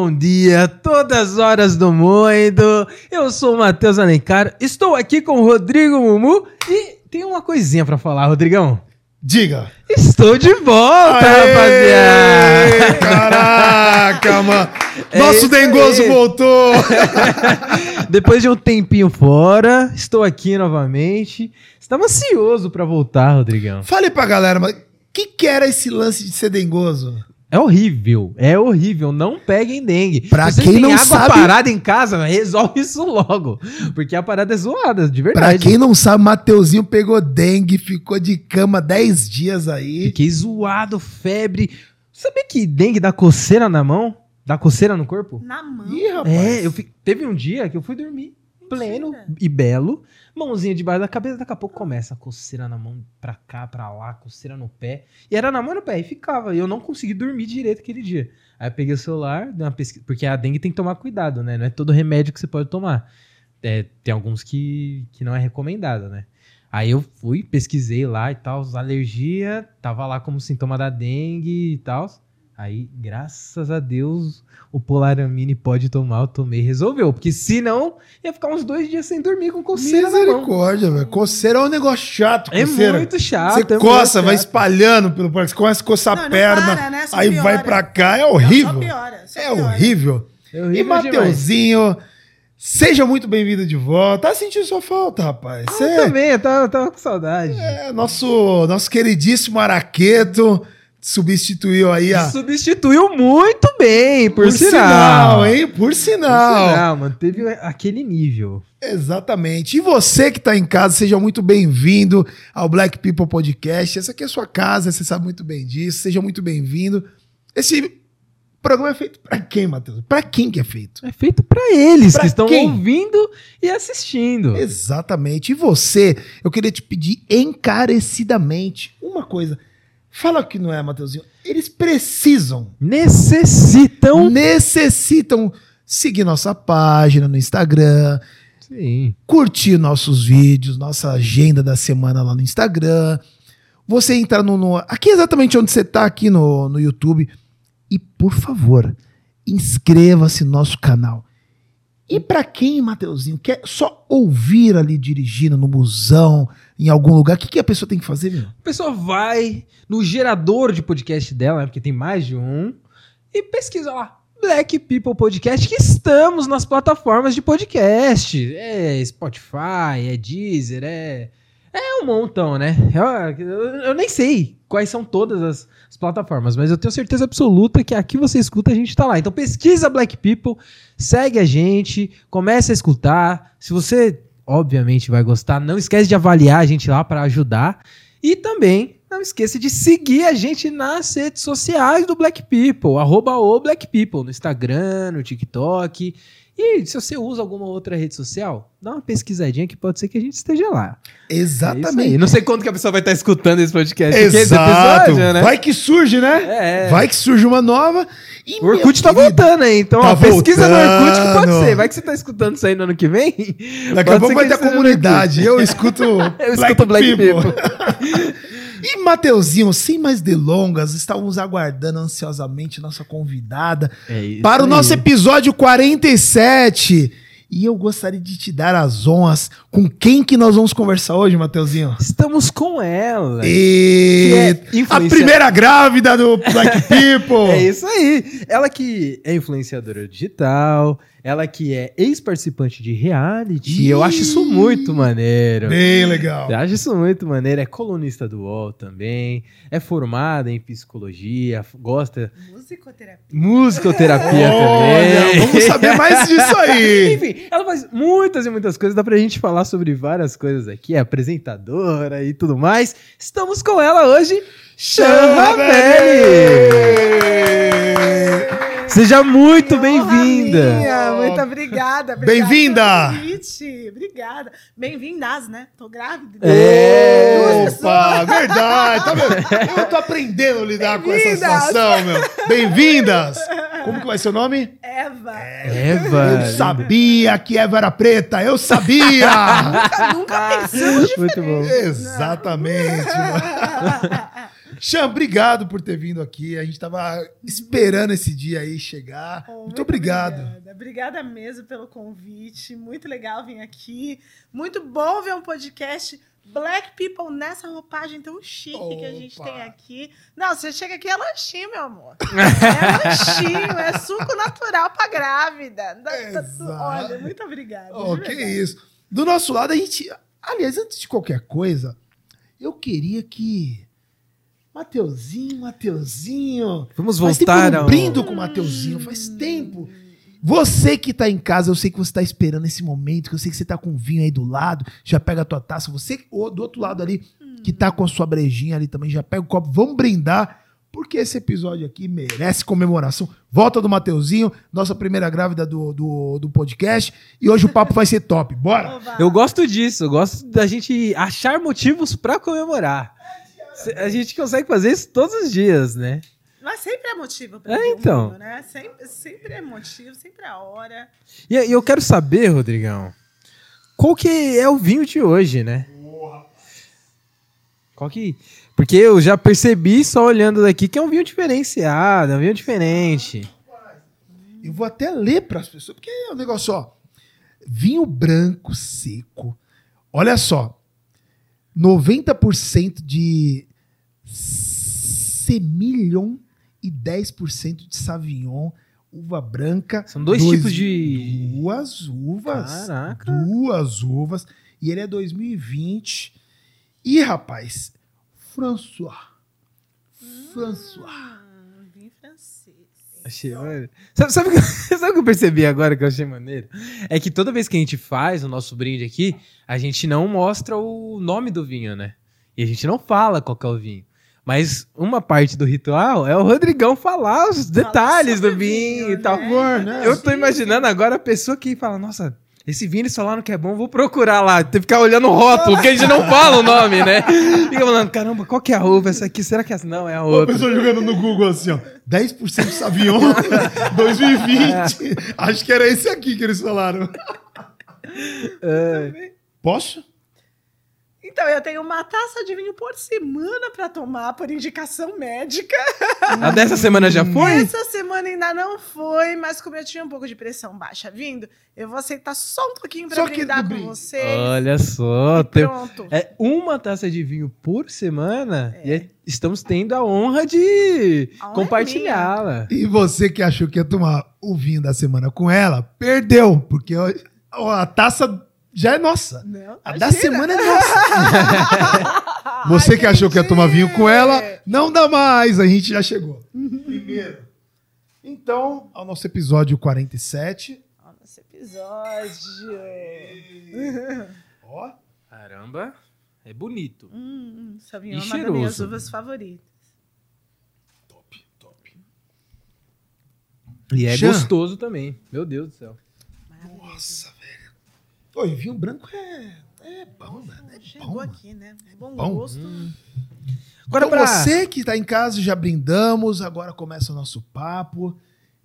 bom dia, todas as horas do mundo. Eu sou o Matheus Alencar, estou aqui com o Rodrigo Mumu e tem uma coisinha pra falar, Rodrigão. Diga. Estou de volta, Aê, rapaziada. Caraca, mano. É Nosso isso dengoso aí. voltou. Depois de um tempinho fora, estou aqui novamente. Estava ansioso pra voltar, Rodrigão. Fale pra galera, mas o que, que era esse lance de ser dengoso? É horrível, é horrível. Não peguem dengue. Pra Se você quem tem não água sabe- parada em casa, resolve isso logo. Porque a parada é zoada, de Pra verdade. quem não sabe, Mateuzinho pegou dengue, ficou de cama 10 dias aí. Fiquei zoado, febre. Sabia que dengue dá coceira na mão? Dá coceira no corpo? Na mão. Ih, rapaz. É, eu fi- teve um dia que eu fui dormir pleno Mentira. e belo, mãozinha debaixo da cabeça, daqui a pouco começa a coceira na mão pra cá, pra lá, coceira no pé. E era na mão e no pé, e ficava. E eu não consegui dormir direito aquele dia. Aí eu peguei o celular, dei uma pesquisa, porque a dengue tem que tomar cuidado, né? Não é todo remédio que você pode tomar. É, tem alguns que, que não é recomendado, né? Aí eu fui, pesquisei lá e tal, alergia, tava lá como sintoma da dengue e tal. Aí, graças a Deus, o Polaramine pode tomar, eu tomei, resolveu. Porque senão, ia ficar uns dois dias sem dormir com coceira. Misericórdia, velho. Coceira é um negócio chato, É coceira. muito chato. Você é coça, vai chato. espalhando pelo parque, você começa a coçar Não, a não perna, para, né? Aí piora. vai pra cá, é Não, horrível. só piora, só é horrível. É E horrível demais. Mateuzinho, seja muito bem-vindo de volta. Tá sentindo sua falta, rapaz. Eu Você também, eu tava, eu tava com saudade. é nosso, nosso queridíssimo Araqueto substituiu aí a. Substituiu muito bem, por, sinal. hein? Por Por sinal. sinal, manteve aquele nível. Exatamente. E você que está em casa, seja muito bem-vindo ao Black People Podcast. Essa aqui é a sua casa, você sabe muito bem disso. Seja muito bem-vindo. Esse programa é feito para quem, Matheus? Para quem que é feito? É feito pra eles Pra que estão quem? ouvindo e assistindo. Exatamente. E você, eu queria te pedir encarecidamente uma coisa. Fala que não é, Matheusinho. Eles precisam, Necessitam. necessitam seguir nossa página no Instagram, Sim. curtir nossos vídeos, nossa agenda da semana lá no Instagram. Você entrar no, no- aqui exatamente onde você está aqui no, no YouTube e por favor inscreva-se no nosso canal. E para quem, Mateuzinho, quer só ouvir ali dirigindo no busão, em algum lugar, o que, que a pessoa tem que fazer, meu? A pessoa vai no gerador de podcast dela, né, porque tem mais de um, e pesquisa lá. Black People Podcast, que estamos nas plataformas de podcast. É Spotify, é Deezer, é. É um montão, né? Eu, eu- eu nem sei quais são todas as, as plataformas, mas eu tenho certeza absoluta que aqui você escuta, a gente tá lá. Então pesquisa Black People, segue a gente, comece a escutar. Se você, obviamente, vai gostar, não esquece de avaliar a gente lá para ajudar. E também não esqueça de seguir a gente nas redes sociais do Black People, arroba o Black People, no Instagram, no TikTok. E se você usa alguma outra rede social, dá uma pesquisadinha que pode ser que a gente esteja lá. É. Exatamente. Não sei quando que a pessoa vai estar escutando esse podcast. porque esse Exato. episódio, né? Vai que surge, né? É. Vai que surge uma nova. E O Orkut tá minha querida, voltando aí, então Tá ó, pesquisa no Orkut que pode ser. Vai que você tá escutando isso aí no ano que vem. Daqui a pouco vai ter a comunidade. Eu escuto Eu escuto Black People. E Mateuzinho, sem mais delongas, estávamos aguardando ansiosamente nossa convidada É para o nosso episódio 47. E eu gostaria de te dar as honras com quem que nós vamos conversar hoje, Mateuzinho? Estamos com ela. E é a primeira grávida do Black People. É isso aí. Ela que é influenciadora digital, ela que é ex-participante de reality. Eu acho isso muito maneiro. Bem legal. Eu acho isso muito maneiro. É colunista do UOL também. É formada em psicologia. Gosta Musicoterapia. musicoterapia também. vamos saber mais disso aí. Enfim, ela faz muitas e muitas coisas. Dá pra gente falar sobre várias coisas aqui. É apresentadora e tudo mais. Estamos com ela hoje, Xan Ramelli. Seja muito bem-vinda. Muito obrigada. obrigada Bem-vinda. Obrigada. Bem-vindas, né? Tô grávida. É. Opa, verdade. Tá vendo? Eu tô aprendendo a lidar com essa situação, meu. Bem-vindas. Como que vai ser o nome? Eva. Eva. Eu sabia que Eva era preta, eu sabia! Nunca, nunca pensamos Muito bom. Exatamente. Xan, obrigado por ter vindo aqui. A gente tava esperando esse dia aí chegar. Oh, Muito obrigado. Obrigada. Obrigada mesmo pelo convite. Muito legal vir aqui. Muito bom ver um podcast Black People nessa roupagem tão chique que a gente Opa. tem aqui. Não, você chega aqui é lanchinho, meu amor. É lanchinho, é suco natural pra grávida. Da- da- Exato. Olha, muito obrigada. Oh, que verdade. isso. Do nosso lado, a gente. Aliás, antes de qualquer coisa, eu queria que. Mateuzinho, Mateuzinho. Vamos voltar ao... não brindo com o Mateuzinho, faz tempo. Você que tá em casa, eu sei que você tá esperando esse momento, que eu sei que você tá com o vinho aí do lado, já pega a tua taça. Você ou do outro lado ali, que tá com a sua brejinha ali também, já pega o copo. Vamos brindar, porque esse episódio aqui merece comemoração. Volta do Mateuzinho, nossa primeira grávida do, do, do podcast. E hoje o papo vai ser top. Bora! Eu gosto disso, eu gosto da gente achar motivos pra comemorar. A gente consegue fazer isso todos os dias, né? Mas sempre é motivo pra É, então. vinho, né? Sempre, sempre é motivo, sempre é a hora. E e eu quero saber, Rodrigão, qual que é o vinho de hoje, né? Qual que... Porque eu já percebi só olhando daqui que é um vinho diferenciado, é um vinho diferente. Eu vou até ler para as pessoas, porque é um negócio, ó. Vinho branco seco. Olha só. 90% de Semillon e 10% de Sauvignon, uva branca. São dois tipos de- Duas uvas. Caraca. Duas uvas. E ele é 2020. E, rapaz, François. François. Hum, vinho francês. Achei. Sabe, sabe, o que- sabe o que eu percebi agora que eu achei maneiro? É que toda vez que a gente faz o nosso brinde aqui, a gente não mostra o nome do vinho, né? E a gente não fala qual que é o vinho. Mas uma parte do ritual é o Rodrigão falar os detalhes do vinho, vinho, e tal. né? Né? Eu tô imaginando agora a pessoa que fala, nossa, esse vinho eles falaram que é bom, vou procurar lá. Tem que ficar olhando o rótulo, porque a gente não fala o nome, né? Fica falando, caramba, qual que é a uva essa aqui? Será que essa não é a A outra? pessoa jogando no Google assim, ó. 10% de Savion 2020. Acho que era esse aqui que eles falaram. Posso? Então, eu tenho uma taça de vinho por semana pra tomar, por indicação médica. A dessa semana já foi? Essa semana ainda não foi, mas como eu tinha um pouco de pressão baixa vindo, eu vou aceitar só um pouquinho pra Só brindar com vocês. Olha só, E tem- pronto. é uma taça de vinho por semana e é- estamos tendo a honra de é compartilhá-la. E você que achou que ia tomar o vinho da semana com ela, perdeu, porque a taça já é nossa. Não, A da semana é nossa. Você que achou que ia tomar vinho com ela, não dá mais, a gente já chegou. Primeiro. Então, ao nosso episódio 47. Ó, Nosso episódio. Ó, Caramba, é bonito. Hum, Sauvignon E é uma das minhas cheiroso. uvas favoritas. top, top. E é Jean. gostoso também. Meu Deus do céu. Nossa, velho. Oi, vinho branco é, é bom, mano. É Chegou bom. aqui, né? Bom, Bom. gosto. Agora então pra- você que tá em casa, já brindamos, agora começa o nosso papo.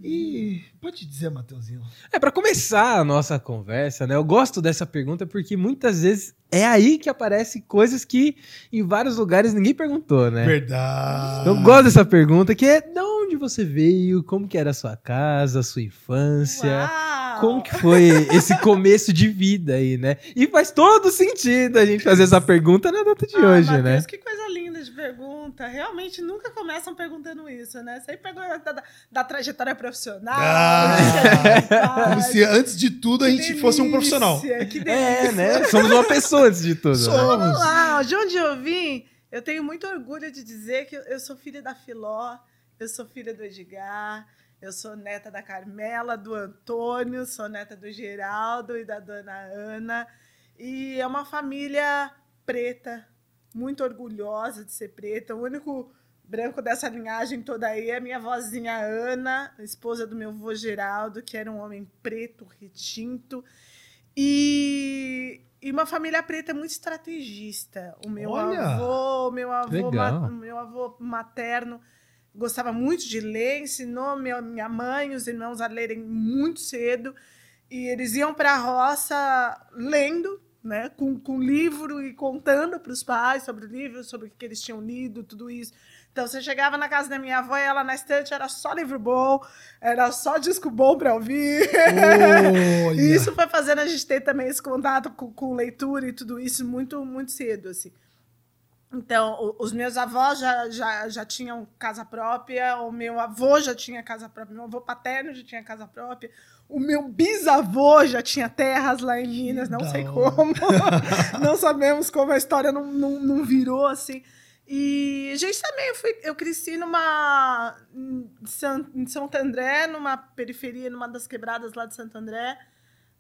E pode dizer, Mateuzinho. É, pra começar a nossa conversa, né? Eu gosto dessa pergunta porque muitas vezes é aí que aparecem coisas que em vários lugares ninguém perguntou, né? Verdade. Eu gosto dessa pergunta, que é de onde você veio, como que era a sua casa, a sua infância, Uau! como que foi esse começo de vida aí, né? E faz todo sentido a gente fazer essa pergunta na data de Ah, hoje, Matheus, né? Que coisa linda de pergunta. Realmente nunca começam perguntando isso, né? Sempre perguntam da, da, da trajetória profissional. Ah, Como se antes de tudo a Que gente fosse um profissional. delícia, Que É, delícia. né? Somos uma pessoa antes de tudo. né? Somos. Vamos lá, de onde eu vim, eu tenho muito orgulho de dizer que eu sou filha da Filó, eu sou filha do Edgar, eu sou neta da Carmela, do Antônio, sou neta do Geraldo e da dona Ana. E é uma família preta, muito orgulhosa de ser preta. O único branco dessa linhagem toda aí é minha vozinha Ana, esposa do meu avô Geraldo, que era um homem preto, retinto. E, e uma família preta muito estrategista. O meu Olha! avô, o meu avô, ma- o meu avô materno gostava muito de ler, ensinou minha, minha mãe e os irmãos a lerem muito cedo. E eles iam para a roça lendo, né, com, com livro e contando para os pais sobre o livro, sobre o que eles tinham lido, tudo isso. Então, você chegava na casa da minha avó e ela na estante era só livro bom, era só disco bom para ouvir. E isso foi fazendo a gente ter também esse contato com, com leitura e tudo isso muito, muito cedo, assim. Então, os meus avós já, já, já tinham casa própria, o meu avô já tinha casa própria, meu avô paterno já tinha casa própria, o meu bisavô já tinha terras lá em Minas, não da sei como, não sabemos como a história não, não, não virou assim. E, gente, também eu, fui, eu cresci numa. em Santo André, numa periferia, numa das quebradas lá de Santo André.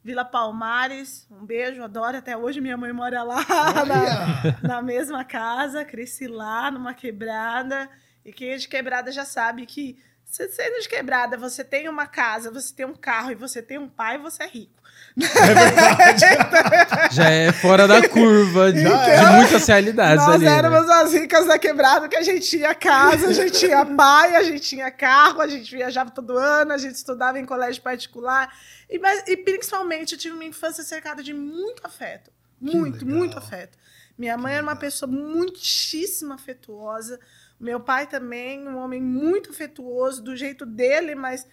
Vila Palmares, um beijo, adoro. Até hoje minha mãe mora lá, na, na mesma casa. Cresci lá, numa quebrada. E quem é de quebrada já sabe que, se- sendo de quebrada, você tem uma casa, você tem um carro e você tem um pai, você é rico. É verdade. Já é fora da curva de, Já de muitas realidades Nós ali. né? éramos as ricas da quebrada, que a gente tinha casa, a gente tinha pai, a gente tinha carro, a gente viajava todo ano, a gente estudava em colégio particular. E, mas- e principalmente eu tive uma infância cercada de muito afeto. Muito, muito afeto. Minha mãe era uma pessoa muitíssimo afetuosa. Meu pai também, um homem muito afetuoso, do jeito dele, mas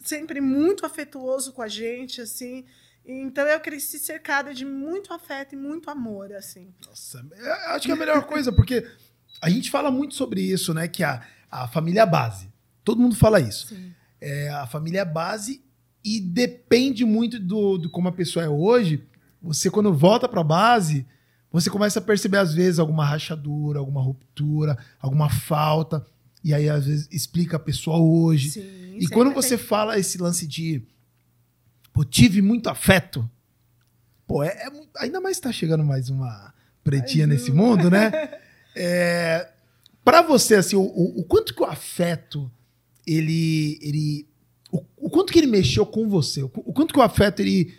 sempre muito afetuoso com a gente, assim. Então eu cresci cercada de muito afeto e muito amor, assim. Nossa, eu acho que é a melhor coisa, porque a gente fala muito sobre isso, né? Que a, a família é a base. Todo mundo fala isso. Sim. É, a família é a base e depende muito do, do como a pessoa é hoje. Você, quando volta pra base, você começa a perceber, às vezes, alguma rachadura, alguma ruptura, alguma falta. E aí, às vezes, explica a pessoa hoje. Sim, E quando sempre você tem. fala esse lance de pô, tive muito afeto, pô, é, é ainda mais tá chegando mais uma pretinha Ai, nesse mundo, né? É, para você, assim, o, o- o quanto que o afeto, ele. ele o, o quanto que ele mexeu com você? O, qu- o quanto que o afeto ele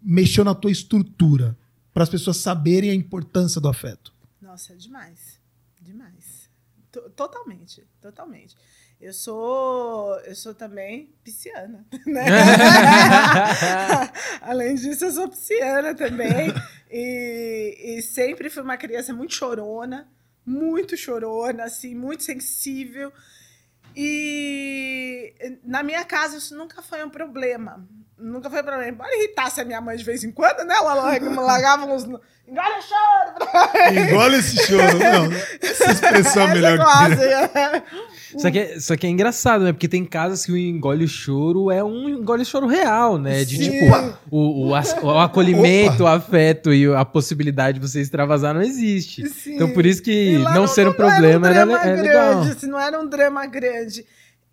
mexeu na tua estrutura? Para as pessoas saberem a importância do afeto. Nossa, é demais. Demais. To- totalmente, totalmente. Eu sou, eu sou também pisciana, né? Além disso, eu sou pisciana também. E, e sempre fui uma criança muito chorona, muito chorona, assim, muito sensível. E na minha casa isso nunca foi um problema. Nunca foi um problema. Embora irritasse a minha mãe de vez em quando, né? Ela largava uns. Engole o choro! Engole esse choro. Não, essa expressão é melhor que quase, é. Só que, é- só que é engraçado, né? Porque tem casas que o engole o choro é um engole o choro real, né? De Sim. tipo, o, o, o acolhimento, o afeto e a possibilidade de você extravasar não existe. Sim. Então por isso que lá não, ser um problema era, era, um drama é grande, legal. assim, não era um drama grande.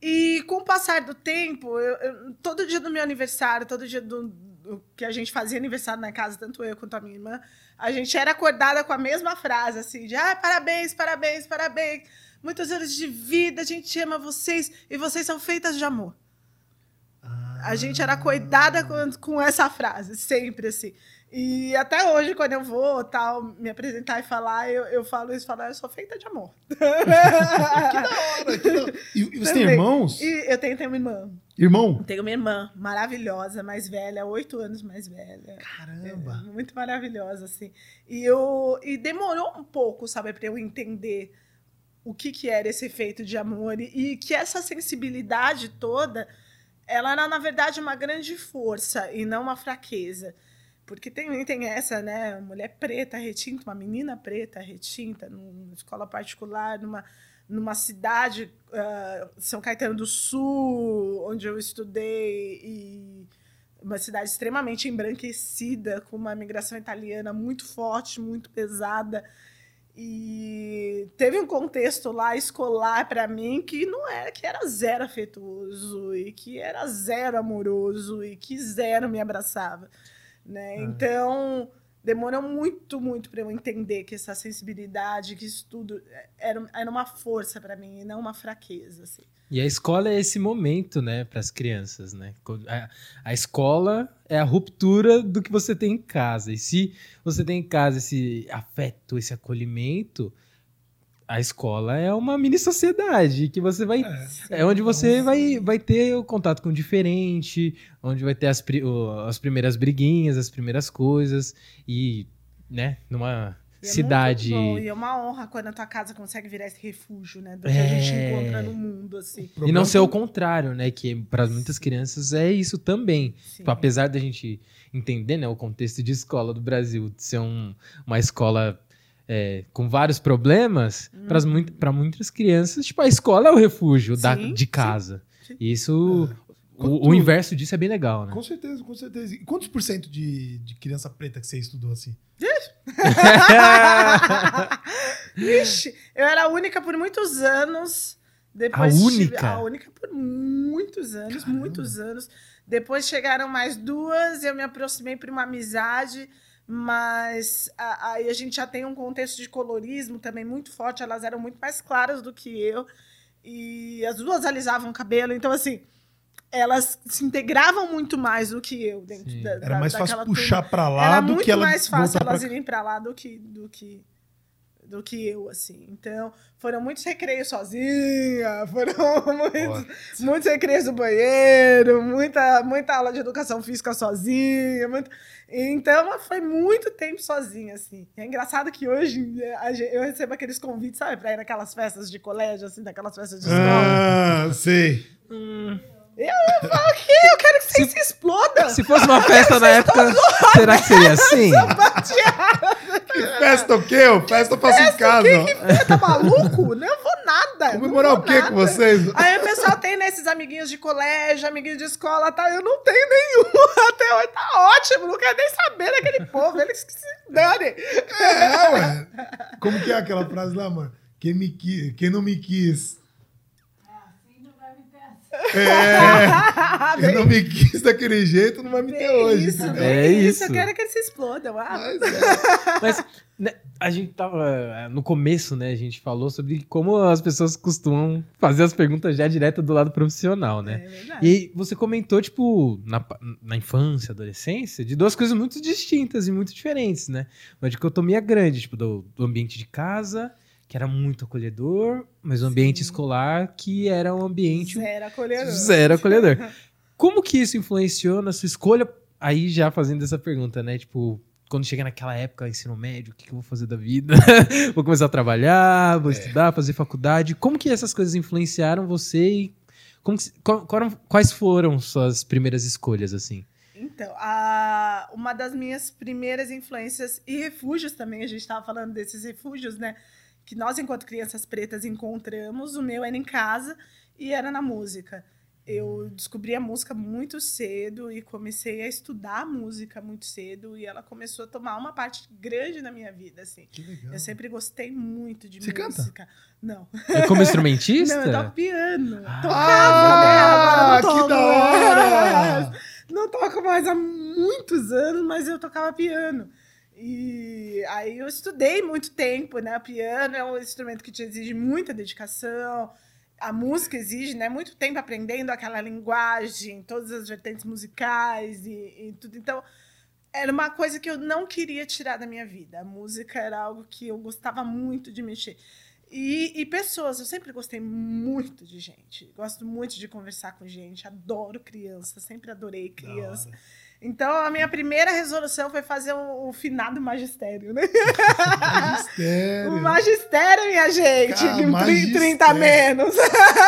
E com o passar do tempo, eu- eu- todo dia do meu aniversário, todo dia do que a gente fazia aniversário na casa, tanto eu quanto a minha irmã, a gente era acordada com a mesma frase, assim, de ah, parabéns, parabéns, parabéns. Muitos anos de vida, a gente ama vocês e vocês são feitas de amor. A gente era acordada com, com essa frase, sempre assim. E até hoje, quando eu vou tal, me apresentar e falar, eu, eu falo isso, falo, "Ah, eu sou feita de amor. Cara, que da- E, e você tem Também. irmãos? E eu tenho, tenho uma irmã. Irmão? Tenho uma irmã maravilhosa, mais velha, oito anos mais velha. Caramba. É, muito maravilhosa, assim. E, eu, e demorou um pouco, sabe, para eu entender o que, que era esse efeito de amor e, e que essa sensibilidade toda, ela era, na verdade, uma grande força e não uma fraqueza. Porque tem, tem essa, né? Mulher preta, retinta, uma menina preta, retinta, numa escola particular, numa, numa cidade, ah, São Caetano do Sul, onde eu estudei, e uma cidade extremamente embranquecida, com uma migração italiana muito forte, muito pesada. E teve um contexto lá escolar para mim que não era que era zero afetuoso e que era zero amoroso e que zero me abraçava, né? Ah. Então demorou muito, muito para eu entender que essa sensibilidade, que isso tudo era, era uma força para mim e não uma fraqueza, assim. E a escola é esse momento, né, para as crianças, né? A, a escola é a ruptura do que você tem em casa. E se você tem em casa esse afeto, esse acolhimento, a escola é uma mini sociedade que você vai. É, onde você vai, vai ter o contato com o diferente, onde vai ter as, as primeiras briguinhas, as primeiras coisas. E, né, numa E é cidade. muito bom, e é uma honra quando a tua casa consegue virar esse refúgio, né? Do que a gente É. encontra no mundo, assim. E não ser o contrário, né? Que para muitas crianças é isso também. Tipo, apesar da gente entender né, o contexto de escola do Brasil, de ser um- uma escola é, com vários problemas, Uhum. para muitas crianças, tipo, a escola é o refúgio da, Sim, de sim, casa. sim. E isso, o, Quanto- o inverso disso é bem legal, né? Com certeza, com certeza. E quantos por cento de, de criança preta que você estudou assim? Vixe, eu era a única por muitos anos. Depois A tive- única? a única por muitos anos, Caramba. muitos anos. Depois chegaram mais duas, eu me aproximei por uma amizade, mas a- aí a gente já tem um contexto de colorismo também muito forte, elas eram muito mais claras do que eu. E as duas alisavam o cabelo, então assim, elas se integravam muito mais do que eu dentro Sim. da, Era da- mais fácil puxar pra lá Era do muito que ela mais fácil elas pra irem pra lá do que do que do que eu assim. Então, foram muitos recreios sozinha, foram muitos, muitos recreios do banheiro, muita muita aula de educação física sozinha, muito... então foi muito tempo sozinha assim. É engraçado que hoje eu recebo aqueles convites, sabe, para ir naquelas festas de colégio assim, daquelas festas de escola. Ah, sei. Eu quero que vocês se, explodam. Se fosse uma festa na época, será que seria assim? Que festa o quê? O festa eu faço em casa. Você tá maluco? Não vou nada. Comemorar o quê nada. com vocês? Aí o pessoal tem nesses amiguinhos de colégio, amiguinhos de escola tal. Eu não tenho nenhum até hoje. Tá ótimo, não quero nem saber daquele povo. Eles que se danem. É, ué. Como que é aquela frase lá, mano? Quem, me qui- Quem não me quis. É, quem não me quis daquele jeito não vai me ter Bem hoje. isso, bem É isso. Eu quero que eles se explodam. Ah, Mas é. Mas né, a gente tava. eh, No começo, né? A gente falou sobre como as pessoas costumam fazer as perguntas já direto do lado profissional, né? é verdade. E você comentou, tipo, na, na infância, adolescência, de duas coisas muito distintas e muito diferentes, né? Uma dicotomia grande, tipo, do, do ambiente de casa, que era muito acolhedor, mas o ambiente Sim. escolar, que era um ambiente Zero acolhedor. zero acolhedor. Como que isso influenciou na sua escolha? Aí já fazendo essa pergunta, né? Tipo, quando chega naquela época, ensino médio, o que, que eu vou fazer da vida? vou começar a trabalhar, vou estudar, fazer faculdade. Como que essas coisas influenciaram você e como que- qual- quais foram suas primeiras escolhas, assim? Então, a- uma das minhas primeiras influências e refúgios também, a gente estava falando desses refúgios, né? Que nós, enquanto crianças pretas, encontramos. O meu era em casa e era na música. Eu descobri a música muito cedo e comecei a estudar música muito cedo e ela começou a tomar uma parte grande na minha vida, assim. Que legal. Eu sempre gostei muito de Você canta? música. Não. É Como instrumentista? Não, eu toco piano. Ah, Tocava, né? Agora eu não que toco. da hora! Não toco mais há muitos anos, mas eu tocava piano. E aí eu estudei muito tempo, né? Piano é um instrumento que te exige muita dedicação. A música exige, né? Muito tempo aprendendo aquela linguagem, todas as vertentes musicais e, e tudo. Então, era uma coisa que eu não queria tirar da minha vida. A música era algo que eu gostava muito de mexer. E, e pessoas, eu sempre gostei muito de gente. Gosto muito de conversar com gente, adoro criança, sempre adorei criança. Então, a minha primeira resolução foi fazer o, o finado magistério, né? Magistério. O magistério, minha gente, Cara, magistério. 30 menos.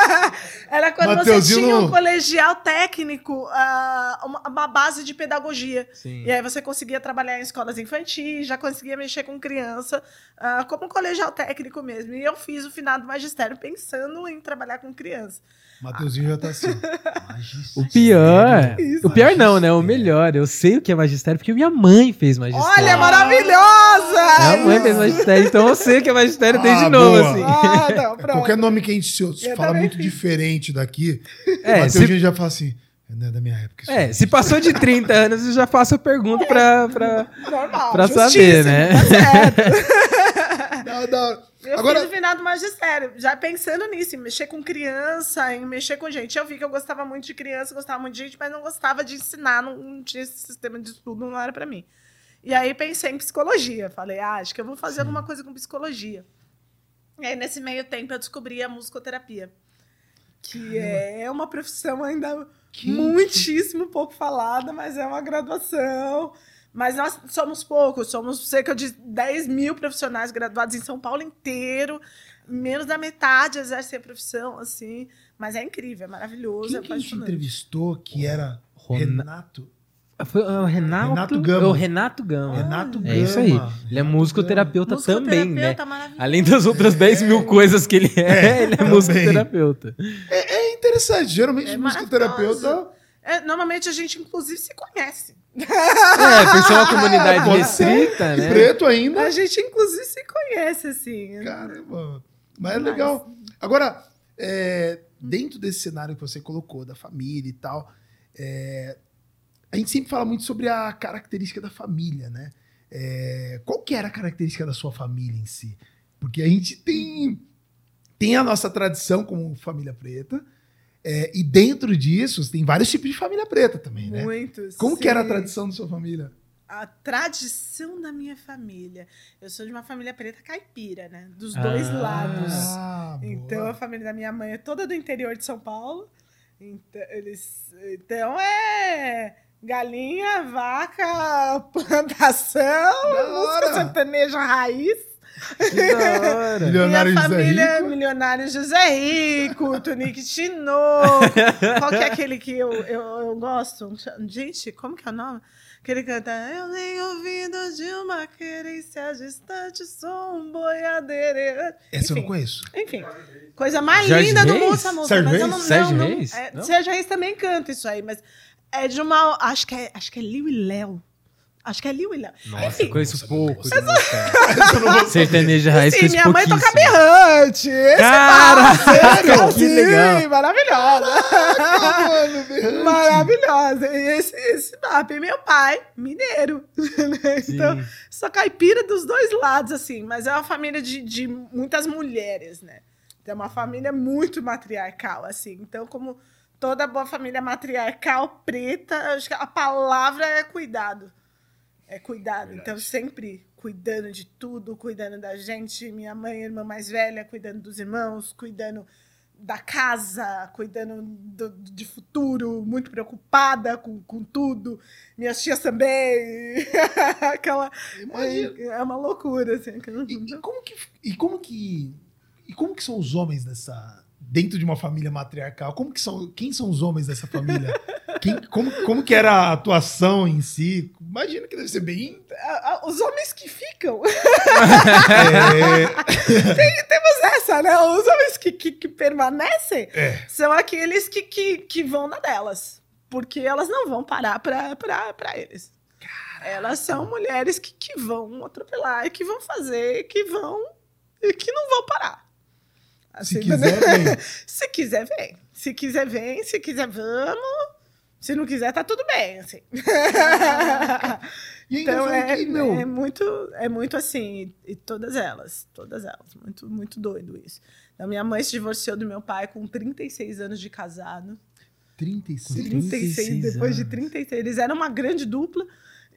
Era quando você tinha um colegial técnico, ah, uma, uma base de pedagogia. Sim. E aí você conseguia trabalhar em escolas infantis, já conseguia mexer com criança, ah, como um colegial técnico mesmo. E eu fiz o finado magistério pensando em trabalhar com criança. Mateuzinho já tá assim. O pior. Isso. O pior não, né? O melhor. Eu sei o que é magistério porque minha mãe fez magistério. Olha, maravilhosa! Minha mãe fez magistério, então eu sei o que é magistério desde Ah, novo, boa. assim. Ah, não, pronto. Qualquer nome que a gente Eu fala muito fiz. diferente daqui, É, Mateuzinho se, já fala assim. Não é da minha época. isso é, aí." se passou de 30 anos, eu já faço a pergunta pra, pra, Normal. pra justíssimo, saber, né? Tá certo. Da- da- Eu Agora- fiz o finado magistério, já pensando nisso, em mexer com criança, em mexer com gente. Eu vi que eu gostava muito de criança, gostava muito de gente, mas não gostava de ensinar, não, não tinha esse sistema de estudo, não era pra mim. E aí pensei em psicologia. Falei, ah, acho que eu vou fazer alguma coisa com psicologia. E aí, nesse meio tempo, eu descobri a musicoterapia. Que é uma profissão ainda Que- muitíssimo pouco falada, mas é uma graduação. Mas nós somos poucos, somos cerca de 10 mil profissionais graduados em São Paulo inteiro. Menos da metade exercem a profissão, assim. Mas é incrível, é maravilhoso. Quem é que a gente entrevistou que era Renato? Foi o Renato, Renato Gama. É o Renato Gama. Renato É isso aí. Gama. Ele é Renato musicoterapeuta também, né? Maravilhoso. Além das outras 10 mil coisas que ele é, ele é também. musicoterapeuta. É interessante. Geralmente, É musicoterapeuta. É, normalmente a gente, inclusive, se conhece. É, por ser uma comunidade restrita, né? Preto ainda. A gente, inclusive, se conhece, assim. Caramba. Mas é Mas- legal. Agora, é, dentro desse cenário que você colocou, da família e tal, é, a gente sempre fala muito sobre a característica da família, né? É, qual que era a característica da sua família em si? Porque a gente tem, tem a nossa tradição como família preta, é, e dentro disso tem vários tipos de família preta também, né? Muitos. Como que era a sim. tradição da sua família? A tradição da minha família. Eu sou de uma família preta caipira, né? Dos dois Ah. lados. Ah, Então, boa. a família da minha mãe é toda do interior de São Paulo. Então, eles, então é galinha, vaca, plantação, música sertaneja raiz. Que. Milionário Minha José família é Rico. milionário José Rico, Tunique Tinoco. Qual que é aquele que eu, eu, eu gosto? Gente, como que é o nome? Que ele canta Eu tenho ouvido de uma querência distante, sou um boiadeiro. Essa eu não Enfim. conheço. Enfim, coisa mais Jorge linda do Reis? mundo essa música. Sérgio mas eu Reis? não, Sérgio não, não- Reis? é? Sérgio Reis também canta isso aí, mas é de uma. Acho que é, acho que é Liu e Léo. Acho que é Liu e Léo. Nossa, Enfim. eu conheço pouco. eu não vou Sertaneja raiz, Sim, minha mãe toca berrante. Esse Caraca, básico, que sim, legal. Maravilhosa. Maravilhosa. E esse, esse bap, e meu pai, mineiro. então, Sim. sou caipira dos dois lados, assim, mas é uma família de, de muitas mulheres, né? É uma família muito matriarcal, assim. Então, como toda boa família matriarcal preta, acho que a palavra é cuidado. É cuidado. Então, sempre cuidando de tudo, cuidando da gente. Minha mãe, irmã mais velha, cuidando dos irmãos, cuidando da casa, cuidando do, de futuro, muito preocupada com, com tudo. Minhas tias também. Aquela. É, é uma loucura, assim. aquela- E, e como que e como que e como que são os homens dessa dentro de uma família matriarcal? Como que são quem são os homens dessa família? Quem, como, como que era a atuação em si? Imagino que deve ser bem A- a- Os homens que ficam. é, Temos essa, né? Os homens que, que, que permanecem É. são aqueles que, que, que vão na delas. Porque elas não vão parar pra, pra, pra eles. Elas são mulheres que, que vão atropelar, que vão fazer, que vão. e que não vão parar. Se Assim, quiser né? bem. Se quiser, vem. Se quiser, vem. Se quiser, vamos. Se não quiser, tá tudo bem, assim. E ainda Então é, que, meu, é muito, é muito assim, e, todas elas, todas elas, muito, muito doido isso. Então, minha mãe se divorciou do meu pai com 36 anos de casado. 36. 36, 36 depois de anos. 36. Eles eram uma grande dupla.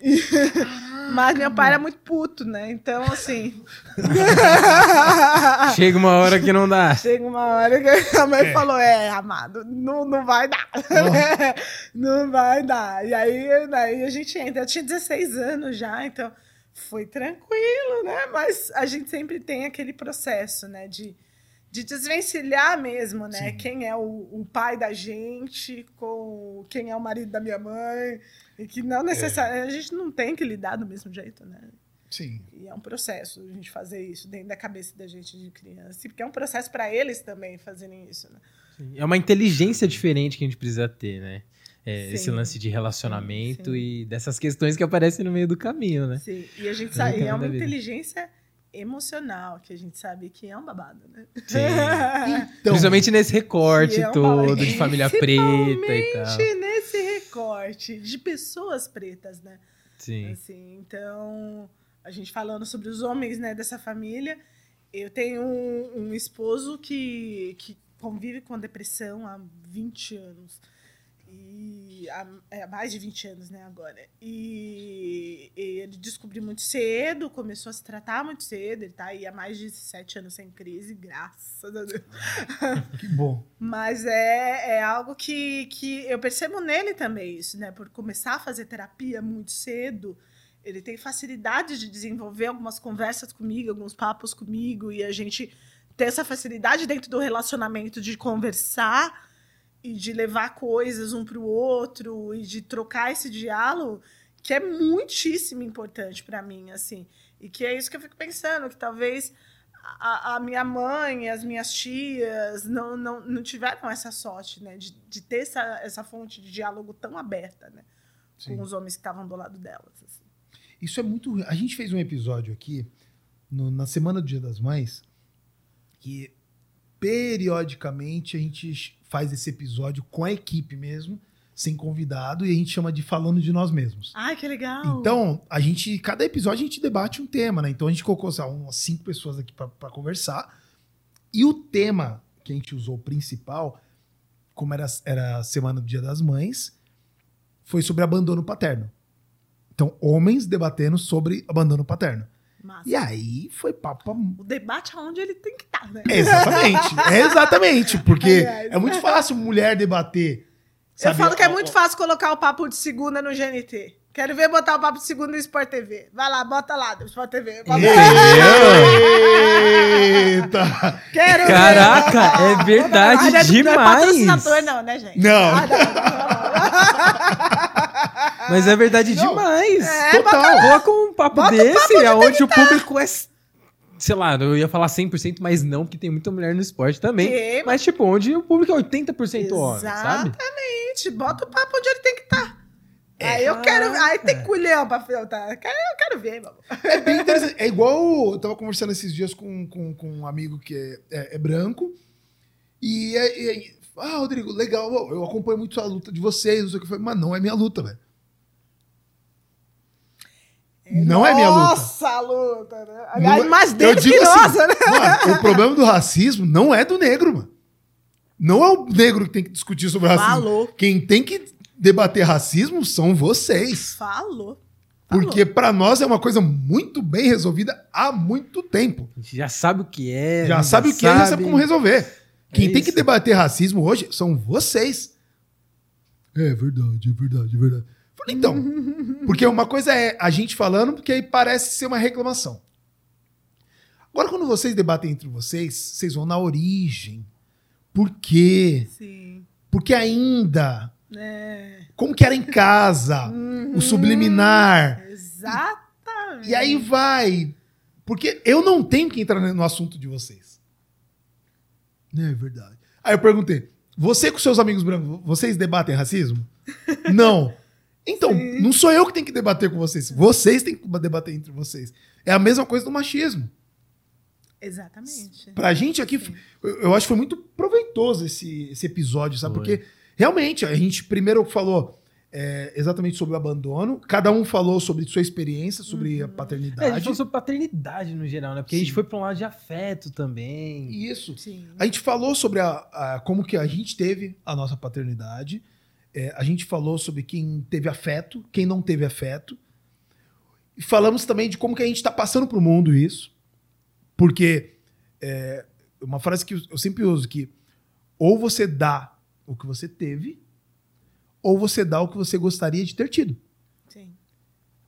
Mas meu pai era muito puto, né? Então, assim. Chega uma hora que não dá. Chega uma hora que a mãe É. falou: É, amado, não, não vai dar. não vai dar. E aí, daí a gente entra. Eu tinha 16 anos já, então foi tranquilo, né? Mas a gente sempre tem aquele processo, né? De, de desvencilhar mesmo, né? Sim. Quem é o, o pai da gente com quem é o marido da minha mãe. E que não necessariamente. A gente não tem que lidar do mesmo jeito, né? Sim. E é um processo a gente fazer isso dentro da cabeça da gente de criança. Porque é um processo para eles também fazerem isso, né? É uma inteligência diferente que a gente precisa ter, né? É, Sim. esse lance de relacionamento Sim. e dessas questões que aparecem no meio do caminho, né? Sim. E a gente sabe, é uma inteligência emocional, que a gente sabe que é um babado, né? Sim. Então, Principalmente nesse recorte é um todo de família preta e tal. Principalmente nesse recorte de pessoas pretas, né? Sim. Assim, então, a gente falando sobre os homens né, dessa família, eu tenho um, um esposo que, que convive com depressão há 20 anos. E há, é, há mais de 20 anos, né, agora. E, e ele descobriu muito cedo, começou a se tratar muito cedo. Ele tá aí há mais de 7 anos sem crise, graças a Deus. Que bom. Mas é, é algo que, que eu percebo nele também, isso, né? Por começar a fazer terapia muito cedo, ele tem facilidade de desenvolver algumas conversas comigo, alguns papos comigo, e a gente ter essa facilidade dentro do relacionamento de conversar e de levar coisas um para o outro e de trocar esse diálogo, que é muitíssimo importante para mim, assim. E que é isso que eu fico pensando, que talvez a, a, minha mãe, as minhas tias não, não, não tiveram essa sorte, né? De, de ter essa, essa fonte de diálogo tão aberta, né? Sim. Com os homens que estavam do lado delas. assim. Isso é muito. A gente fez um episódio aqui no- na semana do Dia das Mães que periodicamente a gente faz esse episódio com a equipe mesmo, sem convidado, e a gente chama de falando de nós mesmos. Ai, que legal! Então, a gente, cada episódio a gente debate um tema, né? Então a gente colocou lá, umas cinco pessoas aqui para conversar. E o tema que a gente usou principal, como era, era a semana do Dia das Mães, foi sobre abandono paterno. Então, homens debatendo sobre abandono paterno. Massa. E aí foi papo. O debate aonde ele tem que estar, né? Exatamente, é exatamente, porque Aliás. é muito fácil mulher debater. Eu sabe, falo que é muito fácil colocar o papo de segunda no GNT. Quero ver botar o papo de segunda no Sport TV. Vai lá, bota lá, do Sport TV. Bota Eita! Quero Caraca, ver. é verdade não é- Não é demais. patrocinador, não, né, gente? Não. Ah, não, não. Mas é verdade Não. demais. É, Total. Coloca um papo Bota desse, aonde o público é. Sei lá, eu ia falar 100%, mas não, porque tem muita mulher no esporte também. Que? Mas, tipo, onde o público é 80% homem, sabe? Exatamente. Bota o papo onde ele tem que estar. É. aí eu quero. Aí tem Caraca. culhão pra filtrar. Eu quero, eu quero ver, meu amor. É bem interessante. É igual. Eu tava conversando esses dias com, com, com um amigo que é, é- é branco. E, é- é- Ah, Rodrigo, legal. Eu acompanho muito a luta de vocês. Não sei o que. Eu falei, mas não é minha luta, velho. Não é minha luta. Nossa, luta, né? Não Aliás, é- mais eu dele que digo assim, nossa, né? Mano, o problema do racismo não é do negro, mano. Não é o negro que tem que discutir sobre racismo. Falou. Quem tem que debater racismo são vocês. Falou. Porque pra nós é uma coisa muito bem resolvida há muito tempo. A gente já sabe o que é. já sabe o que é, já sabe como resolver. Quem tem que debater racismo hoje são vocês. É verdade, é verdade, é verdade. Falei, Então, porque uma coisa é a gente falando, porque aí parece ser uma reclamação. Agora, quando vocês debatem entre vocês, vocês vão na origem. Por quê? Sim. Porque ainda. É. Como que era em casa? o subliminar. Exatamente. E aí vai. Porque eu não tenho que entrar no assunto de vocês. É verdade. Aí eu perguntei: você com seus amigos brancos, vocês debatem racismo? não. Então, Sim. não sou eu que tenho que debater com vocês. Vocês têm que debater entre vocês. É a mesma coisa do machismo. Exatamente. Pra gente aqui, Sim. eu acho que foi muito proveitoso esse, esse episódio, sabe? Foi. Porque realmente a gente primeiro falou é, exatamente sobre o abandono, cada um falou sobre sua experiência, sobre a É, a gente paternidade. falou sobre paternidade no geral, né? Porque a Sim. gente foi pra um lado de afeto também. Isso. Sim. A gente falou sobre a, a- como que a gente teve a nossa paternidade. É, a gente falou sobre quem teve afeto, quem não teve afeto. E falamos também de como que a gente está passando pro mundo isso. Porque é, uma frase que eu sempre uso que ou você dá o que você teve, ou você dá o que você gostaria de ter tido. Sim.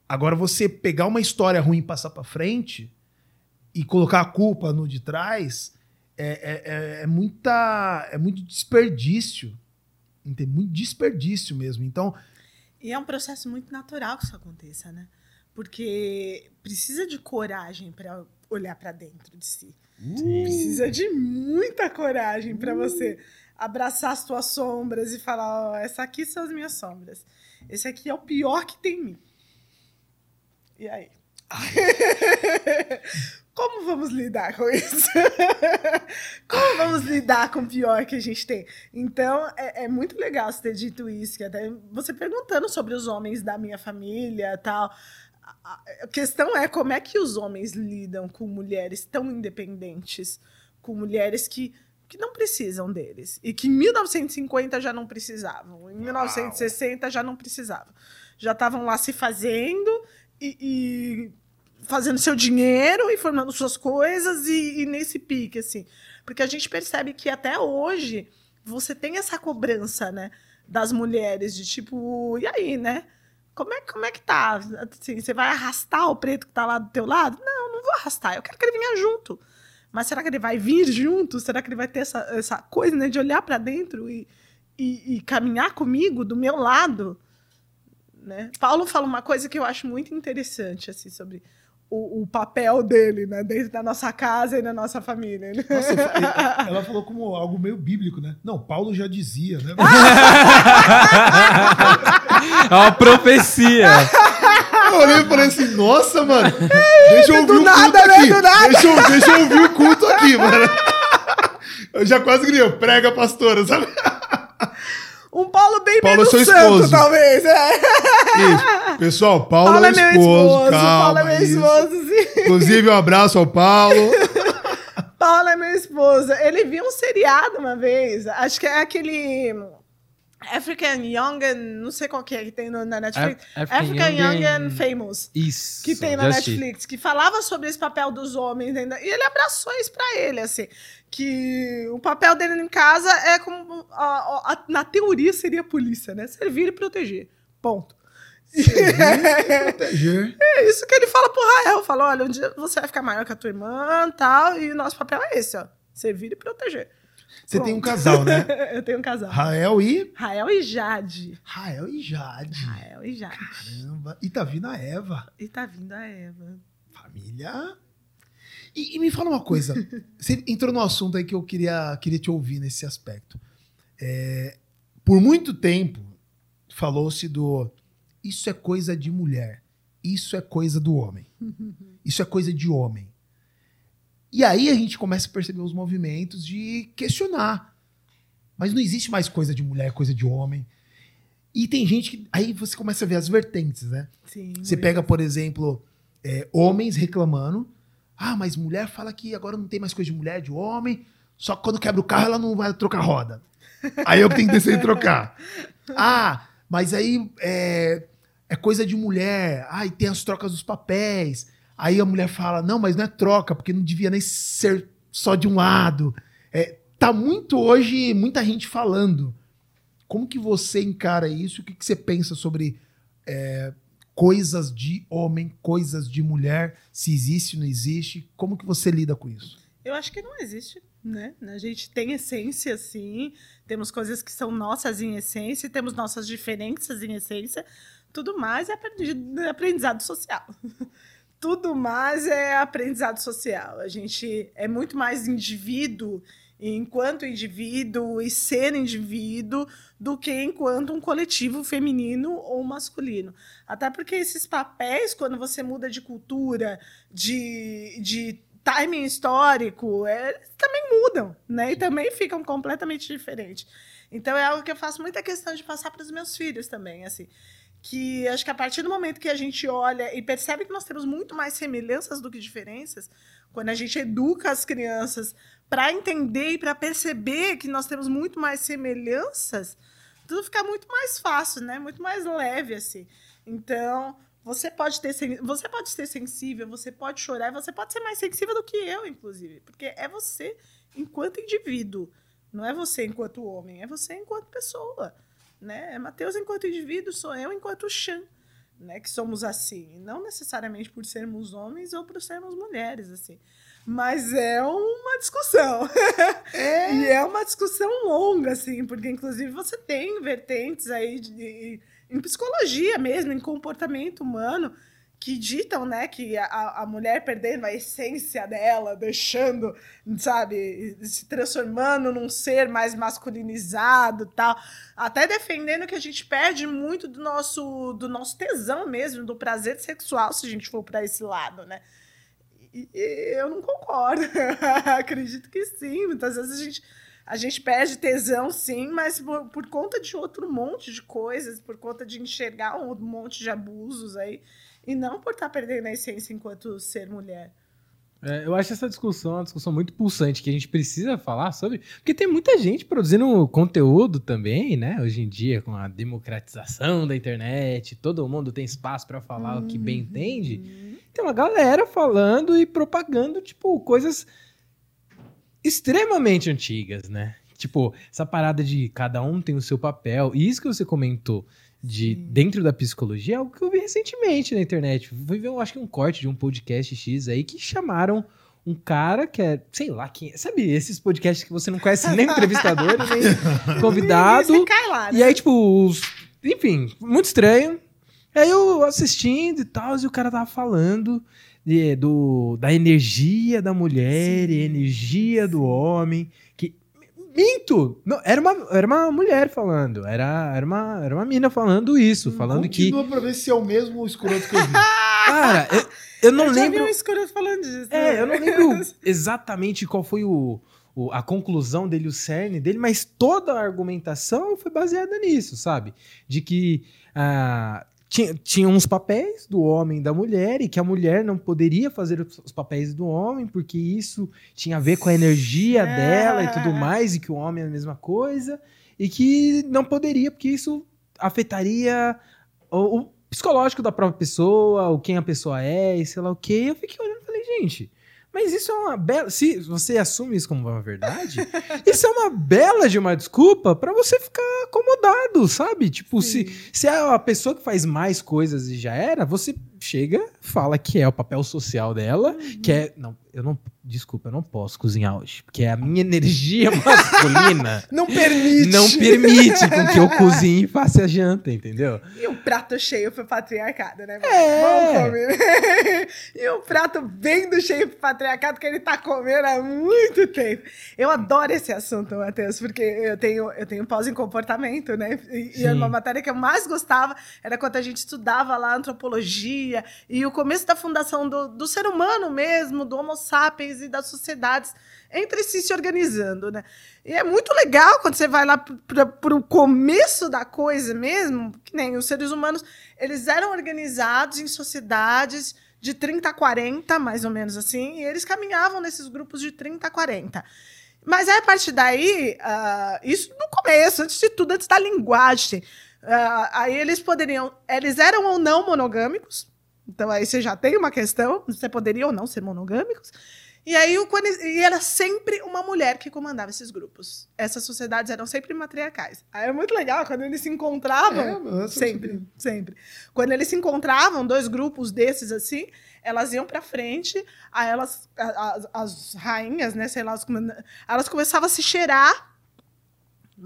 Agora, você pegar uma história ruim e passar pra frente e colocar a culpa no de trás é, é, é- é muita, é muito desperdício. Tem muito desperdício mesmo. Então, E é um processo muito natural que isso aconteça, né? Porque precisa de coragem para olhar para dentro de si. Precisa de muita coragem para você abraçar as tuas sombras e falar: ó, essa aqui são as minhas sombras. Esse aqui é o pior que tem em mim. E aí? Como vamos lidar com isso? Como vamos lidar com o pior que a gente tem? Então, é, é muito legal você ter dito isso, que até você perguntando sobre os homens da minha família tal. A questão é como é que os homens lidam com mulheres tão independentes, com mulheres que que não precisam deles. E que em 1950 já não precisavam. Em 1960 já não precisavam. Já estavam lá se fazendo e, e fazendo seu dinheiro e formando suas coisas e, e, nesse pique, assim. Porque a gente percebe que até hoje você tem essa cobrança, né? Das mulheres, de tipo, e aí, né? Como é, como é que tá? Assim, você vai arrastar o preto que tá lá do teu lado? Não, não vou arrastar. Eu quero que ele venha junto. Mas será que ele vai vir junto? Será que ele vai ter essa, essa coisa, né? De olhar para dentro e, e, e caminhar comigo, do meu lado? Né? Paulo fala uma coisa que eu acho muito interessante, assim, sobre o, o, papel dele, né? Dentro da nossa casa e da nossa família. Né? Nossa, ela falou como algo meio bíblico, né? Não, Paulo já dizia, né? é uma profecia. Eu olhei e falei assim, nossa, mano, deixa eu ouvir o nada, culto né? aqui. Deixa eu, deixa eu ouvir o culto aqui, mano. Eu já quase gritei, prega pastora, sabe? Um Paulo bem Paulo menos é santo, esposo. talvez. É. Isso. Pessoal, Paulo, Paulo é, é meu esposo. esposo calma, Paulo é meu isso. esposo, sim. Inclusive, um abraço ao Paulo. Paulo é meu esposo. Ele viu um seriado uma vez. Acho que é aquele African Young and, não sei qual que é que tem no, na Netflix. Af African, African Young, and... and Famous. Isso. Que tem na Netflix, que falava sobre esse papel dos homens. E ele abraçou isso pra ele, assim. Que o papel dele em casa é como. A, a, na teoria seria a polícia, né? Servir e proteger. Ponto. Servir e proteger. É isso que ele fala pro Rael. Falou: olha, um dia você vai ficar maior que a tua irmã tal. E nosso papel é esse, ó. Servir e proteger. Você tem um casal, né? eu tenho um casal. Rael e? Rael e Jade. Rael e Jade. Rael e Jade. Caramba. E tá vindo a Eva. E tá vindo a Eva. Família. E, e me fala uma coisa. Você entrou no assunto aí que eu queria, queria te ouvir nesse aspecto. É, por muito tempo, falou-se do. Isso é coisa de mulher. Isso é coisa do homem. Isso é coisa de homem. E aí a gente começa a perceber os movimentos de questionar. Mas não existe mais coisa de mulher, coisa de homem. E tem gente que. Aí você começa a ver as vertentes, né? Sim. Você pega, por exemplo, é, homens reclamando. Ah, mas mulher fala que agora não tem mais coisa de mulher, de homem. Só que quando quebra o carro, ela não vai trocar roda. Aí eu tenho que descer e trocar. Ah, mas aí é, é coisa de mulher. Ah, e tem as trocas dos papéis. Aí a mulher fala: não, mas não é troca, porque não devia nem ser só de um lado. É, tá muito hoje, muita gente falando. Como que você encara isso? O que, que você pensa sobre é, coisas de homem, coisas de mulher? Se existe não existe? Como que você lida com isso? Eu acho que não existe, né? A gente tem essência, sim. Temos coisas que são nossas em essência, temos nossas diferenças em essência. Tudo mais é aprendizado social. tudo mais é aprendizado social. A gente é muito mais indivíduo enquanto indivíduo e ser indivíduo do que enquanto um coletivo feminino ou masculino. Até porque esses papéis, quando você muda de cultura, de, de timing histórico, é, também mudam, né? E também ficam completamente diferentes. Então é algo que eu faço muita questão de passar para os meus filhos também, assim que acho que a partir do momento que a gente olha e percebe que nós temos muito mais semelhanças do que diferenças, quando a gente educa as crianças para entender e para perceber que nós temos muito mais semelhanças, tudo fica muito mais fácil, né? Muito mais leve assim. Então, você pode ter você pode ser sensível, você pode chorar, você pode ser mais sensível do que eu, inclusive, porque é você enquanto indivíduo, não é você enquanto homem, é você enquanto pessoa né? É Mateus enquanto indivíduo, sou eu enquanto Xan, né? Que somos assim, não necessariamente por sermos homens ou por sermos mulheres, assim. Mas é uma discussão. É. e é uma discussão longa, assim, porque inclusive você tem vertentes aí de, de, em psicologia mesmo, em comportamento humano, que ditam, né, que a, a mulher perdendo a essência dela, deixando, sabe, se transformando num ser mais masculinizado, tal, até defendendo que a gente perde muito do nosso do nosso tesão mesmo, do prazer sexual, se a gente for para esse lado, né? E, e eu não concordo. Acredito que sim, muitas vezes a gente a gente perde tesão, sim, mas por, por conta de outro monte de coisas, por conta de enxergar um monte de abusos aí, e não por estar tá perdendo a essência enquanto ser mulher. É, eu acho essa discussão uma discussão muito pulsante que a gente precisa falar sobre, porque tem muita gente produzindo conteúdo também, né? Hoje em dia, com a democratização da internet, todo mundo tem espaço para falar o que bem entende. Tem uma galera falando e propagando, tipo, coisas extremamente antigas, né? Tipo, essa parada de cada um tem o seu papel. E isso que você comentou de Sim. dentro da psicologia é algo que eu vi recentemente na internet. Fui ver, eu acho que um corte de um podcast X aí que chamaram um cara que é, sei lá quem é. Sabe, esses podcasts que você não conhece nem entrevistador, nem convidado. E você cai lá, né? E aí, tipo, os- enfim, muito estranho. Aí eu assistindo e tal, e o cara tava falando de- do, da energia da mulher e energia do homem. Que. Minto! Não, era, uma, era uma mulher falando. Era, era, uma, era uma mina falando isso. Falando que. Continua pra ver se é o mesmo escroto que eu vi. Cara, eu, eu não eu já lembro. vi um escroto falando disso. É, eu não lembro exatamente qual foi o, o- a conclusão dele, o cerne dele, mas toda a argumentação foi baseada nisso, sabe? De que ah, tinha, tinha uns papéis do homem e da mulher, e que a mulher não poderia fazer os, papéis do homem, porque isso tinha a ver com a energia É. dela e tudo mais, e que o homem é a mesma coisa, e que não poderia, porque isso afetaria o, o psicológico da própria pessoa, o quem a pessoa é, e sei lá o quê. E eu fiquei olhando e falei, gente, mas isso é uma bela. Se você assume isso como uma verdade, isso é uma bela de uma desculpa pra você ficar acomodado, sabe? Tipo, se, se é a pessoa que faz mais coisas e já era, você chega, fala que é o papel social dela, que é. Não, eu não. Desculpa, eu não posso cozinhar hoje. Porque a minha energia masculina Não permite. não permite com que eu cozinhe e faça a janta, entendeu? E o prato cheio foi patriarcado, né? É. Vamos comer. e o prato bem do cheio pro patriarcado que ele tá comendo há muito tempo. Eu adoro esse assunto, Matheus, porque eu tenho, eu tenho pós em comportamento, né? E, e uma matéria que eu mais gostava era quando a gente estudava lá antropologia e o começo da fundação do, do ser humano mesmo, do Homo sapiens e das sociedades entre si se organizando, né? E é muito legal quando você vai lá para o começo da coisa mesmo, que nem os seres humanos, eles eram organizados em sociedades de 30 a 40, mais ou menos assim, e eles caminhavam nesses grupos de 30 a 40. Mas aí, a partir daí, ah, isso no começo, antes de tudo, antes da linguagem, ah, aí eles poderiam, eles eram ou não monogâmicos, então aí você já tem uma questão, você poderia ou não ser monogâmicos, e aí e era sempre uma mulher que comandava esses grupos. Essas sociedades eram sempre matriarcais. Aí é muito legal quando eles se encontravam. É, sempre, sabia. sempre. Quando eles se encontravam, dois grupos desses assim, elas iam pra frente, aí elas, a- a- as, rainhas, né, sei lá, as come- elas começavam a se cheirar,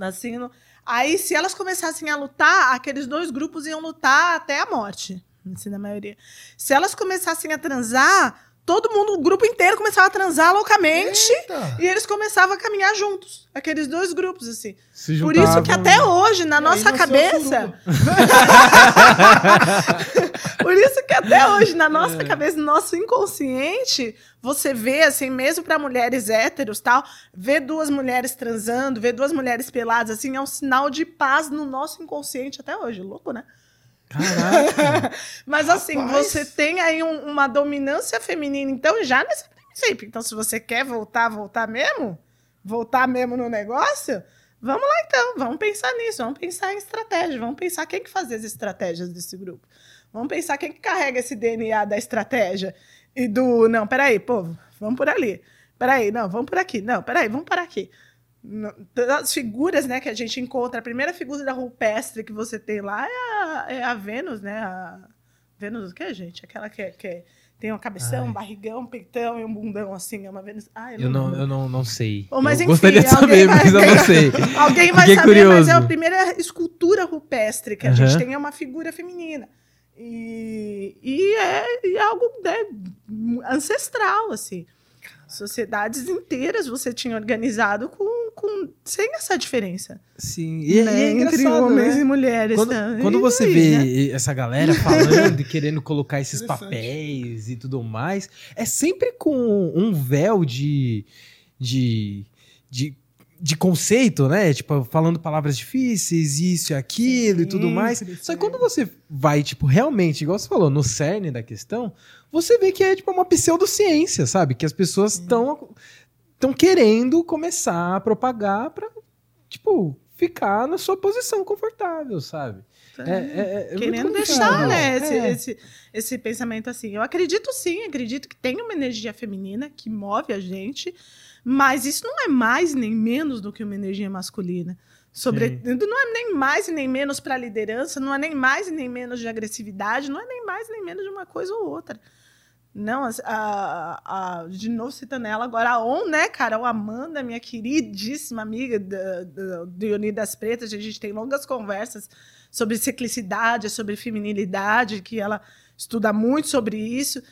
assim, no- aí se elas começassem a lutar, aqueles dois grupos iam lutar até a morte, assim, na maioria. Se elas começassem a transar, todo mundo, o grupo inteiro começava a transar loucamente, Eita. e eles começavam a caminhar juntos, aqueles dois grupos, assim. Se Por isso que até hoje, na E nossa cabeça. Por isso que até hoje, na nossa É. cabeça, no nosso inconsciente, você vê, assim, mesmo para mulheres héteros tal, ver duas mulheres transando, ver duas mulheres peladas, assim, é um sinal de paz no nosso inconsciente até hoje. Louco, né? Caraca. Mas assim, Rapaz. você tem aí um- uma dominância feminina, então, já nesse princípio. Então, se você quer voltar, voltar mesmo, voltar mesmo no negócio, vamos lá então, vamos pensar nisso, vamos pensar em estratégia, vamos pensar quem que faz as estratégias desse grupo. Vamos pensar quem que carrega esse DNA da estratégia e do, não, peraí, povo, vamos por ali. Peraí, não, vamos por aqui. Não, peraí, vamos parar aqui. Não, As figuras, né, que a gente encontra, a primeira figura da rupestre que você tem lá é a, é a Vênus, né? A Vênus o que, gente? Aquela que, é- que é- tem um cabeção, Ai. um barrigão, um peitão e um bundão, assim. É uma Vênus... Ai, Eu não, lembro. eu não, não sei. Bom, mas eu enfim, gostaria de saber, vai- mas eu não sei. Alguém vai Fiquei saber, mas é a curioso. primeira escultura rupestre que a gente tem é uma figura feminina. E, e, é, e é algo né, ancestral, assim. Sociedades inteiras você tinha organizado com, com, sem essa diferença. Sim, e, e né, é entre homens né? e mulheres. Quando, né? quando E você aí, vê né? essa galera falando e querendo colocar esses papéis e tudo mais, é sempre com um véu de. de. de de conceito, né? Tipo, falando palavras difíceis, isso e aquilo e tudo mais. Só que quando você vai, tipo, realmente, igual você falou, no cerne da questão, você vê que é, tipo, uma pseudociência, sabe? Que as pessoas estão estão querendo começar a propagar pra, tipo, ficar na sua posição confortável, sabe? É, é- é Querendo muito deixar, né, esse, É. esse, esse pensamento assim. Eu acredito sim, acredito que tem uma energia feminina que move a gente, mas isso não é mais nem menos do que uma energia masculina. Sobre, Sim. não é nem mais e nem menos para liderança, não é nem mais e nem menos de agressividade, não é nem mais nem menos de uma coisa ou outra. Não, a, a- de novo citando ela agora, a On, né, Carol Amanda, minha queridíssima amiga do Unidas Pretas, a gente tem longas conversas sobre ciclicidade, sobre feminilidade, que ela estuda muito sobre isso.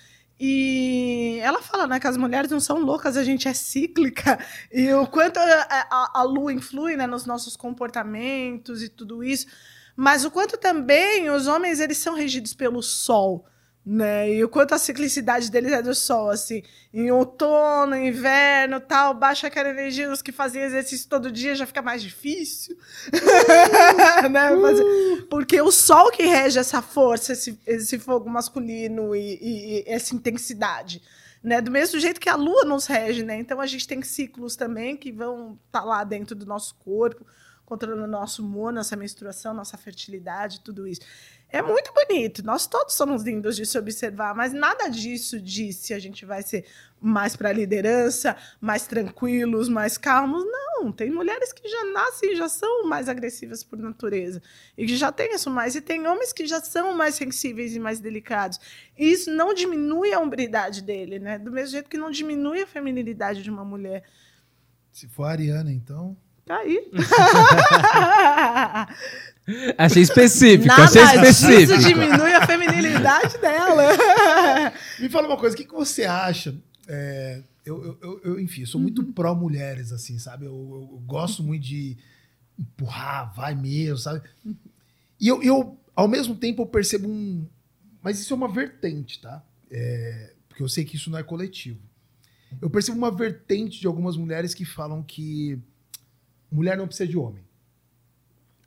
E ela fala né, que as mulheres não são loucas, a gente é cíclica. E o quanto a, a- a lua influi né, nos nossos comportamentos e tudo isso. Mas o quanto também os homens eles são regidos pelo sol. Né? E o quanto a ciclicidade deles é do sol, assim, em outono, inverno, tal, baixa aquela energia, os que faziam exercício todo dia já fica mais difícil. né? Fazer- Porque o sol que rege essa força, esse, esse fogo masculino e, e- e essa intensidade. Né? Do mesmo jeito que a lua nos rege, né? Então a gente tem ciclos também que vão estar lá dentro do nosso corpo, controlando nosso humor, nossa menstruação, nossa fertilidade, tudo isso. É muito bonito. Nós todos somos lindos de se observar, mas nada disso diz se a gente vai ser mais para liderança, mais tranquilos, mais calmos. Não, tem mulheres que já nascem e já são mais agressivas por natureza e que já têm isso mais. E tem homens que já são mais sensíveis e mais delicados. E isso não diminui a hombridade dele, né? Do mesmo jeito que não diminui a feminilidade de uma mulher. Se for a Ariana, então. Tá aí. Achei específico, Nada achei específico. diminui a feminilidade dela. Me fala uma coisa, o que, que você acha? É, eu, eu, eu- eu, enfim, eu sou muito pró-mulheres, assim, sabe? Eu, eu- eu gosto muito de empurrar, vai mesmo, sabe? E eu, eu, ao mesmo tempo, eu percebo um. Mas isso é uma vertente, tá? É, porque eu sei que isso não é coletivo. Eu percebo uma vertente de algumas mulheres que falam que mulher não precisa de homem.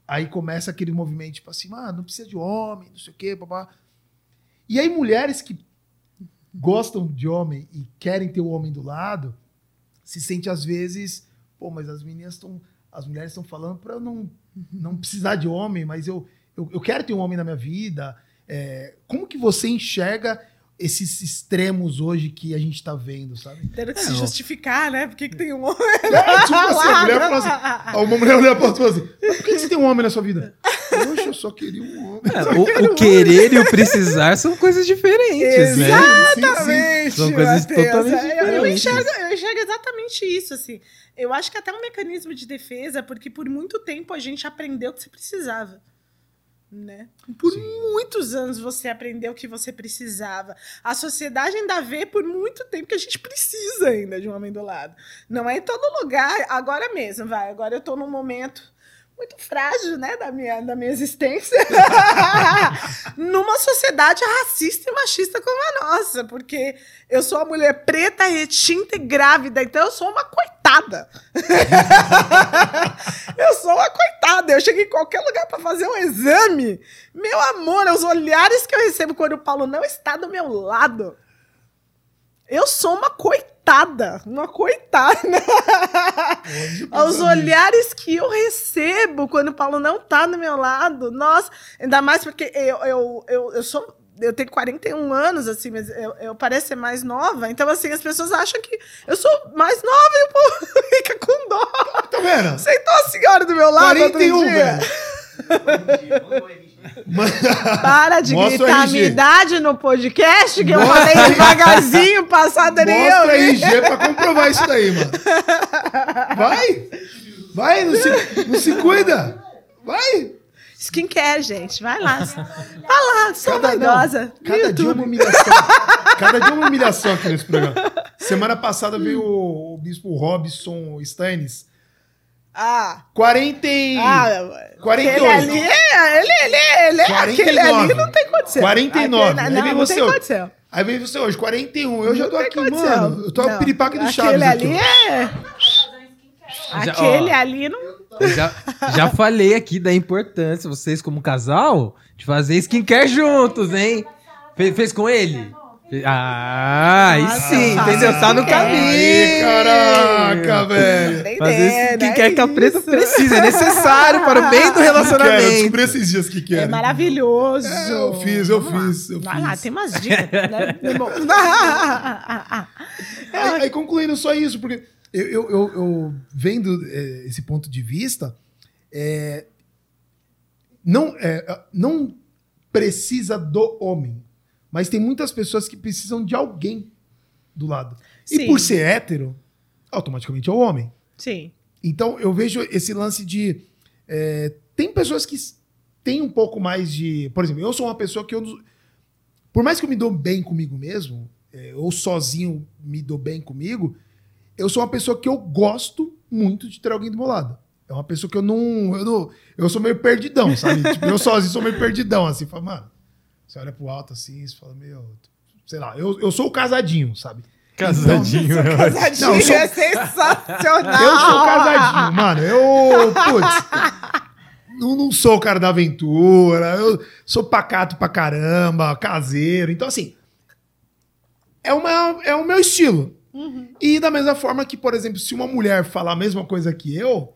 Aí começa aquele movimento, tipo assim, ah, não precisa de homem, não sei o quê, papá. E aí mulheres que gostam de homem e querem ter o homem do lado, se sente às vezes, pô, mas as meninas estão, as mulheres estão falando para eu não, não precisar de homem, mas eu, eu, eu quero ter um homem na minha vida. É, como que você enxerga esses extremos hoje que a gente tá vendo, sabe? Tendo que É, se ó. justificar, né? Por que, que tem um homem? É, tipo assim, a mulher fala assim, uma mulher olha pra outra e fala assim, por que, que você tem um homem na sua vida? Poxa, eu só queria um homem. É, o, o querer e o precisar são coisas diferentes, né? Exatamente. São coisas Matheus. totalmente É, Eu, eu, diferentes. enxergo, eu enxergo exatamente isso, assim. Eu acho que até um mecanismo de defesa, porque por muito tempo a gente aprendeu que você precisava. Né? Por muitos anos você aprendeu que você precisava. A sociedade ainda vê por muito tempo que a gente precisa ainda de um homem do lado. Não é em todo lugar, agora mesmo, vai. Agora eu tô num momento muito frágil, né, da minha, da minha existência. Numa sociedade racista e machista como a nossa, porque eu sou uma mulher preta, retinta e grávida, então eu sou uma coitada. eu sou uma coitada. Eu chego em qualquer lugar para fazer um exame. Meu amor, os olhares que eu recebo quando o Paulo não está do meu lado. Eu sou uma coitada, uma coitada. Os olhares que eu recebo quando o Paulo não tá do meu lado, nossa, ainda mais porque eu, eu, eu, eu sou. Eu tenho 41 anos, assim, mas eu, eu pareço ser mais nova. Então, assim, as pessoas acham que eu sou mais nova e o povo fica com dó. Tá vendo? Sentou a senhora do meu lado. outro 41, dia. velho. Para de Mostra gritar a minha idade no podcast, que eu Mostra falei aí. devagarzinho, passada nem eu. Mostra vi. RG pra comprovar isso daí, mano. Vai! Vai, não se, não se cuida! Vai! Skincare, gente. Vai lá. Vai lá, sou não, vaidosa. Cada dia YouTube. uma humilhação. Cada dia uma humilhação aqui nesse programa. Semana passada veio o, o bispo Robson Steines. Ah, 40 e... ah, 48. Aquele ali, é- ele, ele, ele, é- 49. aquele ali não tem condição. 49. Aquele- Aí não, vem não você tem hoje. condição. Aí veio você hoje, 41. Eu já Não tô tem aqui, condição. mano. Eu tô Não. de Aquele Chaves aqui. ali é... Aquele ó. ali não. Já, já falei aqui da importância, vocês como casal, de fazer skincare juntos, hein? Fez, fez com ele? Ah, aí sim, faz entendeu? Tá no caminho. Aí, caraca, velho. Fazer Entendendo, skincare que a é preta isso. precisa, é necessário para o bem do Quero, relacionamento. descobri esses dias que quero. É maravilhoso. É, eu fiz, eu Vamos lá. fiz, eu Vai lá, fiz. tem umas dicas, né? Bom. Aí, aí, concluindo só isso, porque eu, eu, eu- eu vendo é, esse ponto de vista, é, não, é, não precisa do homem, mas tem muitas pessoas que precisam de alguém do lado. E Sim. por ser hétero, automaticamente é o homem. Sim. Então eu vejo esse lance de. é, tem pessoas que têm um pouco mais de. Por exemplo, eu sou uma pessoa que eu. Por mais que eu me dou bem comigo mesmo, é, ou sozinho me dou bem comigo, eu sou uma pessoa que eu gosto muito de ter alguém do meu lado. É uma pessoa que eu não. Eu, não, eu sou meio perdidão, sabe? tipo, eu sozinho sou meio perdidão, assim. Fala, mano, você olha pro alto assim, você fala, meu. Sei lá, eu, eu sou o casadinho, sabe? Casadinho, é ótimo. Casadinho Não, eu sou- é sensacional. Eu sou casadinho, mano. Eu, putz, não, não sou o cara da aventura. Eu sou pacato pra caramba, caseiro. Então, assim, é, uma, é o meu estilo. E da mesma forma que, por exemplo, se uma mulher falar a mesma coisa que eu,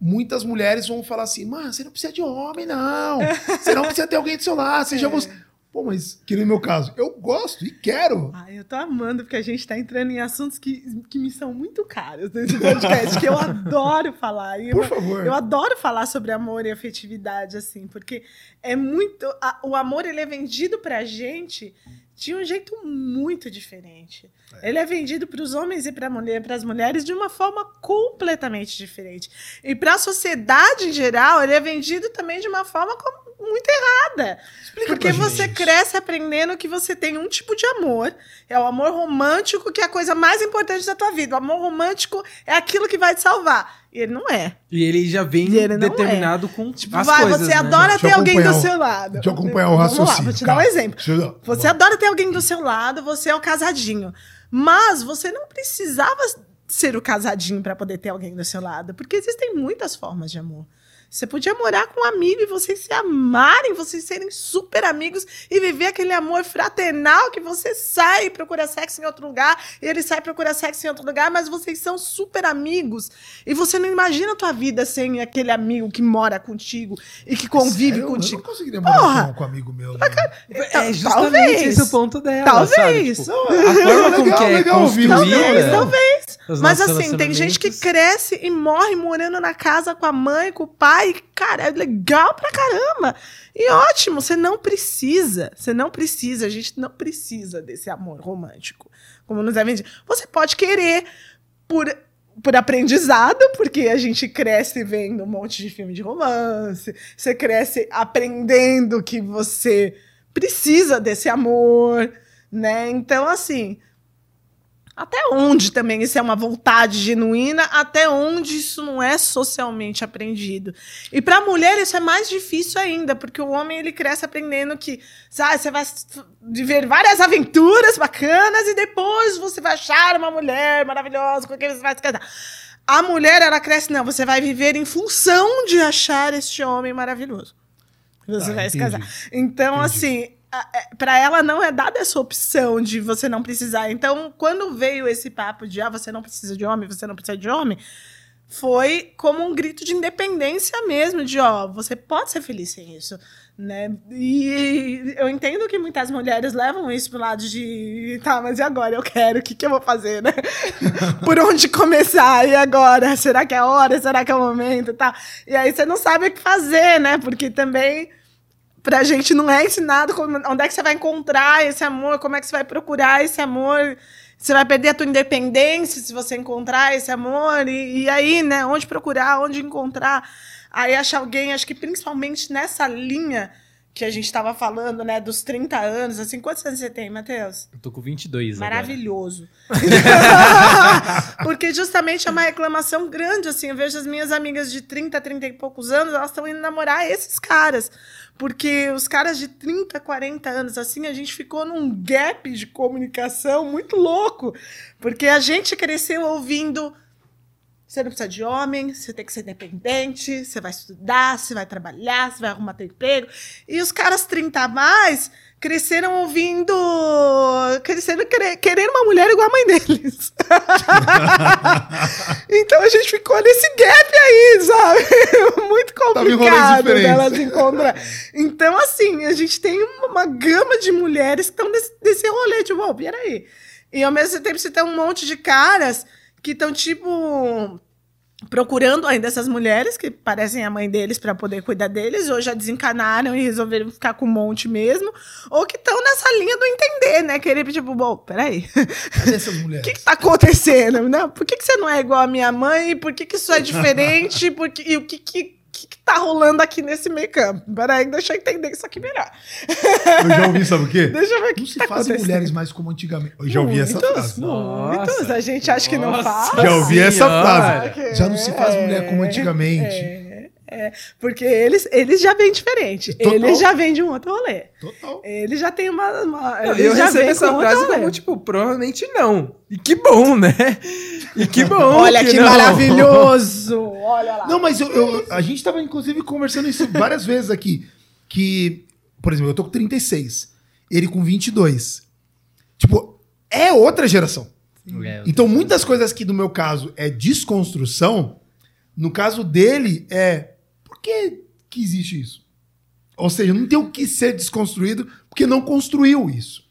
muitas mulheres vão falar assim, mano, você não precisa de homem, não. Você não precisa ter alguém do seu lado. Seja você. Pô, mas que no meu caso, eu gosto e quero. Ai, eu tô amando, porque a gente tá entrando em assuntos que, que me são muito caros nesse podcast, que eu adoro falar. Eu, Por favor. eu adoro falar sobre amor e afetividade, assim, porque é muito. a- o amor, ele é vendido pra gente de um jeito muito diferente. Ele é vendido para os homens e para mulher, as mulheres de uma forma completamente diferente. E para a sociedade em geral, ele é vendido também de uma forma como- muito errada. Explica Porque pra gente você isso. cresce aprendendo que você tem um tipo de amor, é o amor romântico, que é a coisa mais importante da tua vida. O amor romântico é aquilo que vai te salvar. E ele não é. E ele já vem ele não determinado com Tipo, as vai, coisas, você né? adora Deixa ter alguém do seu lado. Deixa eu acompanhar o Vamos lá, raciocínio. vou te dar um exemplo. Eu- Você adora ter alguém do seu lado, você é o casadinho. Mas você não precisava ser o casadinho para poder ter alguém do seu lado, porque existem muitas formas de amor. Você podia morar com um amigo e vocês se amarem, vocês serem super amigos e viver aquele amor fraternal que você sai e procura sexo em outro lugar, e ele sai e procura sexo em outro lugar, mas vocês são super amigos. E você não imagina a tua vida sem aquele amigo que mora contigo e que convive Sério? Eu contigo. não conseguiria morar Porra! com, com um amigo meu. É justamente Talvez. esse o ponto dela. Talvez. Tipo, a forma como Legal, que é legal ouvir, construída. Talvez, talvez. Mas assim, tem gente que cresce e morre morando na casa com a mãe, com o pai. Cara, é legal pra caramba. E ótimo, você não precisa. Você não precisa, a gente não precisa desse amor romântico. Como nos é vendido. Você pode querer por, por aprendizado, porque a gente cresce vendo um monte de filme de romance. Você cresce aprendendo que você precisa desse amor, né? Então, assim, até onde também isso é uma vontade genuína, até onde isso não é socialmente aprendido. E para a mulher isso é mais difícil ainda, porque o homem ele cresce aprendendo que sabe, você vai viver várias aventuras bacanas e depois você vai achar uma mulher maravilhosa com quem você vai se casar. A mulher, ela cresce, não, você vai viver em função de achar este homem maravilhoso. Você Ah, vai se entendi. casar. Então, Entendi. assim, para ela não é dada essa opção de você não precisar. Então, quando veio esse papo de ah, você não precisa de homem, você não precisa de homem, foi como um grito de independência mesmo, de ó, você pode ser feliz sem isso, né? E eu entendo que muitas mulheres levam isso pro lado de, tá, mas e agora? Eu quero, o que, que eu vou fazer, né? Por onde começar? E agora? Será que é a hora? Será que é o momento? tal? E aí você não sabe o que fazer, né? Porque também pra gente não é ensinado como- onde é que você vai encontrar esse amor, como é que você vai procurar esse amor. Você vai perder a tua independência se você encontrar esse amor. E, e aí, né? Onde procurar, onde encontrar. Aí achar alguém, acho que principalmente nessa linha que a gente estava falando, né? Dos 30 anos, assim. Quantos anos você tem, Matheus? Eu tô com 22 agora. Maravilhoso. Porque justamente é uma reclamação grande, assim. Eu vejo as minhas amigas de 30, 30 e poucos anos, elas estão indo namorar esses caras. Porque os caras de 30, 40 anos, assim, a gente ficou num gap de comunicação muito louco. Porque a gente cresceu ouvindo Você não precisa de homem, você tem que ser independente, você vai estudar, você vai trabalhar, você vai arrumar teu emprego. E os caras 30 a mais cresceram ouvindo. cresceram querer, querendo uma mulher igual a mãe deles. então a gente ficou nesse gap aí, sabe? Muito complicado delas encontrar. Então, assim, a gente tem uma, gama de mulheres que estão nesse, nesse rolê, tipo, oh, peraí. E ao mesmo tempo você tem um monte de caras que estão, tipo, procurando ainda essas mulheres que parecem a mãe deles para poder cuidar deles, ou já desencanaram e resolveram ficar com um monte mesmo, ou que estão nessa linha do entender, né? Querer, tipo, bom, peraí. O que, que tá acontecendo? Não, por que, que você não é igual a minha mãe? Por que, que isso é diferente? Por que, e o que, que que, que tá rolando aqui nesse meio campo? Peraí, deixa eu entender isso aqui melhor. Eu já ouvi, sabe o quê? Deixa eu ver o que Não que se tá fazem mulheres mais como antigamente. Eu já ouvi essa Muitos, frase. Muitos, a gente acha que não faz. Já ouvi essa frase. Já não se faz mulher como antigamente. É, é, porque eles, eles já vêm diferente. Total. Eles já vêm de um outro rolê. Total. Eles já têm uma. uma Não, eles eu vêm essa com frase como, tipo, provavelmente não. E que bom, né? E que bom. Olha que, não. maravilhoso! Olha lá. Não, mas eu, eu- a gente tava, inclusive, conversando isso várias vezes aqui. Que, por exemplo, eu tô com 36. Ele com 22. Tipo, é outra geração. É, Então, muitas coisas que, no meu caso, é desconstrução, no caso dele, é que, que existe isso? Ou seja, não tem o que ser desconstruído porque não construiu isso.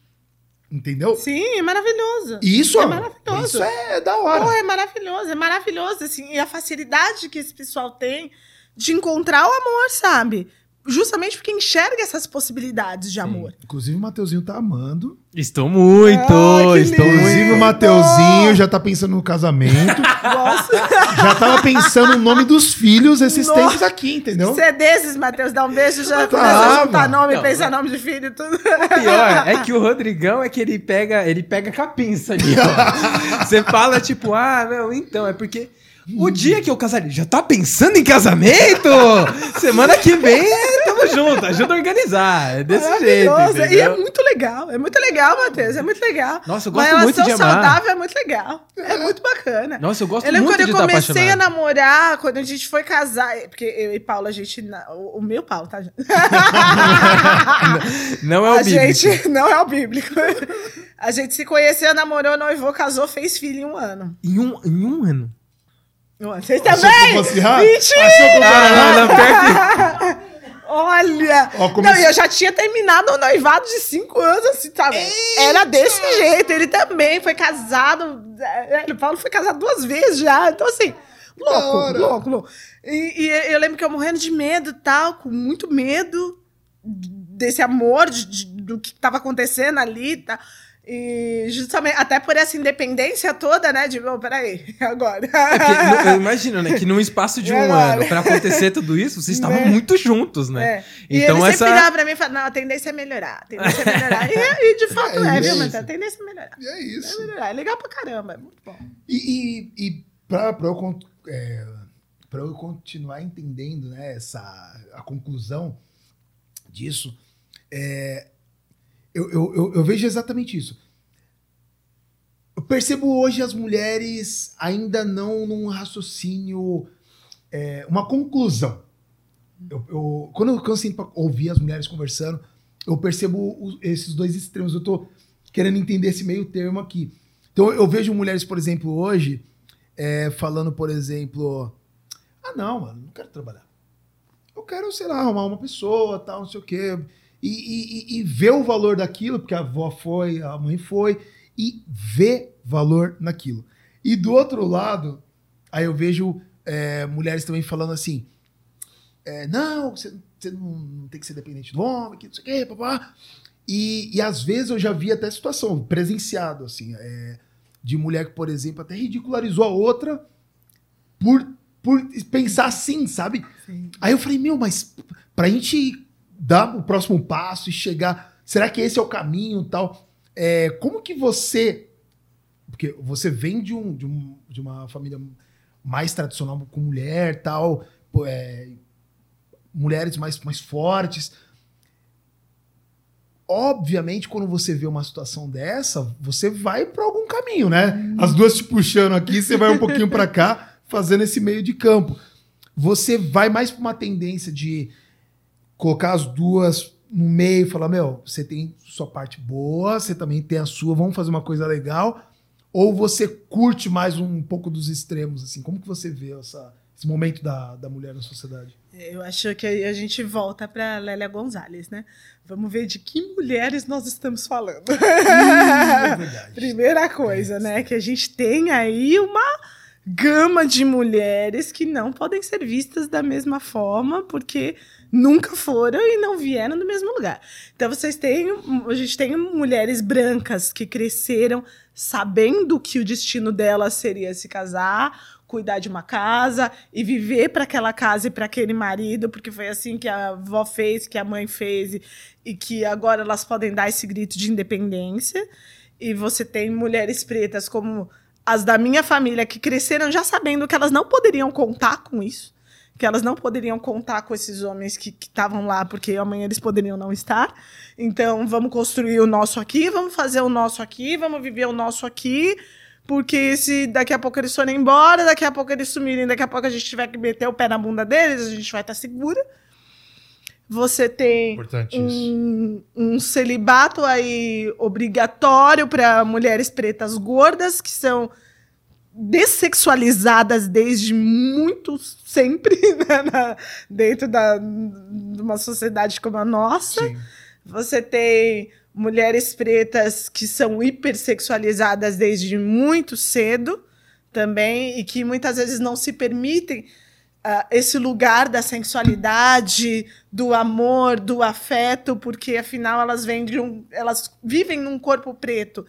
Entendeu? Sim, é maravilhoso. Isso É maravilhoso. Isso é da hora. Pô, é maravilhoso, é maravilhoso, assim, e a facilidade que esse pessoal tem de encontrar o amor, sabe? Justamente porque enxerga essas possibilidades de amor. Inclusive, o Mateuzinho tá amando. Estou muito, Ah, estou lindo. Inclusive, o. Mateuzinho já tá pensando no casamento. Gosto. já tava pensando no nome dos filhos esses Nossa. tempos aqui, entendeu? Você é desses, Matheus, dá um beijo, já começa a juntar nome, Não, pensa não. nome de filho e tudo. Pior é que o Rodrigão é que ele pega, ele pega com a pinça ali, ó. Você fala tipo, ah, não, então, é porque o dia que eu casar, já tá pensando em casamento? Semana que vem, é, tamo junto, ajuda a organizar. É desse jeito, Maravilhoso. E é entendeu? muito legal, é muito legal, Matheus, é muito legal. Nossa, eu Uma gosto muito relação de amar. saudável é muito legal. É muito bacana. Nossa, eu gosto Eu lembro muito quando de eu estar comecei a namorar, quando a gente foi casar, porque eu e Paula, a gente. O, o meu Paulo, tá? gente? Não é o a bíblico. gente. Não é o bíblico. A gente se conheceu, namorou, noivou, casou, fez filho em um ano. Em um, em um ano. Vocês Achou que eu também? Mentira! Achou que eu Ah, que- Olha! Ó, Não, eu já tinha terminado o noivado de cinco anos, assim, sabe? Era desse jeito. Ele também foi casado. é, O Paulo foi casado duas vezes já. Então, assim, louco, louco, louco. E, e eu lembro que eu morrendo de medo e tal, com muito medo desse amor, de- de- do que estava acontecendo ali e tal. E justamente, até por essa independência toda, né? De, oh, peraí, agora. É que, eu imagino, né? Que num espaço de um Agora. ano, pra acontecer tudo isso, vocês estavam Né? muito juntos, né? É. E Então ele essa. sempre virava pra mim e falava, não, a tendência é melhorar, a tendência é melhorar. e, e de fato É é, viu, mas a tendência é melhorar. E é É isso. melhorar, é legal pra caramba, é muito bom. E, e, e pra, pra eu, con- é, pra eu continuar entendendo né, essa, a conclusão disso, é, eu, eu, eu, eu vejo exatamente isso. Eu percebo hoje as mulheres ainda não num raciocínio, é, uma conclusão. Eu, eu- quando, eu, quando eu ouvir as mulheres conversando, eu percebo os- esses dois extremos. Eu tô querendo entender esse meio termo aqui. Então eu vejo mulheres, por exemplo, hoje, é, falando, por exemplo, ah, não, mano, não quero trabalhar. Eu quero, sei lá, arrumar uma pessoa, tal, não sei o quê. E, e, e- ver o valor daquilo, porque a avó foi, a mãe foi, e ver valor naquilo. E do outro lado, aí eu vejo é, mulheres também falando assim: é, não, você, você não, não tem que ser dependente do homem, que não sei o quê, papá. E, e às vezes eu já vi até situação, presenciado, assim, é, de mulher que, por exemplo, até ridicularizou a outra por, por pensar assim, sabe? Aí eu falei, meu, mas pra gente dar o próximo passo e chegar, será que esse é o caminho e tal? É, como que você. Porque você vem de, um, de, um, de uma família mais tradicional com mulher tal, é, mulheres mais, mais fortes. Obviamente, quando você vê uma situação dessa, você vai para algum caminho, né? As duas te puxando aqui, você vai um pouquinho para cá. fazendo esse meio de campo. Você vai mais para uma tendência de colocar as duas no meio e falar: meu, você tem sua parte boa, você também tem a sua, vamos fazer uma coisa legal. Ou você curte mais um pouco dos extremos, assim? Como que você vê essa, esse momento da, da mulher na sociedade? Eu acho que aí a gente volta para Lélia Gonzalez, né? Vamos ver de que mulheres nós estamos falando. é verdade. Primeira coisa, né? Que a gente tem aí uma gama de mulheres que não podem ser vistas da mesma forma, porque nunca foram e não vieram do mesmo lugar. Então vocês têm, a gente tem mulheres brancas que cresceram sabendo que o destino delas seria se casar, cuidar de uma casa e viver para aquela casa e para aquele marido, porque foi assim que a avó fez, que a mãe fez e, e que agora elas podem dar esse grito de independência. E você tem mulheres pretas como as da minha família que cresceram já sabendo que elas não poderiam contar com isso que elas não poderiam contar com esses homens que estavam lá, porque amanhã eles poderiam não estar. Então, vamos construir o nosso aqui, vamos fazer o nosso aqui, vamos viver o nosso aqui, porque se daqui a pouco eles forem embora, daqui a pouco eles sumirem, daqui a pouco a gente tiver que meter o pé na bunda deles, a gente vai estar segura. Você tem um, um, celibato aí obrigatório para mulheres pretas gordas, que são dessexualizadas desde muito sempre né, na, dentro da, de uma sociedade como a nossa. Sim. Você tem mulheres pretas que são hipersexualizadas desde muito cedo também e que muitas vezes não se permitem uh, esse lugar da sensualidade, do amor, do afeto, porque afinal elas vêm de um, elas vivem num corpo preto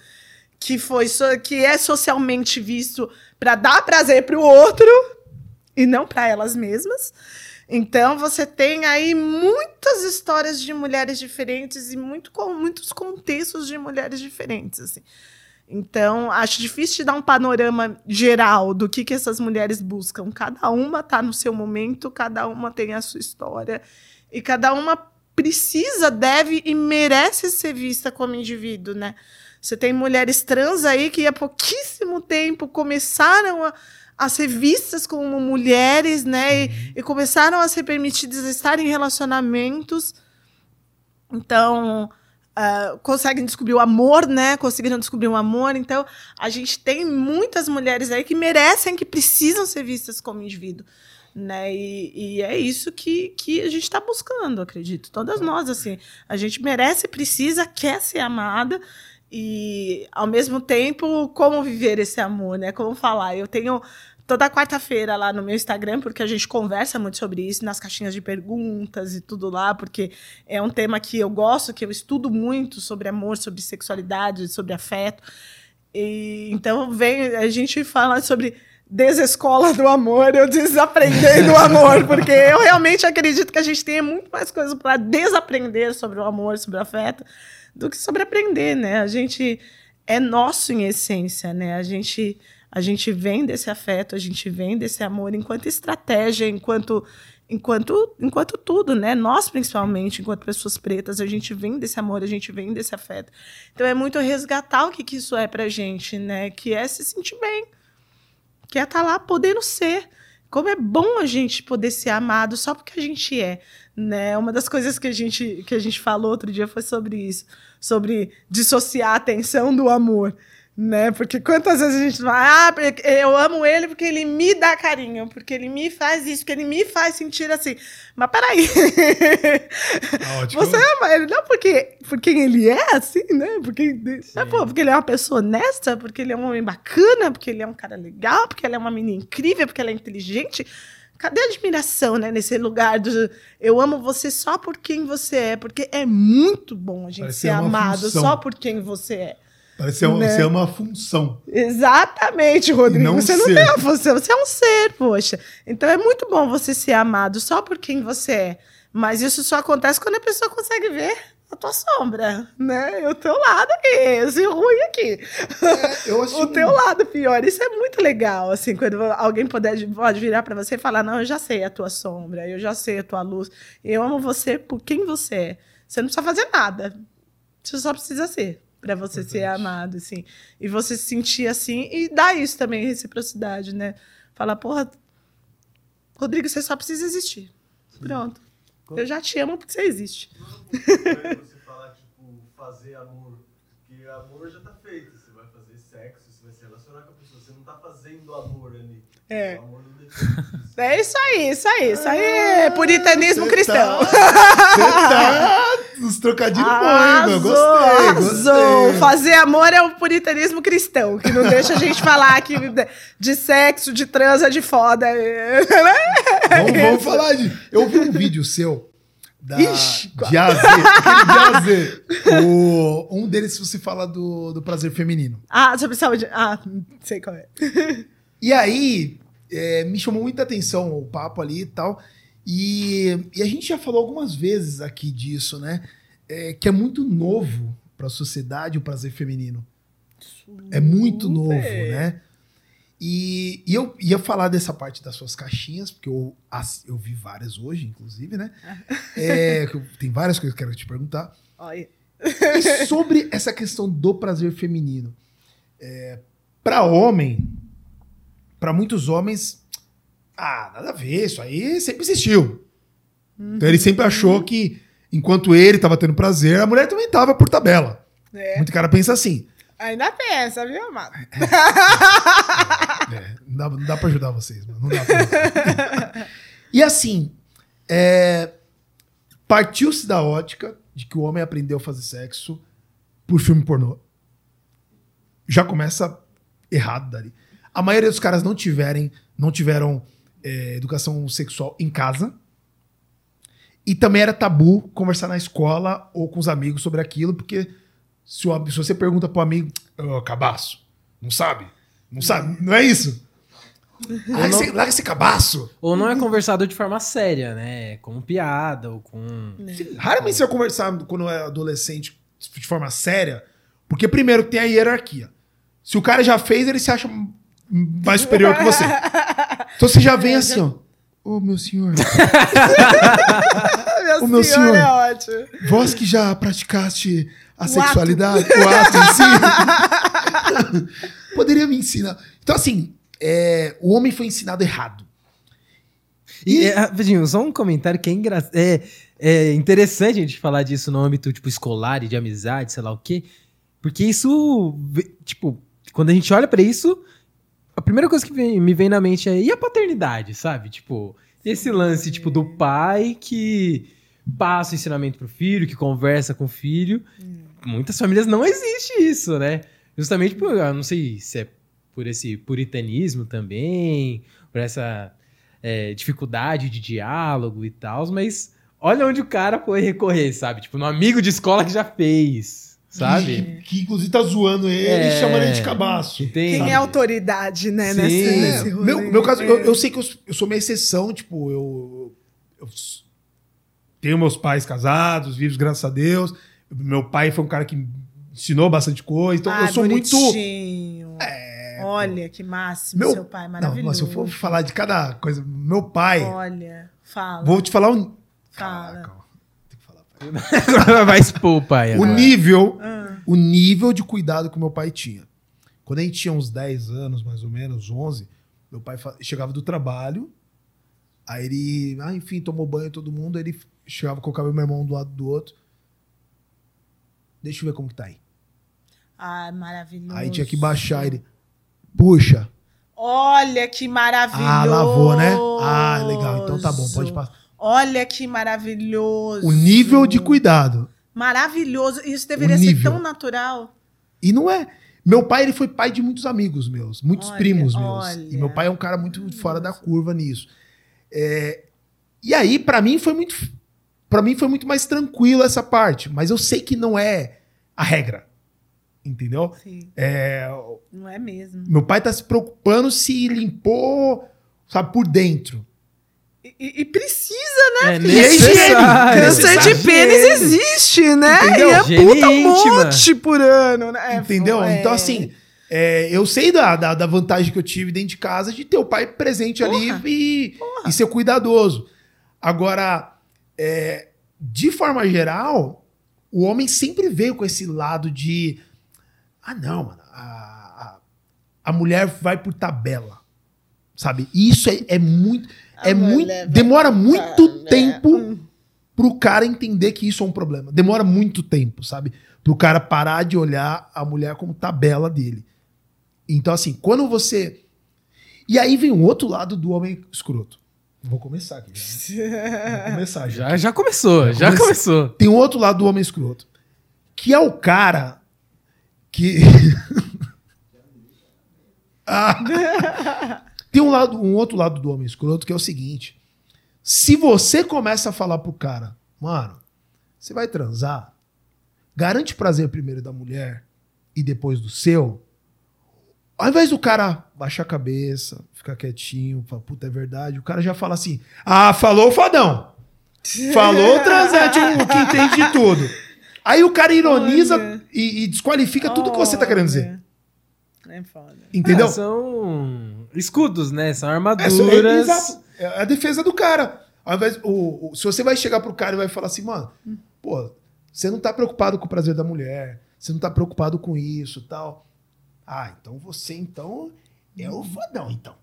que foi que é socialmente visto para dar prazer para o outro e não para elas mesmas. Então você tem aí muitas histórias de mulheres diferentes e muito, com muitos contextos de mulheres diferentes. Assim. Então, acho difícil de dar um panorama geral do que, que essas mulheres buscam. Cada uma está no seu momento, cada uma tem a sua história, e cada uma precisa, deve e merece ser vista como indivíduo, né? Você tem mulheres trans aí que há pouquíssimo tempo começaram a, a ser vistas como mulheres, né? E, uhum. e começaram a ser permitidas estar em relacionamentos. Então, uh, conseguem descobrir o amor, né? Conseguiram descobrir o amor. Então, a gente tem muitas mulheres aí que merecem, que precisam ser vistas como indivíduo. Né? E, e é isso que, que a gente está buscando, acredito. Todas nós, assim. A gente merece, precisa, quer ser amada e ao mesmo tempo como viver esse amor, né? Como falar. Eu tenho toda quarta-feira lá no meu Instagram, porque a gente conversa muito sobre isso nas caixinhas de perguntas e tudo lá, porque é um tema que eu gosto, que eu estudo muito sobre amor, sobre sexualidade, sobre afeto. E, então vem a gente fala sobre desescola do amor, eu desaprendendo o amor, porque eu realmente acredito que a gente tem muito mais coisas para desaprender sobre o amor, sobre o afeto do que sobre aprender, né? A gente é nosso em essência, né? A gente a gente vem desse afeto, a gente vem desse amor enquanto estratégia, enquanto enquanto enquanto tudo, né? Nós principalmente, enquanto pessoas pretas, a gente vem desse amor, a gente vem desse afeto. Então é muito resgatar o que, que isso é pra gente, né? Que é se sentir bem, que é estar tá lá podendo ser. Como é bom a gente poder ser amado só porque a gente é né? Uma das coisas que a gente que a gente falou outro dia foi sobre isso, sobre dissociar a atenção do amor né? Porque quantas vezes a gente vai, ah, eu amo ele porque ele me dá carinho, porque ele me faz isso, porque ele me faz sentir assim. Mas peraí. Ótimo. Você ama ele não porque, porque ele é assim, né? Porque, é, pô, porque ele é uma pessoa honesta, porque ele é um homem bacana, porque ele é um cara legal, porque ele é uma menina incrível, porque ela é inteligente. Cadê a admiração, né? Nesse lugar do eu amo você só por quem você é, porque é muito bom a gente Parece ser amado função. só por quem você é. Parece né? ser uma função. Exatamente, Rodrigo. Não você ser. não tem uma função, você é um ser, poxa. Então é muito bom você ser amado só por quem você é. Mas isso só acontece quando a pessoa consegue ver a tua sombra, né? O teu lado aqui, esse ruim aqui. É, eu acho o teu lado pior. Isso é muito legal, assim, quando alguém puder, pode virar para você e falar: Não, eu já sei a tua sombra, eu já sei a tua luz. Eu amo você por quem você é. Você não precisa fazer nada. Você só precisa ser para você ser amado, assim. E você se sentir assim e dar isso também, reciprocidade, né? Fala, porra, Rodrigo, você só precisa existir. Pronto. Eu já te amo porque você existe. você falar, tipo, fazer amor. Porque amor já tá feito. Você vai fazer sexo, você vai se relacionar com a pessoa. Você não tá fazendo amor ali. É. O amor não define isso. É isso aí, isso aí, isso aí é puritanismo cristão. Tá, você tá nos trocadilhos bons, meu. Gostei, arrasou. gostei. Fazer amor é o puritanismo cristão, que não deixa a gente falar aqui de, de sexo, de transa, de foda. Vamos, vamos Isso. falar de. Eu vi um vídeo seu. Da, Ixi, de. O, um deles você fala do, do prazer feminino. Ah, sobre saúde. Ah, sei qual é. E aí, é, me chamou muita atenção o papo ali e tal. E, e a gente já falou algumas vezes aqui disso, né? É, que é muito novo para a sociedade o prazer feminino. É muito novo, né? E, e eu ia falar dessa parte das suas caixinhas, porque eu, eu vi várias hoje, inclusive, né? É, que eu- tem várias coisas que eu quero te perguntar. Olha. E sobre essa questão do prazer feminino. para homem, para muitos homens, ah, nada a ver, isso aí sempre existiu. Então ele sempre achou que enquanto ele estava tendo prazer, a mulher também estava por tabela. É. Muito cara pensa assim. Ainda pensa, viu, amado? É, não dá, não dá pra ajudar vocês, mano. Não dá pra ajudar. e assim, é, partiu-se da ótica de que o homem aprendeu a fazer sexo por filme pornô. Já começa errado dali. A maioria dos caras não tiverem, não tiveram é, educação sexual em casa. E também era tabu conversar na escola ou com os amigos sobre aquilo, porque se, o- se você pergunta pro amigo, ô, cabaço, não sabe? Não sabe? Não é isso? Larga, não- esse, larga esse cabaço. Ou não é conversado de forma séria, né? Como piada ou com. Raramente você vai conversar quando é adolescente de forma séria, porque primeiro tem a hierarquia. Se o cara já fez, ele se acha mais superior que você. Então você já vem assim, ó. Ô, meu senhor, Meu, O meu senhor, senhor. é ótimo. vós que já praticaste a O sexualidade, o ato em si, poderia me ensinar. Então, assim, é, o homem foi ensinado errado. E, é, rapidinho, só um comentário que é, engra... é, é interessante a gente falar disso no âmbito, tipo, escolar e de amizade, sei lá o quê. Porque isso, tipo, quando a gente olha pra isso, a primeira coisa que vem- me vem na mente é, e a paternidade, sabe? Tipo, esse lance, tipo, do pai que passa o ensinamento pro filho, que conversa com o filho. Muitas famílias não existe isso, né? Justamente por, eu não sei se é por esse puritanismo também, por essa é, dificuldade de diálogo e tal, mas olha onde o cara foi recorrer, sabe? Tipo, no amigo de escola que já fez, sabe? Que, que, inclusive tá zoando ele É. e chamando ele de cabaço. Entende? Quem é autoridade, né? Sim. Nesse, É, nesse rolê. meu, meu caso, eu, eu sei que eu, eu sou uma exceção, tipo, eu, eu tenho meus pais casados, vivos, graças a Deus. Meu pai foi um cara que me ensinou bastante coisa, então eu Ah, sou muito. bonitinho. Olha, que máximo, Meu- seu pai, Não, maravilhoso. mas se eu for falar de cada coisa, meu pai, Olha, fala. vou te falar um. Fala. Calma, calma. Tem que falar. Agora vai expor o pai. O nível, Ah, o nível de cuidado que meu pai tinha. Quando a gente tinha uns 10 anos, mais ou menos, 11, meu pai chegava do trabalho, aí ele, ah, enfim, tomou banho todo mundo, aí ele chegava, colocava meu irmão do lado do outro. Deixa eu ver como que tá aí. ah, maravilhoso. Aí tinha que baixar ele. Puxa. Olha que maravilhoso. Ah, lavou, né? Ah, legal. Então tá bom, pode passar. Olha que maravilhoso. O nível de cuidado. Maravilhoso. Isso deveria ser tão natural. E não é. Meu pai, ele foi pai de muitos amigos meus, muitos Olha, primos meus. olha. E meu pai é um cara muito fora da curva nisso. É, e aí, pra mim, foi muito. Para mim foi muito mais tranquilo essa parte. Mas eu sei que não é a regra. Entendeu? Sim, É, não é mesmo. meu pai tá se preocupando se limpou, sabe, por dentro. E, e- precisa, É é necessário. câncer de pênis existe, né? Entendeu? E é Higiene puta um monte por ano, né? É, Entendeu? é. Então, assim, é, eu sei da, da, da vantagem que eu tive dentro de casa de ter o pai presente ali Porra. e, e ser cuidadoso. Agora, é, de forma geral, o homem sempre veio com esse lado de. Ah, não, mano. A, a, a mulher vai por tabela. Sabe? E isso é, é muito. É A muito demora muito né? tempo Hum. pro cara entender que isso é um problema. Demora muito tempo, sabe? Pro cara parar de olhar a mulher como tabela dele. Então, assim, quando você. E aí vem o outro lado do homem escroto. Vou começar aqui. Já, né? Vou começar já. Já, já começou, já comecei. começou. Tem um outro lado do homem escroto. Que é o cara que. Ah. Tem um, lado, um outro lado do homem escroto que é o seguinte: se você começa a falar pro cara, mano, você vai transar, garante prazer primeiro da mulher e depois do seu, ao invés do cara baixar a cabeça, ficar quietinho, falar, puta, é verdade, o cara já fala assim: ah, falou o fodão. Falou o transante, o que entende de tudo. Aí o cara ironiza Olha. e, e desqualifica tudo que você tá querendo dizer. É foda. Entendeu? Ah, são escudos, né? São É, armaduras. é, exato. É a defesa do cara. Ao invés, o, o- se você vai chegar pro cara e vai falar assim, mano, pô, você não tá preocupado com o prazer da mulher, você não tá preocupado com isso tal. Ah, então você então é o fodão, então.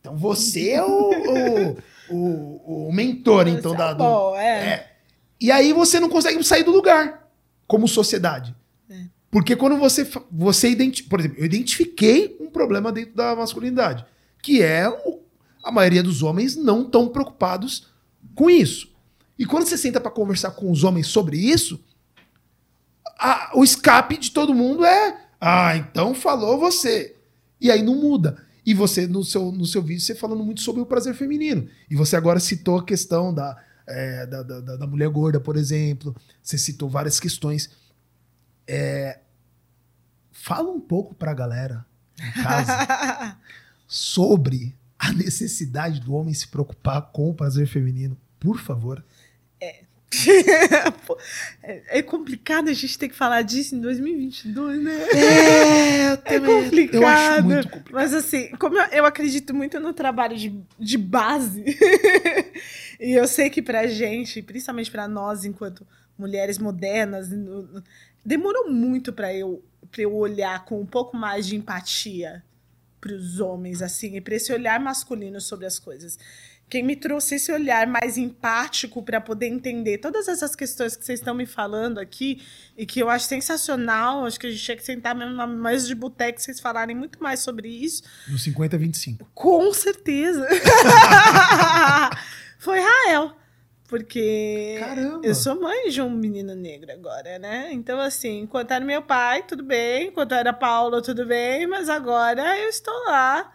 Então você é o, o, o, o mentor, então, Isso da, é do, bom, é. é. E aí você não consegue sair do lugar, como sociedade. É. Porque quando você, você identi por exemplo, eu identifiquei um problema dentro da masculinidade, que é o- a maioria dos homens não estão preocupados com isso. E quando você senta para conversar com os homens sobre isso, a- o escape de todo mundo é: ah, então falou você. E aí não muda. E você, no seu, no seu vídeo, você falando muito sobre o prazer feminino. E você agora citou a questão da, é, da, da, da- mulher gorda, por exemplo. Você citou várias questões. É, fala um pouco pra galera em casa sobre a necessidade do homem se preocupar com o prazer feminino. Por favor. É é complicado a gente ter que falar disso em 2022, né? É, eu É complicado. Eu acho muito complicado. Mas assim, como eu, eu acredito muito no trabalho de, de base, e eu sei que pra gente, principalmente pra nós, enquanto mulheres modernas, demorou muito pra eu, pra eu olhar com um pouco mais de empatia pros homens, assim, e pra esse olhar masculino sobre as coisas. Quem me trouxe esse olhar mais empático para poder entender todas essas questões que vocês estão me falando aqui e que eu acho sensacional, acho que a gente tinha que sentar mesmo na mesa de boteco vocês falarem muito mais sobre isso. No 50 25. Com certeza. Foi Rael. Porque Caramba. eu sou mãe de um menino negro agora, né? Então, assim, enquanto era meu pai, tudo bem. Enquanto era Paula, tudo bem. Mas agora eu estou lá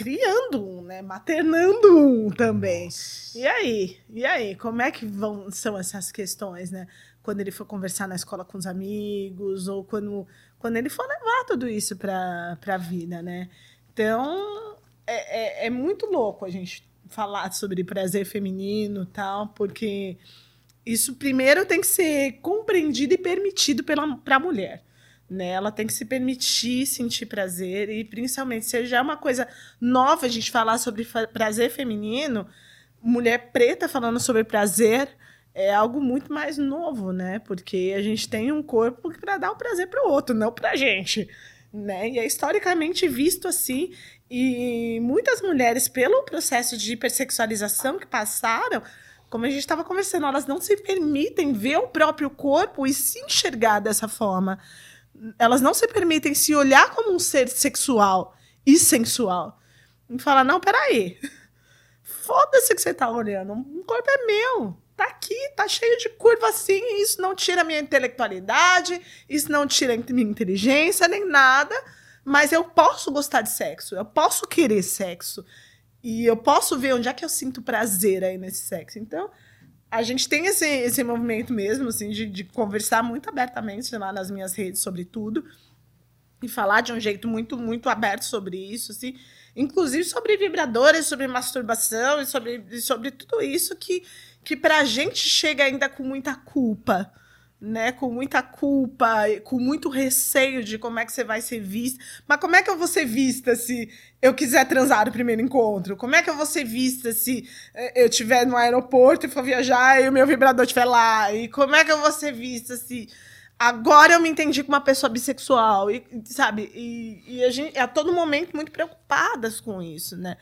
criando um, né? Maternando um também. E aí? E aí? Como é que vão, são essas questões, né? Quando ele for conversar na escola com os amigos, ou quando, quando ele for levar tudo isso para a vida, né? Então, é, é, é muito louco a gente falar sobre prazer feminino e tal, porque isso primeiro tem que ser compreendido e permitido para a mulher. Né? Ela tem que se permitir sentir prazer e, principalmente, se já é uma coisa nova a gente falar sobre prazer feminino, mulher preta falando sobre prazer é algo muito mais novo, né? Porque a gente tem um corpo para dar o prazer para o outro, não para a gente. Né? E é historicamente visto assim. E muitas mulheres, pelo processo de hipersexualização que passaram, como a gente estava conversando, elas não se permitem ver o próprio corpo e se enxergar dessa forma. Elas não se permitem se olhar como um ser sexual e sensual. E falar, não, peraí. Foda-se que você tá olhando. O corpo é meu. Tá aqui, tá cheio de curva assim. Isso não tira minha intelectualidade, isso não tira minha inteligência, nem nada. Mas eu posso gostar de sexo, eu posso querer sexo. E eu posso ver onde é que eu sinto prazer aí nesse sexo. Então, a gente tem esse, esse movimento mesmo, assim, de, de conversar muito abertamente lá nas minhas redes sobre tudo. E falar de um jeito muito, muito aberto sobre isso, assim. Inclusive sobre vibradores, sobre masturbação e sobre, sobre tudo isso que, que pra gente chega ainda com muita culpa né, com muita culpa, com muito receio de como é que você vai ser vista. Mas como é que eu vou ser vista se eu quiser transar no primeiro encontro? Como é que eu vou ser vista se eh, eu estiver no aeroporto e for viajar e o meu vibrador estiver lá? E como é que eu vou ser vista se agora eu me entendi como uma pessoa bissexual, e, sabe? E, e a gente é a todo momento muito preocupadas com isso, né?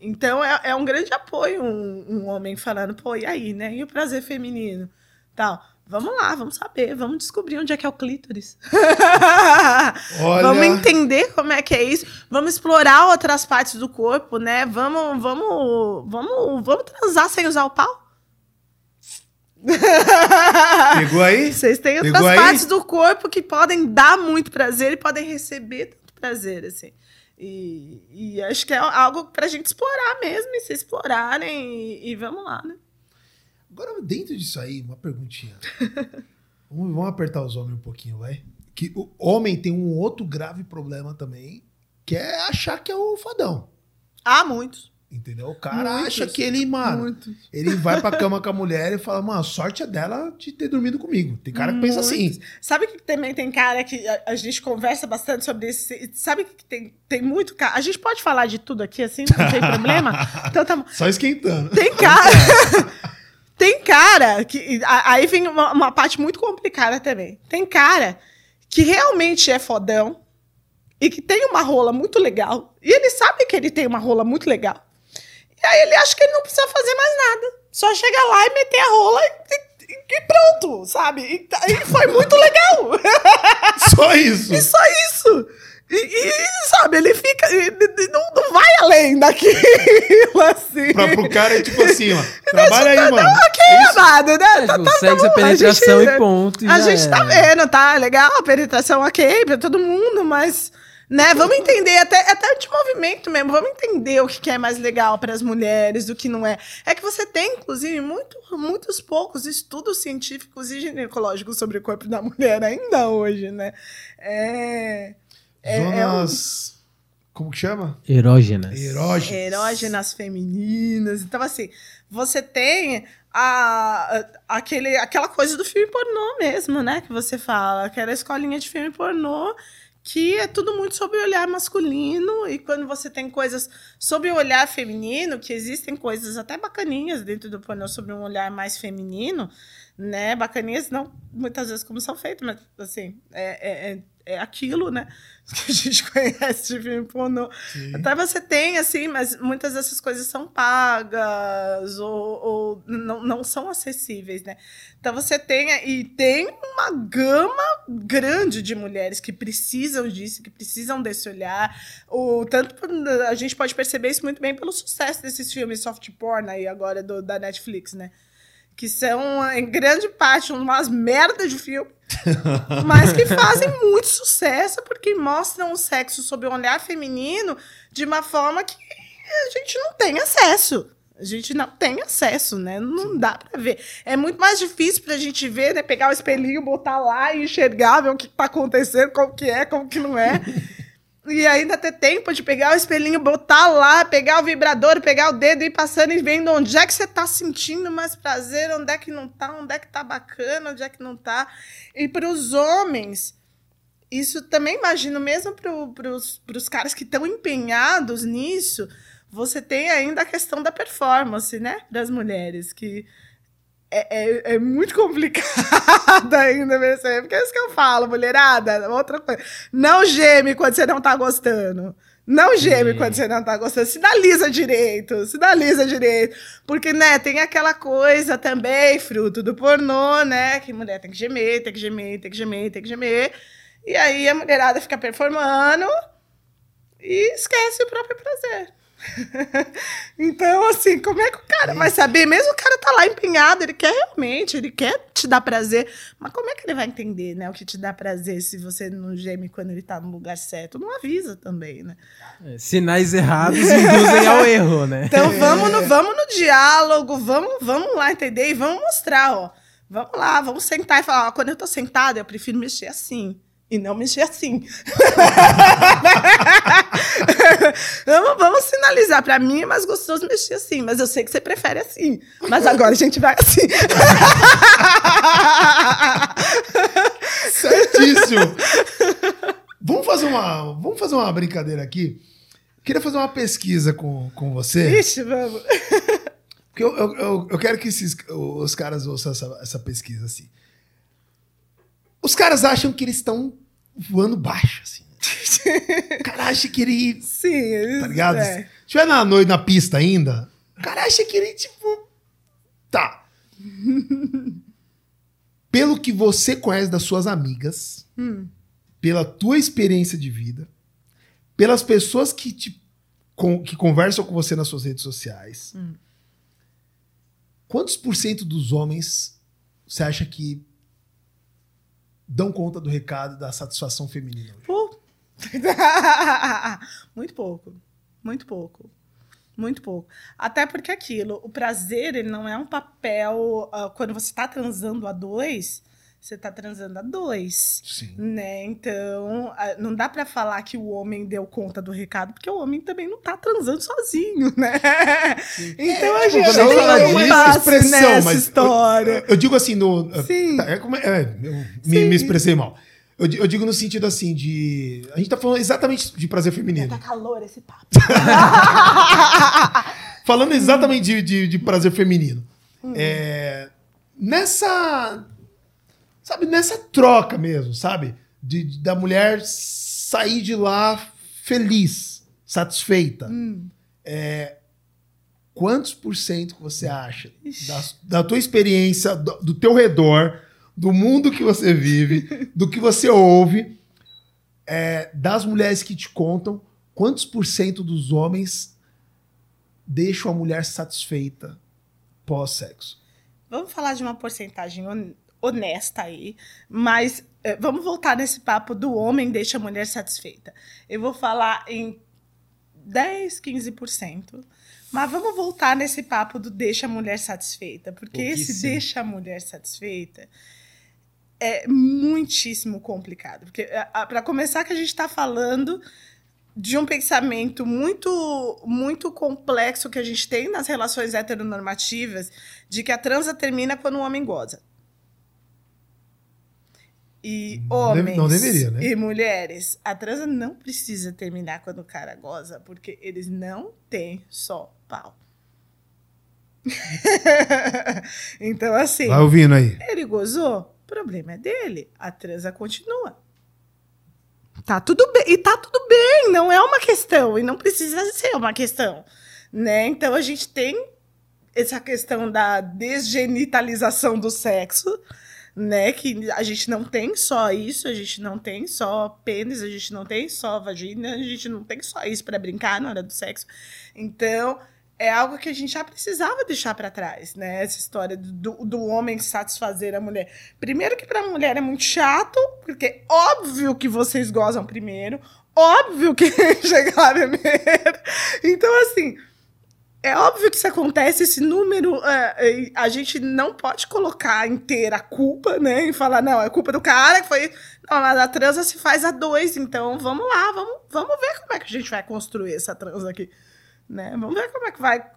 Então é, é um grande apoio um, um homem falando, pô, e aí, né? E o prazer feminino? Tal. Vamos lá, vamos saber, vamos descobrir onde é que é o clítoris. Olha. Vamos entender como é que é isso. Vamos explorar outras partes do corpo, né? Vamos, vamos, vamos, vamos transar sem usar o pau. Pegou aí? Vocês têm outras Pegou aí? partes do corpo que podem dar muito prazer e podem receber tanto prazer, assim. E, e acho que é algo pra gente explorar mesmo, e se explorarem, e, e vamos lá, né? Agora, dentro disso aí, uma perguntinha. vamos, vamos apertar os homens um pouquinho, vai? Que o homem tem um outro grave problema também, que é achar que é o fadão. Há muitos. Entendeu? O cara Muitos. acha que ele, mano, Muitos. ele vai pra cama com a mulher e fala, mano, a sorte é dela de ter dormido comigo. Tem cara que pensa assim. Sabe que também tem cara que a, a gente conversa bastante sobre isso? Sabe que tem, tem muito cara. A gente pode falar de tudo aqui assim, não tem problema? Então tá. Só esquentando. Tem cara. Tem cara que. Aí vem uma, uma parte muito complicada também. Tem cara que realmente é fodão e que tem uma rola muito legal. E ele sabe que ele tem uma rola muito legal. E aí ele acha que ele não precisa fazer mais nada. Só chegar lá e meter a rola e, e- pronto, sabe? E, e foi muito legal. Só isso. E só isso. E, e, sabe, ele fica. ele- não, não vai além daquilo, assim. Pra, pro cara é tipo assim, ó. Trabalha aí, mano. Ok, amado, né? É, Tá- tipo, tá- tá é bom, penetração gente- e ponto. e A gente tá vendo, tá? Legal, a penetração ok pra todo mundo, mas. Né, vamos entender, até, até de movimento mesmo, vamos entender o que que é mais legal para as mulheres, o que não é. É que você tem, inclusive, muito, muitos poucos estudos científicos e ginecológicos sobre o corpo da mulher ainda hoje, né? É, é, é um- Zonas. Como que chama? Erógenas. Erógenas. erógenas femininas. Então, assim, você tem a, a- aquele, aquela coisa do filme pornô mesmo, né? Que você fala, aquela escolinha de filme pornô, que é tudo muito sobre o olhar masculino. E quando você tem coisas sobre o olhar feminino, que existem coisas até bacaninhas dentro do pornô sobre um olhar mais feminino, né? Bacaninhas, não muitas vezes como são feitas, mas assim, é, é, é- é aquilo, né? Que a gente conhece de filme pornô. Sim. Até você tem, assim, mas muitas dessas coisas são pagas ou, ou não, não são acessíveis, né? Então você tem, e tem uma gama grande de mulheres que precisam disso, que precisam desse olhar. O, tanto a gente pode perceber isso muito bem pelo sucesso desses filmes soft porn aí agora do, da Netflix, né? Que são, em grande parte, umas merdas de filme mas que fazem muito sucesso porque mostram o sexo sob o olhar feminino de uma forma que a gente não tem acesso. A gente não tem acesso, né? Não dá pra ver. É muito mais difícil pra gente ver, né? Pegar o espelhinho, botar lá e enxergar, ver o que tá acontecendo, como que é, como que não é. E ainda ter tempo de pegar o espelhinho, botar lá, pegar o vibrador, pegar o dedo e ir passando e vendo onde é que você tá sentindo mais prazer, onde é que não tá, onde é que tá bacana, onde é que não tá. E para os homens, isso também imagino, mesmo para os caras que estão empenhados nisso, você tem ainda a questão da performance, né? Das mulheres, que é, é, é muito complicado ainda perceber. Porque é isso que eu falo, mulherada. Outra coisa. Não geme quando você não tá gostando. Não geme quando você não tá gostando. Sinaliza direito. Sinaliza direito. Porque, né, tem aquela coisa também, fruto do pornô, né? Que mulher tem que gemer, tem que gemer, tem que gemer, tem que gemer. E aí a mulherada fica performando e esquece o próprio prazer. então, assim, como é que o cara vai saber? Mesmo o cara tá lá empenhado, ele quer realmente, ele quer te dar prazer. Mas como é que ele vai entender, né? O que te dá prazer se você não geme quando ele tá no lugar certo? Não avisa também, né? É, Sinais errados induzem ao erro, né? Então vamos no, vamos no diálogo, vamos, vamos lá entender e vamos mostrar, ó. Vamos lá, vamos sentar e falar, ó, quando eu tô sentada, eu prefiro mexer assim. E não mexer assim. vamos, vamos sinalizar. Pra mim é mais gostoso mexer assim, mas eu sei que você prefere assim. Mas agora a gente vai assim. Certíssimo. vamos, fazer uma, vamos fazer uma brincadeira aqui. Queria fazer uma pesquisa com, com você. Ixi, vamos. Porque eu, eu, eu, eu quero que esses, os caras ouçam essa, essa pesquisa assim. Os caras acham que eles estão voando baixo, assim. O cara acha que ele. Sim, eles, Tá ligado? é. Se tiver na noite na pista ainda, o cara acha que ele, tipo. Tá. Pelo que você conhece das suas amigas, Hum. pela tua experiência de vida, pelas pessoas que, te, com- que conversam com você nas suas redes sociais, Hum. quantos por cento dos homens você acha que dão conta do recado da satisfação feminina? Pô. muito pouco. Muito pouco. Muito pouco. Até porque aquilo, o prazer, ele não é um papel. ah, quando você está transando a dois, você está transando a dois. Sim. Né? Então, não dá pra falar que o homem deu conta do recado, porque o homem também não tá transando sozinho, né? Então a gente quando a gente tem fala um nessa mas- história. Eu digo assim, no. Sim. Tá, é como- é, eu me, me expressei mal. Eu, eu digo no sentido assim de. A gente tá falando exatamente de prazer feminino. Tá calor esse papo. Falando exatamente de, de, de prazer feminino. É, nessa. Sabe, nessa troca mesmo, sabe? De, de- da mulher sair de lá feliz, satisfeita. Hum. Quantos por cento que você acha da, da tua experiência, do, do teu redor, do mundo que você vive, do que você ouve, é, das mulheres que te contam, quantos por cento dos homens deixam a mulher satisfeita pós-sexo? Vamos falar de uma porcentagem honesta aí, mas eh, vamos voltar nesse papo do homem deixa a mulher satisfeita. Eu vou falar em 10, 15%. Mas vamos voltar nesse papo do deixa a mulher satisfeita, porque esse deixa a mulher satisfeita é muitíssimo complicado. Porque, para começar, que a gente está falando de um pensamento muito muito complexo que a gente tem nas relações heteronormativas de que a transa termina quando o homem goza. E homens não deveria, né? e mulheres, a transa não precisa terminar quando o cara goza, porque eles não têm só pau. então, assim, Vai ouvindo aí. ele gozou, o problema é dele. A transa continua. Tá tudo bem. E tá tudo bem, não é uma questão. E não precisa ser uma questão. Né? Então a gente tem essa questão da desgenitalização do sexo, né? Que a gente não tem só isso, a gente não tem só pênis, a gente não tem só vagina, a gente não tem só isso para brincar na hora do sexo. Então, é algo que a gente já precisava deixar para trás, né? Essa história do, do homem satisfazer a mulher. Primeiro que para a mulher é muito chato, porque óbvio que vocês gozam primeiro, óbvio que chega lá primeiro. Então, assim, é óbvio que isso acontece, esse número, é, é, a gente não pode colocar inteira a culpa, né? E falar, não, é culpa do cara que foi. Não, a transa se faz a dois, então vamos lá, vamos, vamos ver como é que a gente vai construir essa transa aqui. Né? Vamos ver como é que vai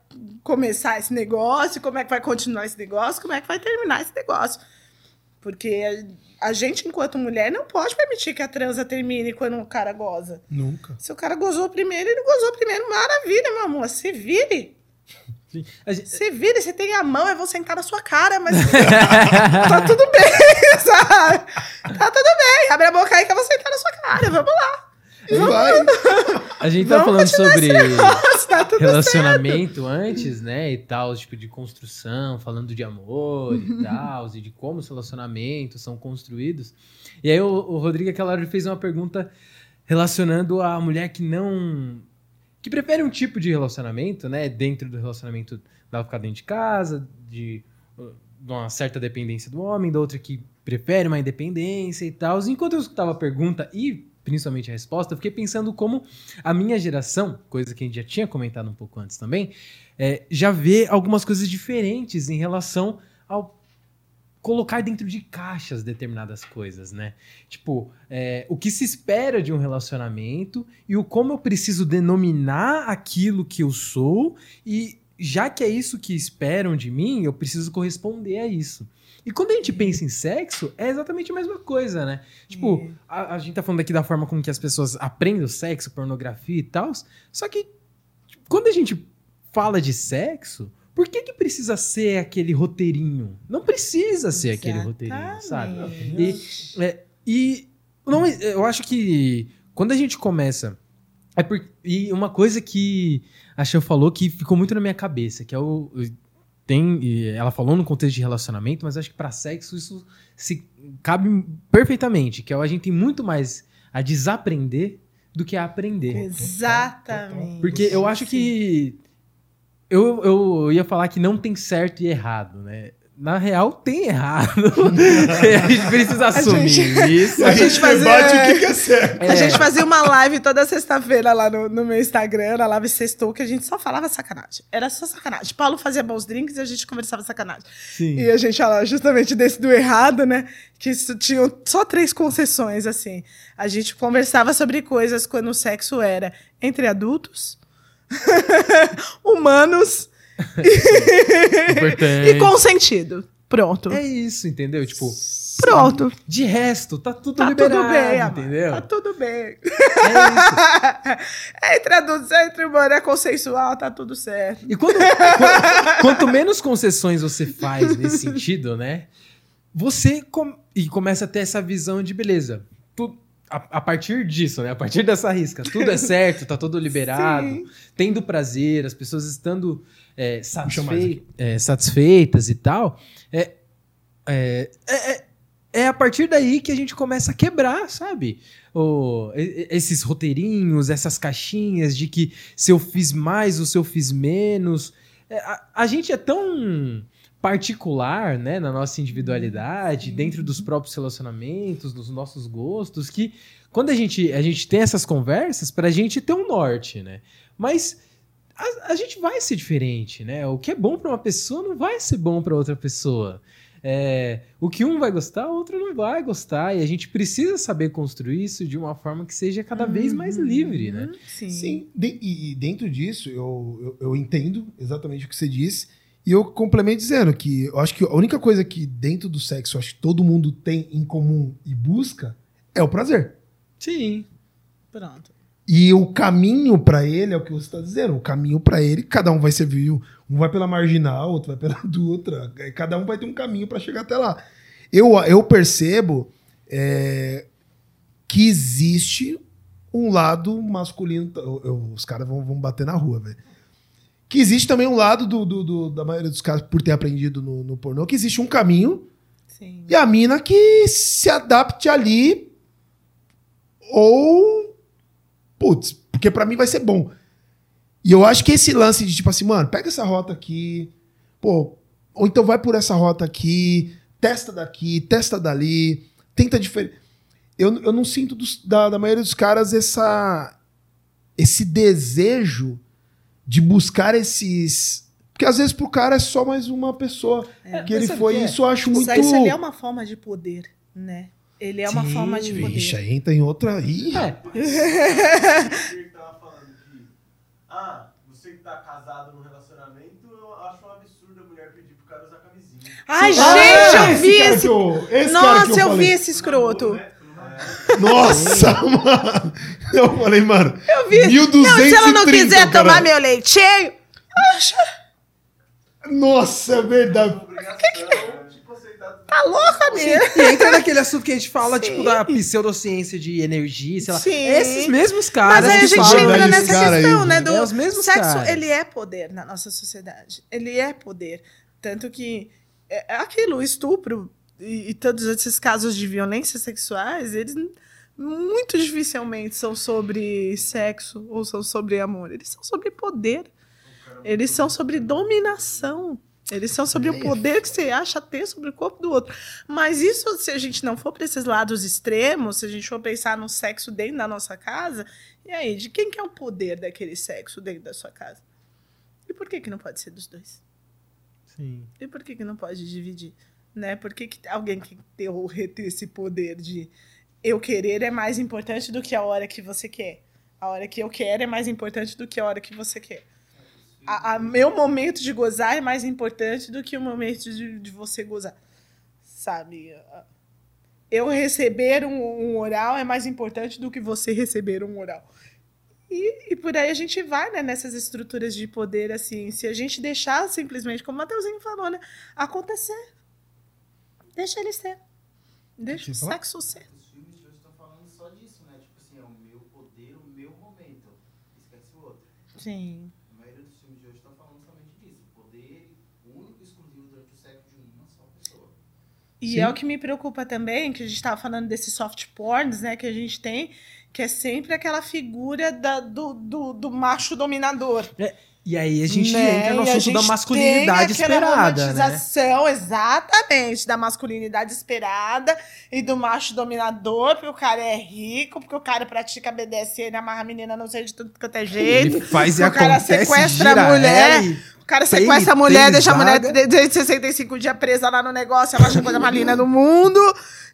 começar esse negócio, como é que vai continuar esse negócio, como é que vai terminar esse negócio. Porque a, a gente, enquanto mulher, não pode permitir que a transa termine quando o cara goza. Nunca. Se o cara gozou primeiro, ele gozou primeiro. Maravilha, meu amor. Se vire. Gente- Se vire, você tem a mão, eu vou sentar na sua cara, mas tá tudo bem, sabe? Tá tudo bem. Abre a boca aí que eu vou sentar na sua cara. Vamos lá. Vai. A gente tá Vamos falando sobre tá tudo certo. relacionamento antes, né? E tal, tipo de construção, falando de amor e tal, e de como os relacionamentos são construídos. E aí o, o Rodrigo, aquela hora, fez uma pergunta relacionando a mulher que não. Que prefere um tipo de relacionamento, né? Dentro do relacionamento dela ficar dentro de casa, de, uh, de uma certa dependência do homem, da outra que prefere uma independência e tal. Enquanto eu escutava a pergunta e principalmente a resposta, eu fiquei pensando como a minha geração, coisa que a gente já tinha comentado um pouco antes também, é, já vê algumas coisas diferentes em relação ao colocar dentro de caixas determinadas coisas, né? Tipo, é, o que se espera de um relacionamento e o como eu preciso denominar aquilo que eu sou e já que é isso que esperam de mim, eu preciso corresponder a isso. E quando a gente pensa em sexo, é exatamente a mesma coisa, né? Tipo, a, a gente tá falando aqui da forma como que as pessoas aprendem o sexo, pornografia e tal. Só que tipo, quando a gente fala de sexo, Por que que precisa ser aquele roteirinho? Não precisa ser aquele roteirinho, sabe? Exatamente. E, é, e não, eu acho que quando a gente começa. É por, e uma coisa que a Chan falou que ficou muito na minha cabeça, que é o. Tem, ela falou no contexto de relacionamento, mas acho que pra sexo isso se cabe perfeitamente, que é a gente tem muito mais a desaprender do que a aprender. Exatamente. Porque eu acho que. Eu, eu ia falar que não tem certo e errado, né? Na real, tem errado. a gente precisa assumir gente- isso. A gente debate o que é certo. A gente fazia uma live toda sexta-feira lá no, no meu Instagram, na live sextou, que a gente só falava sacanagem. Era só sacanagem. Paulo fazia bons drinks e a gente conversava sacanagem. Sim. E a gente falava justamente desse do errado, né? Que isso tinham só três concessões, assim. A gente conversava sobre coisas quando o sexo era entre adultos, humanos e consentido. Pronto. É isso, entendeu? Tipo, Pronto. de resto, tá tudo Tá liberado, tudo bem, amor. entendeu? Tá tudo bem. É isso. É entre adultos, é entre humano, é consensual, tá tudo certo. E quando, qu- quanto menos concessões você faz nesse sentido, né? Você com- e começa a ter essa visão de beleza. Tu- a, a partir disso, né? A partir dessa risca, tudo é certo, tá tudo liberado, tendo prazer, as pessoas estando é, satisfei- é, satisfeitas e tal. É, é, é, é- é a partir daí que a gente começa a quebrar, sabe? O- e- esses roteirinhos, essas caixinhas de que se eu fiz mais ou se eu fiz menos. É, a, a gente é tão particular, né, na nossa individualidade, dentro dos próprios relacionamentos, dos nossos gostos, que quando a gente, a gente tem essas conversas, pra gente ter um norte, né? Mas a, a gente vai ser diferente, né? O que é bom pra uma pessoa não vai ser bom pra outra pessoa. É, o que um vai gostar, o outro não vai gostar. E a gente precisa saber construir isso de uma forma que seja cada vez mais livre, né? Sim. Sim, de- e, e dentro disso, eu, eu, eu entendo exatamente o que você disse. E eu complemento dizendo que eu acho que a única coisa que dentro do sexo eu acho que todo mundo tem em comum e busca é o prazer. Sim. Pronto. E o caminho pra ele é o que você está dizendo. O caminho pra ele, cada um vai servir. Um vai pela marginal, outro vai pela dutra. Cada um vai ter um caminho pra chegar até lá. Eu, eu percebo é, que existe um lado masculino. eu- eu- os caras vão, vão bater na rua, velho. Que existe também um lado do, do- do- da maioria dos casos, por ter aprendido no, no pornô, que existe um caminho Sim. e a mina que se adapte ali ou putz, porque pra mim vai ser bom. E eu acho que esse lance de tipo assim, mano, pega essa rota aqui, pô, ou então vai por essa rota aqui, testa daqui, testa dali, tenta diferente. Eu, eu não sinto dos- da, da maioria dos caras essa esse desejo de buscar esses porque às vezes pro cara é só mais uma pessoa É, que ele foi que é? isso eu acho O muito sexo ele é uma forma de poder, né? Ele é uma Sim, forma de poder. Ixi, aí entra em outra. Ih, É, que tava falando que, ah, você que tá casado num relacionamento, eu acho um absurdo a mulher pedir pro cara usar camisinha. Ai, Ah, gente, eu vi cara esse. que eu- esse cara Nossa, que eu, vi falei. esse escroto. né? Nossa, mano. Eu falei, mano. Eu vi. 1230 Não, se ela não quiser cara. tomar meu leitinho. Nossa, é verdade. Tipo, aceitar tudo. Tá louca, minha? E entra naquele assunto que a gente fala, Sim. tipo, da pseudociência de energia, sei lá. Sim. Esses mesmos caras. Mas aí a que gente entra nessa aí, questão, né? né? Do É os mesmos sexo, caras. ele é poder na nossa sociedade. Ele é poder. Tanto que é é aquilo, o estupro e, e todos esses casos de violência sexuais, eles muito dificilmente são sobre sexo ou são sobre amor. Eles são sobre poder. Eles são sobre dominação. Eles são sobre o é poder que você acha ter sobre o corpo do outro. Mas isso, se a gente não for para esses lados extremos, se a gente for pensar no sexo dentro da nossa casa, e aí, de quem que é o poder daquele sexo dentro da sua casa? E por que que não pode ser dos dois? Sim. E por que que não pode dividir? Né? Por que, que alguém que tem ou reter esse poder de eu querer é mais importante do que a hora que você quer? A hora que eu quero é mais importante do que a hora que você quer. A, a- meu momento de gozar é mais importante do que o momento de, de você gozar. Sabe? Eu receber um, um oral é mais importante do que você receber um oral. E, e por aí a gente vai, né, nessas estruturas de poder, assim, se a gente deixar simplesmente, como o Mateuzinho falou, né, acontecer. Deixa ele ser. Deixa o sexo ser. Os filmes de hoje estão falando só disso, né? Tipo assim, é o meu poder, o meu momento. Esquece o outro. Sim. A maioria dos filmes de hoje estão falando somente disso. Poder único e exclusivo durante o sexo de uma só pessoa. E Sim. é o que me preocupa também, que a gente estava falando desses soft porns, né, que a gente tem, que é sempre aquela figura da- do, do, do macho dominador. E aí a gente né? entra no a assunto da masculinidade tem esperada, né? romantização, exatamente, da masculinidade esperada e do macho dominador, porque o cara é rico, porque o cara pratica BDSM, amarra a menina não sei de tudo quanto é jeito. Ele faz e o cara sequestra a mulher, O cara sequestra a mulher, deixa a mulher de- de 65 dias presa lá no negócio, ela acha a coisa mais linda do mundo.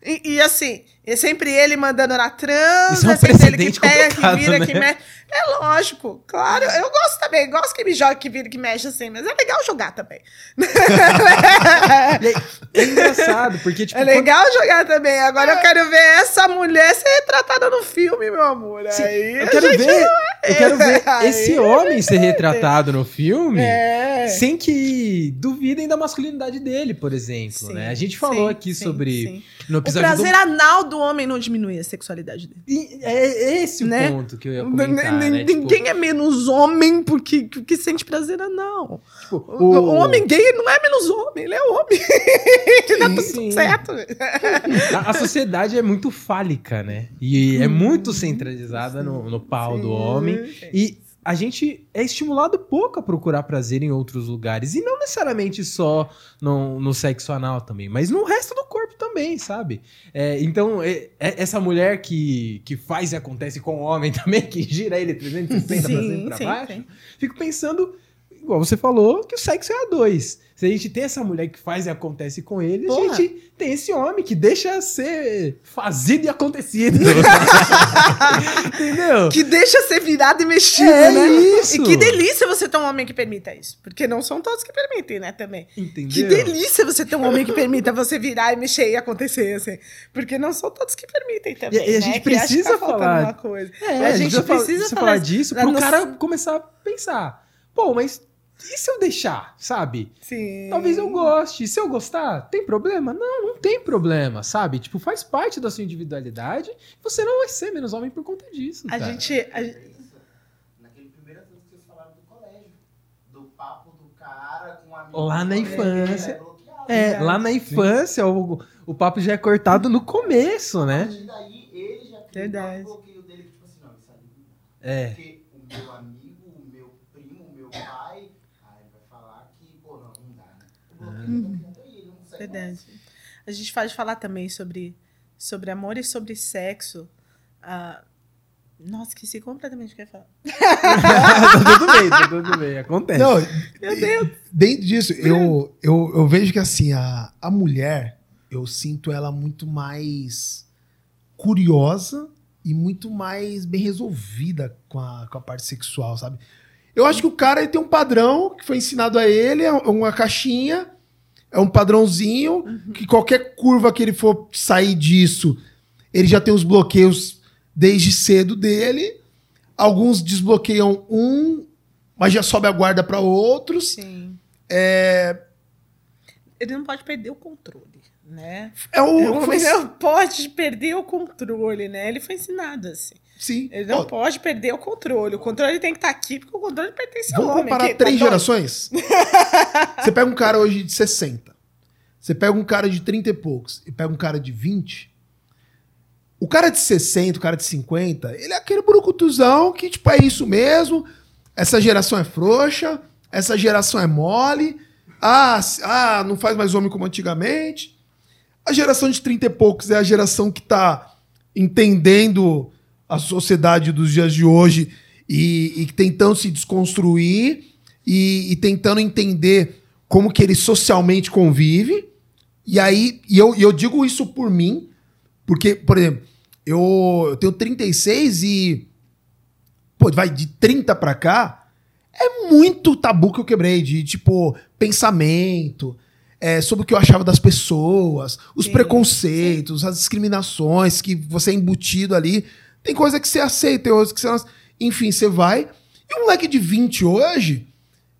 E, e assim, é sempre ele mandando na trans, Isso é um é sempre ele que pega, que vira, né? que mexe. É lógico, claro. Eu gosto também, gosto que me joga, que vira, que mexe assim, mas é legal jogar também. É engraçado, porque, tipo, É legal jogar também. Agora eu quero ver essa mulher ser retratada no filme, meu amor. Sim, Aí eu quero ver, eu quero ver Aí- esse homem ser retratado no filme É. sem que duvidem da masculinidade dele, por exemplo, Sim, né? A gente falou sim, aqui sobre no episódio prazer anal do homem não diminui a sexualidade dele. do E é esse o Né? ponto que eu ia comentar, N- né? Tipo, Ninguém é menos homem porque, porque sente prazer anal. tipo, O... o homem gay não é menos homem, ele é homem. tá tudo sim. certo. A, a sociedade é muito fálica, né? E é muito centralizada no, no pau do homem. E a gente é estimulado pouco a procurar prazer em outros lugares. E não necessariamente só no, no sexo anal também, mas no resto do corpo também, sabe? É, então, é- é- essa mulher que, que faz e acontece com o homem também, que gira ele 360 pra cima pra baixo, fico pensando, igual você falou, que o sexo é a dois. Se a gente tem essa mulher que faz e acontece com ele, Porra. a gente tem esse homem que deixa ser fazido e acontecido. Entendeu? Que deixa ser virado e mexido, É né? isso. E que delícia você ter um homem que permita isso. Porque não são todos que permitem, né, também. Entendeu? Que delícia você ter um homem que permita você virar e mexer e acontecer, assim. Porque não são todos que permitem também. E- e a né? gente que precisa tá falar- Uma coisa. É, a gente precisa precisa falar, falar disso pro no- cara começar a pensar. Pô, mas e se eu deixar, sabe? Sim. Talvez eu goste. E se eu gostar, tem problema? Não, não tem problema, sabe? Tipo, faz parte da sua individualidade. Você não vai ser menos homem por conta disso. A cara. gente. a- naquele primeiro assunto que vocês falaram do colégio. Do papo do cara com um amigo. Lá na infância. é. É, lá na infância, o, o papo já é cortado no começo, A né? partir daí, ele já cria Verdade. o bloqueio dele, tipo assim, não, isso dá. É. Porque o meu amigo, o meu primo, o meu pai, aí ele vai falar que, pô, não, não dá, né? O bloqueio tá criado aí, ele não consegue mais. Verdade. A gente pode falar também sobre, sobre amor e sobre sexo. Ah, nossa, esqueci completamente o que eu ia falar. tá tudo bem, tá tudo bem. Acontece. Não, Meu Deus. dentro disso, eu, eu, eu vejo que assim, a, a mulher, eu sinto ela muito mais curiosa e muito mais bem resolvida com a, com a parte sexual, sabe? Eu acho que o cara ele tem um padrão que foi ensinado a ele, é uma caixinha, é um padrãozinho, que qualquer curva que ele for sair disso, ele já tem os bloqueios desde cedo dele. Alguns desbloqueiam um, mas já sobe a guarda para outros. Sim. É, Ele não pode perder o controle, né? é o. O foi- homem não pode perder o controle, né? Ele foi ensinado assim. Sim. Ele não Ó, pode perder o controle. O controle tem que estar aqui, porque o controle pertence ao vamos homem. comparar que tá três doido. gerações? Você pega um cara hoje de 60. Você pega um cara de 30 e poucos e pega um cara de 20. O cara de 60, o cara de 50, ele é aquele brucutuzão que, tipo, é isso mesmo. Essa geração é frouxa, essa geração é mole. Ah, ah, não faz mais homem como antigamente. A geração de 30 e poucos é a geração que tá entendendo a sociedade dos dias de hoje e, e tentando se desconstruir e, e tentando entender como que ele socialmente convive. E aí, e eu, e eu digo isso por mim, porque, por exemplo, eu, eu tenho 36 e. Pô, vai de 30 pra cá. É muito tabu que eu quebrei, de tipo, pensamento, é, sobre o que eu achava das pessoas, os Sim, preconceitos, as discriminações que você é embutido ali. Tem coisa que você aceita, tem outras que você não. Enfim, você vai. E um moleque de 20 hoje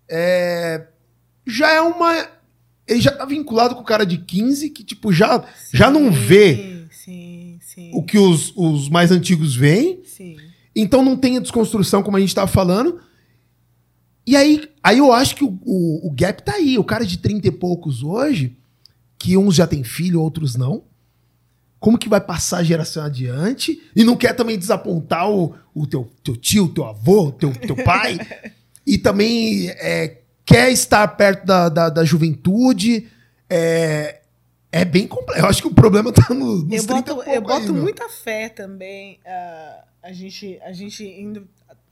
é, já é uma. Ele já tá vinculado com o cara de 15 que, tipo, já, já não vê Sim, sim. o que os, os mais antigos veem. Sim. Então não tem a desconstrução, como a gente tava falando. E aí, aí eu acho que o, o, o gap tá aí. O cara de 30 e poucos hoje, que uns já tem filho, outros não. Como que vai passar a geração adiante? E não quer também desapontar o, o teu, teu tio, teu avô, teu, teu pai. e também é, quer estar perto da, da, da juventude. É, é bem complexo. Eu acho que o problema tá no, nos Eu 30 boto, eu boto aí, muita fé também. ah, a, gente, a gente indo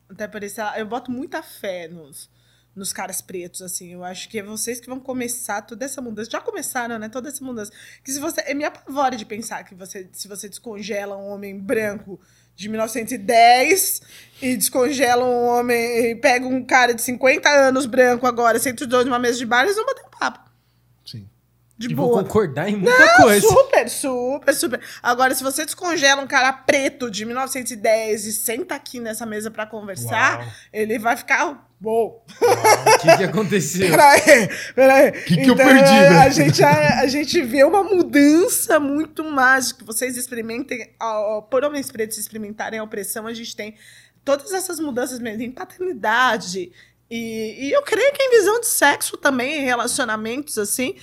até parecer. Eu boto muita fé nos, nos caras pretos, assim. Eu acho que é vocês que vão começar toda essa mudança. Já começaram, né? Toda essa mudança. Que se você. Me apavora de pensar que você, se você descongela um homem branco de 1910 e descongela um homem. e pega um cara de 50 anos branco agora, senta os dois numa mesa de bar, eles vão bater um papo. Sim. De E vou boa. concordar em muita coisa. Super, super, super. Agora, se você descongela um cara preto de 1910 e senta aqui nessa mesa pra conversar, Uau. ele vai ficar. Uou! O que, que aconteceu? Peraí, peraí. Que que eu perdi, né? A gente, a, a gente vê uma mudança muito. Que vocês experimentem, ó, por homens pretos experimentarem a opressão, a gente tem todas essas mudanças mesmo, em paternidade. E, e eu creio que em visão de sexo também, em relacionamentos, assim,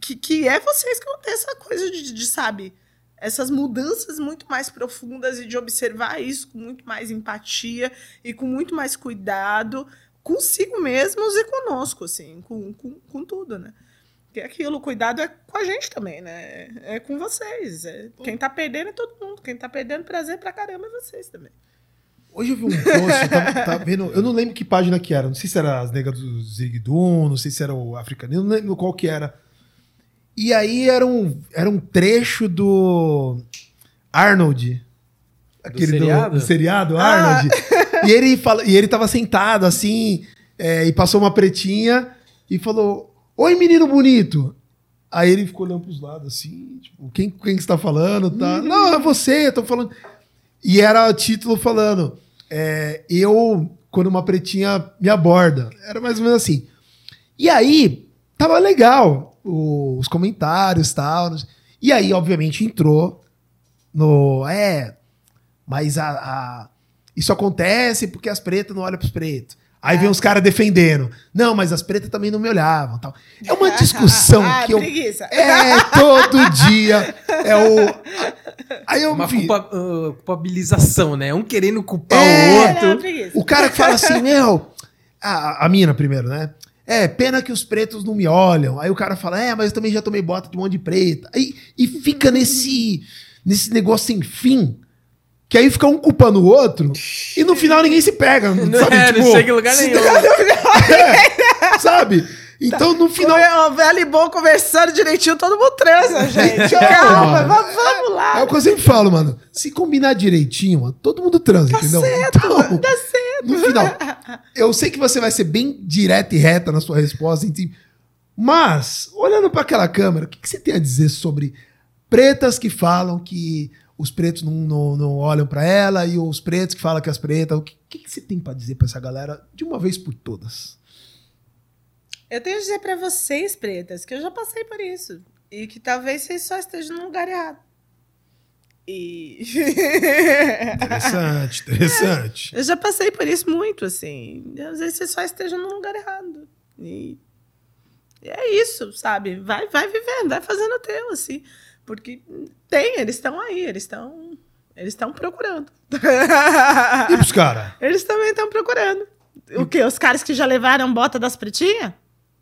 que, que é vocês que vão ter essa coisa de, de, sabe, essas mudanças muito mais profundas e de observar isso com muito mais empatia e com muito mais cuidado consigo mesmos e conosco, assim, com, com, com tudo, né? Porque aquilo, o cuidado é com a gente também, né? É com vocês. É, quem tá perdendo é todo mundo. Quem tá perdendo prazer pra caramba é vocês também. Hoje eu vi um post, tava, tava vendo, eu não lembro que página que era, não sei se era as negas do Zigdum, não sei se era o africano, não lembro qual que era. E aí era um, era um trecho do Arnold, aquele do seriado? do seriado Ah. Arnold. E ele fala, e ele tava sentado assim, é, e passou uma pretinha e falou: "Oi, menino bonito". Aí ele ficou olhando pros lados assim, tipo, quem quem que está falando, tá? Não, é você, eu tô falando. E era o título falando: é, eu quando uma pretinha me aborda. Era mais ou menos assim. E aí, tava legal os comentários e tal. E aí, obviamente, entrou no. É, mas a, a- isso acontece porque as pretas não olham pros pretos. Aí vem os caras defendendo. Não, mas as pretas também não me olhavam. Tal. É uma discussão ah, que eu. preguiça. É, todo dia. É o. Aí eu Uma vi. culpa- ah, culpabilização, né? Um querendo culpar É. o É, outro. preguiça. O cara que fala assim, meu. A, a mina primeiro, né? É, pena que os pretos não me olham. Aí o cara fala, é, mas eu também já tomei bota de um monte de preta. Aí, e fica nesse, nesse negócio sem fim. Que aí fica um culpando o outro. E no final ninguém se pega. Não, sabe? é, não Tipo, chega em lugar se- nenhum. É, sabe? Então no final. Final... O velho e bom conversando direitinho, todo mundo transa, gente. É, Calma, mano. mas vamos lá. É o que eu sempre falo, mano. Se combinar direitinho, mano, todo mundo transa, entendeu? Então, Dá certo. No final. Eu sei que você vai ser bem direta e reta na sua resposta, enfim. Mas, olhando para aquela câmera, o que, que você tem a dizer sobre pretas que falam que os pretos não, não, não olham para ela e os pretos que falam que as pretas. O que, que, que você tem para dizer para essa galera de uma vez por todas? Eu tenho que dizer pra vocês, pretas, que eu já passei por isso. E que talvez vocês só estejam no lugar errado. E. Interessante, interessante. eu já passei por isso muito, assim. Às vezes vocês só estejam no lugar errado. E. é isso, sabe? Vai, vai vivendo, vai fazendo o teu, assim. Porque tem, eles estão aí, eles estão. Eles estão procurando. E pros caras? eles também estão procurando. O quê? Os caras que já levaram bota das pretinhas?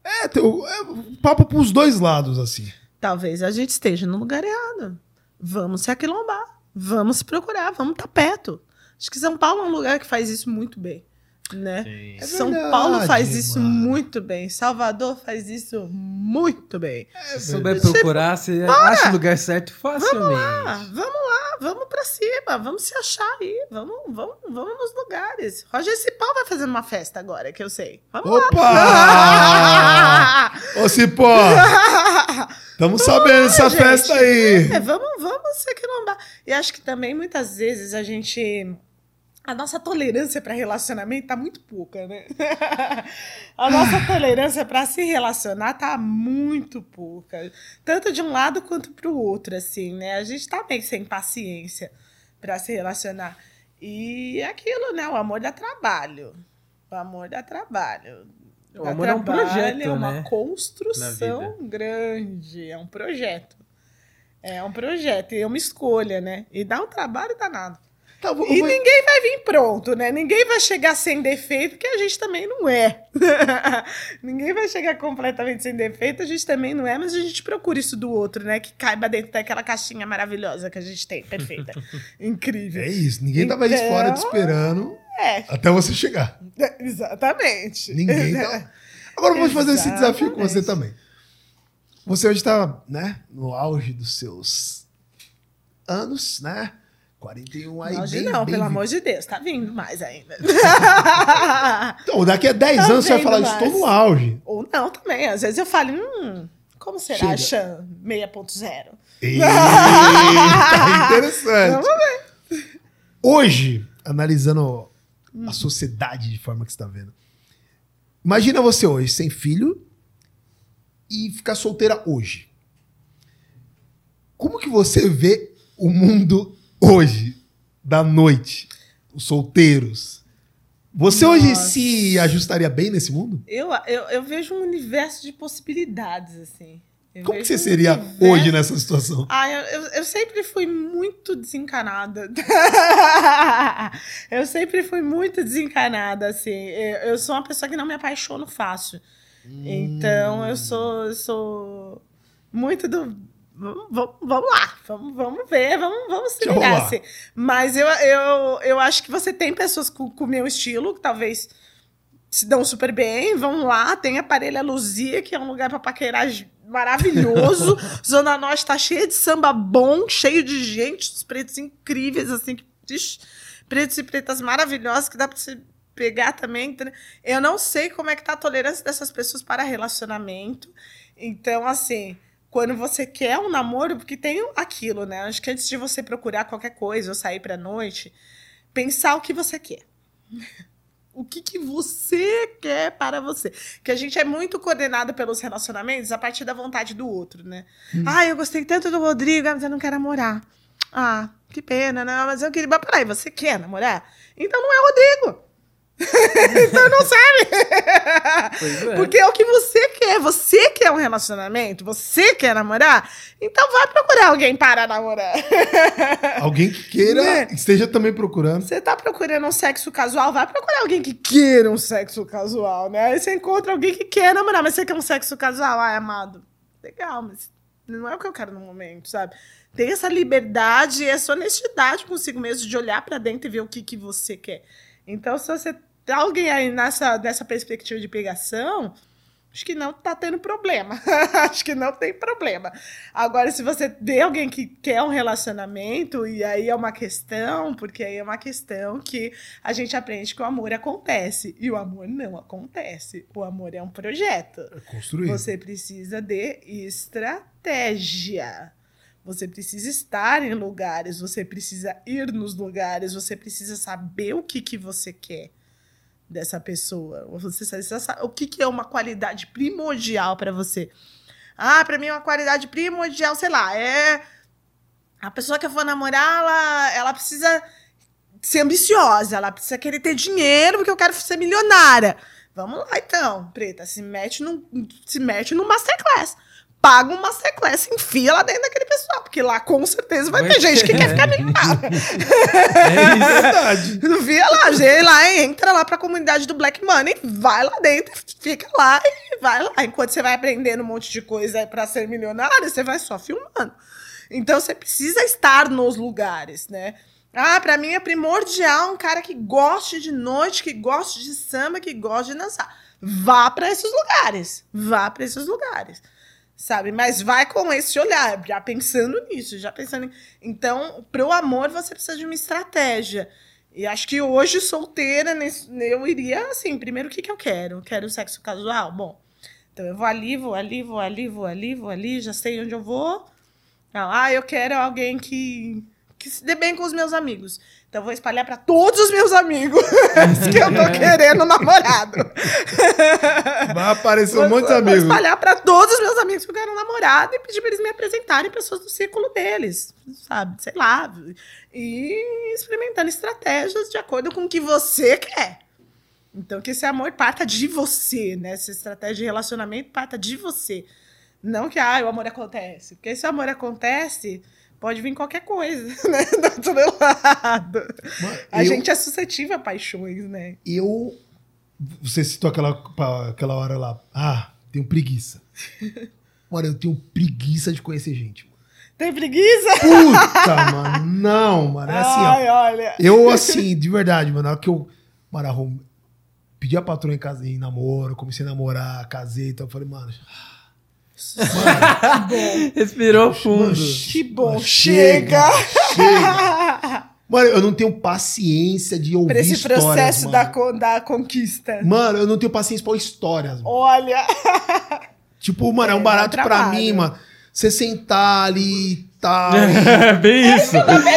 É, tem o- é papo pros dois lados, assim. Talvez a gente esteja no lugar errado. Vamos se aquilombar. Vamos se procurar. Vamos estar perto. Acho que São Paulo é um lugar que faz isso muito bem. Né? É São verdade, Paulo faz isso mano. muito bem. Salvador faz isso muito bem. Se souber procurar, você acha o lugar certo facilmente. Ah, vamos lá, vamos pra cima, vamos se achar aí, vamos, vamos, vamos nos lugares. Roger Cipó vai fazer uma festa agora, que eu sei. Vamos Opa! lá. Ô, Cipó! Tamo sabendo dessa gente. festa aí. É, vamos, vamos se aquilombar. E acho que também muitas vezes a gente a nossa tolerância para relacionamento tá muito pouca, né? a nossa tolerância para se relacionar tá muito pouca, tanto de um lado quanto para o outro, assim, né? A gente tá meio sem paciência para se relacionar. E é aquilo, né? O amor dá trabalho. O amor dá trabalho. O amor é um trabalho, projeto, é uma né? Construção grande, é um projeto. É um projeto, e é uma escolha, né? E dá um trabalho danado. Tá, vou- E vou- ninguém vai vir pronto, né? Ninguém vai chegar sem defeito, porque a gente também não é. ninguém vai chegar completamente sem defeito, a gente também não é, mas a gente procura isso do outro, né? Que caiba dentro daquela caixinha maravilhosa que a gente tem, perfeita. Incrível. É isso, ninguém tava aí Então- fora te esperando É, até você chegar. exatamente. Ninguém tá... Agora eu vou fazer esse desafio com você também. Você hoje tá, né, no auge dos seus anos, né? 41 aí, Hoje não, bem pelo vi- amor de Deus, tá vindo mais ainda. Então, daqui a 10 Tá anos você vai falar, mais. estou no auge. Ou não também. Às vezes eu falo, hum, como será Chega. a Chan 6.0? Eita, interessante. Hoje, analisando a sociedade de forma que você está vendo. Imagina você hoje, sem filho, e ficar solteira hoje. Como que você vê o mundo hoje, da noite? Os solteiros. Você hoje Nossa. se ajustaria bem nesse mundo? Eu, eu, eu vejo um universo de possibilidades, assim. Eu Como que você seria universo- hoje nessa situação? Ah, eu, eu, eu sempre fui muito desencanada. eu sempre fui muito desencanada, assim. Eu, eu sou uma pessoa que não me apaixono fácil. Então, eu sou, eu sou muito do. Vamos, vamos- lá, vamos, vamos ver, vamos, vamos se ligar. Assim. Mas eu, eu, eu acho que você tem pessoas com o meu estilo, que talvez se dão super bem, vão lá, tem Aparelho Luzia, que é um lugar para paquerar maravilhoso. Zona Norte tá cheia de samba bom, cheio de gente, os pretos incríveis, assim, que, pretos e pretas maravilhosos, que dá para você pegar também. Eu não sei como é que tá a tolerância dessas pessoas para relacionamento. Então, assim, quando você quer um namoro, porque tem aquilo, né? Acho que antes de você procurar qualquer coisa ou sair pra noite, pensar o que você quer. O que, que você quer para você? Que a gente é muito coordenado pelos relacionamentos a partir da vontade do outro, né? Ah, eu gostei tanto do Rodrigo, mas eu não quero namorar. Ah, que pena, né? Mas eu queria. Mas peraí, você quer namorar? Então não é Rodrigo. então não. Pois é. Porque é o que você quer. Você quer um relacionamento? Você quer namorar? Então vai procurar alguém para namorar. Alguém que queira, Né? esteja também procurando. Você tá procurando um sexo casual? Vai procurar alguém que queira um sexo casual, né? Aí você encontra alguém que quer namorar, mas você quer um sexo casual? Ai, amado, legal, mas não é o que eu quero no momento, sabe? Tem essa liberdade e essa honestidade consigo mesmo de olhar pra dentro e ver o que, que você quer. Então, se você alguém aí nessa, nessa perspectiva de pegação, acho que não tá tendo problema. acho que não tem problema. Agora, se você vê alguém que quer um relacionamento, e aí é uma questão, porque aí é uma questão que a gente aprende que o amor acontece. E o amor não acontece. O amor é um projeto. Construir. Você precisa de estratégia. Você precisa estar em lugares, você precisa ir nos lugares, você precisa saber o que, que você quer dessa pessoa. Você saber o que, que é uma qualidade primordial para você. Ah, para mim uma qualidade primordial, sei lá, é a pessoa que eu for namorar, ela, ela precisa ser ambiciosa, ela precisa querer ter dinheiro porque eu quero ser milionária. Vamos lá então, preta, se mete no, se mete no masterclass. Paga um masterclass, enfia lá dentro daquele pessoal, porque lá com certeza vai, ter gente que quer ficar milionária. É verdade. Via lá, gente, lá, entra lá pra comunidade do Black Money, vai lá dentro, fica lá e vai lá. Enquanto você vai aprendendo um monte de coisa pra ser milionário, você vai só filmando. Então você precisa estar nos lugares, né? Ah, pra mim é primordial um cara que goste de noite, que goste de samba, que goste de dançar. Vá pra esses lugares. Vá pra esses lugares. Sabe? Mas vai com esse olhar, já pensando nisso, já pensando em... Então, pro amor você precisa de uma estratégia. E acho que hoje, solteira, eu iria assim: primeiro, o que, que eu quero? Quero sexo casual? Bom, então eu vou ali, vou ali, vou ali, vou ali, vou ali, já sei onde eu vou. Ah, eu quero alguém que, que se dê bem com os meus amigos. Então vou espalhar pra todos os meus amigos que eu tô querendo namorado. Vai aparecer um Vou- monte de Vou amigos. espalhar pra todos os meus amigos que eu quero namorado e pedir pra eles me apresentarem pessoas do círculo deles, sabe? Sei lá. E experimentando estratégias de acordo com o que você quer. Então, que esse amor parta de você, né? Essa estratégia de relacionamento parta de você. Não que, ah, o amor acontece. Porque se o amor acontece, pode vir qualquer coisa, né? Tudo errado. Mano, A eu- gente é suscetível a paixões, né? eu. Você citou aquela, aquela hora lá. Ah, tenho preguiça. Mano, eu tenho preguiça de conhecer gente. mano. Tem preguiça? Puta, mano. Não, mano. É assim, ó. Ai, olha. Eu, assim, de verdade, mano, na hora que eu. Mano, arrum- pedi a patroa em, casa, em namoro, comecei a namorar, casei, então eu falei, mano. Respirou fundo. mano, Que bom, mano, chega! chega. Mano, eu não tenho paciência de ouvir Pra esse histórias, processo da, con- da conquista. Mano, eu não tenho paciência pra histórias, mano. Olha! Tipo, mano, é, um É, barato dá pra mim, mano. Você sentar ali tal. É bem isso. Pensando, Não,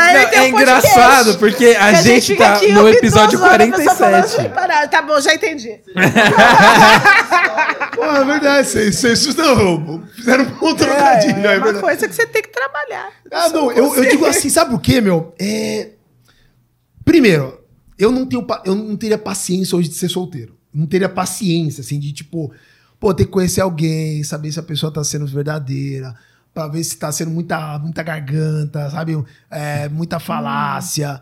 é podcast. engraçado, porque a, gente, fica tá aqui no episódio duas horas, a pessoa falando 47. sem parar. Tá bom, já entendi. Pô, é verdade, vocês, vocês não, fizeram um bom trocadilho, É, é, é uma verdade. coisa que você tem que trabalhar. Ah, não, eu, eu digo assim, sabe o que, meu? É... Primeiro, eu não, tenho, eu não teria paciência hoje de ser solteiro. Não teria paciência, assim, de tipo, pô, ter que conhecer alguém, saber se a pessoa tá sendo verdadeira, pra ver se tá sendo muita, muita garganta, sabe? É, muita falácia.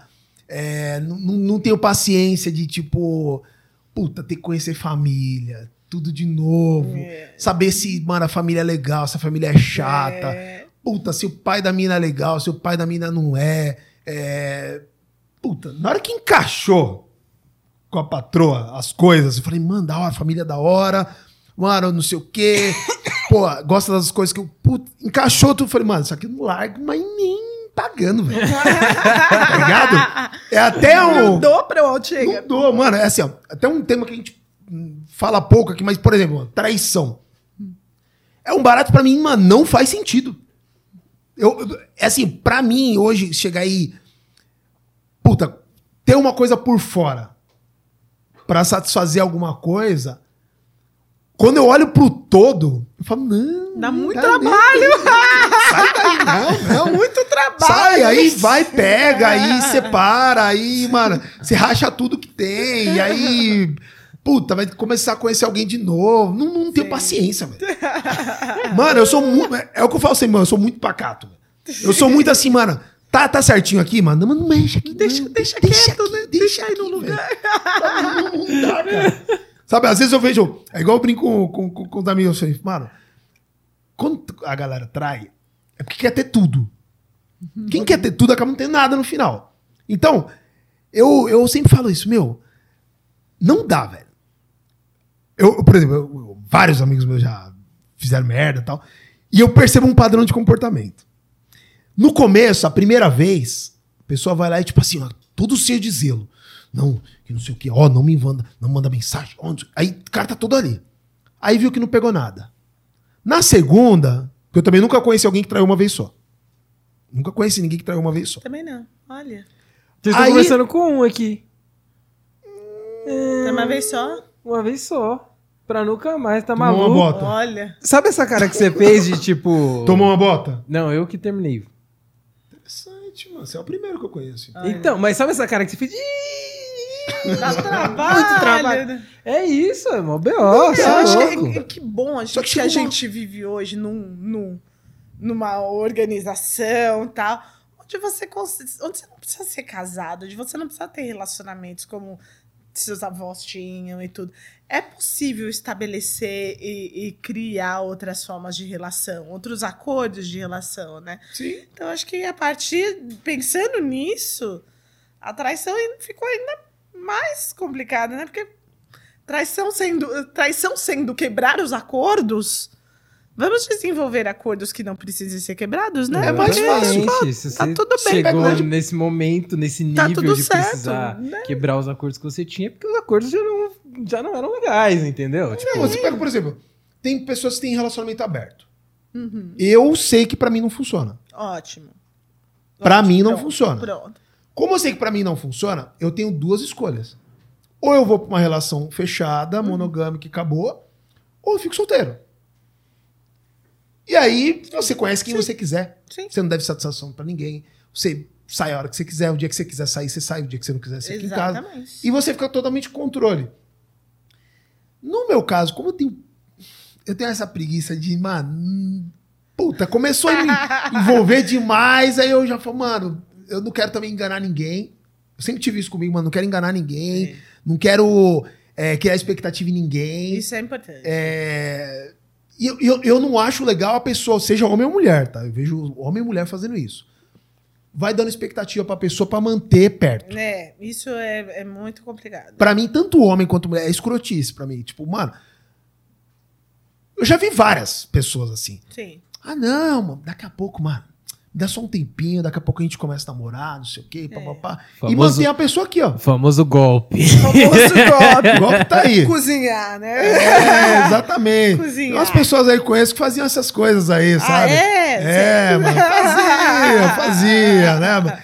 É, não, tenho paciência de, tipo, puta, ter que conhecer família, tudo de novo. É. Saber se, mano, a família é legal, se a família é chata. É, Puta, se o pai da mina é legal, se o pai da mina não é. é... Puta, na hora que encaixou com a patroa as coisas, eu falei, mano, da hora, família da hora, mano, não sei o quê. Pô, gosta das coisas que eu. Puta, encaixou tudo. Eu falei, mano, isso aqui eu não largo, mas nem pagando, velho. tá ligado? É até um. Mudou, pronto, chega. Mudou, mano. É assim, ó. Até um tema que a gente fala pouco aqui, mas, por exemplo, mano, traição. É um barato pra mim, mano, não faz sentido. Eu, eu- é assim, pra mim, hoje, chegar aí. Puta, ter uma coisa por fora pra satisfazer alguma coisa. Quando eu olho pro todo, eu falo, não. Dá muito trabalho. Sai daí, não, não. Muito trabalho. Sai, aí vai, pega, aí separa, aí, mano, você racha tudo que tem, e aí, puta, vai começar a conhecer alguém de novo. Não, não tenho paciência, velho. Mano, eu sou muito. É o que eu falo assim, mano, eu sou muito pacato. Eu sou muito assim, mano. Tá, tá certinho aqui, mano? Mas não mexe aqui. Deixa- não. deixa quieto, aqui, né? Deixa, Deixa aí no aqui, lugar. velho. Sabe, Não, não dá, cara. Sabe, às vezes eu vejo. É igual eu brinco com, com, com, os amigos. Falo, mano, quando a galera trai, é porque quer ter tudo. Quem quer ter tudo acaba não tendo nada no final. Então, eu, eu sempre falo isso, meu. Não dá, velho. Eu, por exemplo, eu- vários amigos meus já fizeram merda e tal. E eu percebo um padrão de comportamento. No começo, a primeira vez, a pessoa vai lá e, tipo assim, ó, todo cheio de zelo. Não, que não sei o que, ó, não me manda, não manda mensagem. sei- Aí o cara tá todo ali. Aí viu que não pegou nada. Na segunda, que eu também nunca conheci alguém que traiu uma vez só. Nunca conheci ninguém que traiu uma vez só. Também não. Olha. Vocês estão Aí- conversando com um aqui. Tem uma vez só? Uma vez só. Pra nunca mais, tá Tomou uma maluco. bota. Olha. Sabe essa cara que você fez de tipo. Tomou uma bota? Não, eu que terminei. Interessante, mano. Você é o primeiro que eu conheço. Então, mas sabe essa cara que você fez? Ih, Dá trabalho. Muito trabalho. né? É isso, é mó B.O. É acho louco. que, que bom a Só que gente, que a gente vive hoje num, num, numa organização e tal, onde você, onde você não precisa ser casado, onde você não precisa ter relacionamentos como seus avós tinham e tudo. É possível estabelecer e, e criar outras formas de relação, outros acordos de relação, né? Sim. Então, acho que a partir, pensando nisso, a traição ainda ficou ainda mais complicada, né? Porque traição sendo, traição sendo quebrar os acordos, vamos desenvolver acordos que não precisem ser quebrados, né? É mais fácil. Exatamente. Se Tá tudo bem, chegou nesse momento, nesse Tá nível tudo de certo, precisar né? quebrar os acordos que você tinha, porque os acordos já não, já não eram legais, entendeu? Tipo, Não, você pega, por exemplo, tem pessoas que têm relacionamento aberto. Uhum. Eu sei que pra mim não funciona. Ótimo. Pra Ótimo, mim não pronto, funciona. Pronto. Como eu sei que pra mim não funciona, eu tenho duas escolhas. Ou eu vou pra uma relação fechada, Uhum. monogâmica e acabou, ou eu fico solteiro. E aí você conhece quem você quiser. Sim. Você não deve satisfação pra ninguém. Você sai a hora que você quiser, o dia que você quiser sair, você sai, o dia que você não quiser, você fica em casa. E você fica totalmente controle. No meu caso, como eu tenho. Eu tenho essa preguiça de, mano. Puta, começou a me envolver demais. Aí eu já falo, mano, eu não quero também enganar ninguém. Eu sempre tive isso comigo, mano. Não quero enganar ninguém. É. Não quero é, criar expectativa em ninguém. Isso é importante. É, E eu, eu, eu não acho legal a pessoa, seja homem ou mulher, tá? Eu vejo homem e mulher fazendo isso. Vai dando expectativa pra pessoa pra manter perto. É, isso é, é muito complicado. Pra mim, tanto homem quanto mulher, é escrotice pra mim. Tipo, mano. Eu já vi várias pessoas assim. Sim. Ah, não, mano, daqui a pouco, mano. Dá só um tempinho, daqui a pouco a gente começa a namorar, não sei o quê, papapá. E Famoso- mantém a pessoa aqui, ó. Famoso golpe. Famoso golpe. O golpe tá aí. Cozinhar, né? É, exatamente. Cozinhar. Tem umas pessoas aí que eu conheço que faziam essas coisas aí, Ah, sabe? é? É, mano, fazia, fazia, né?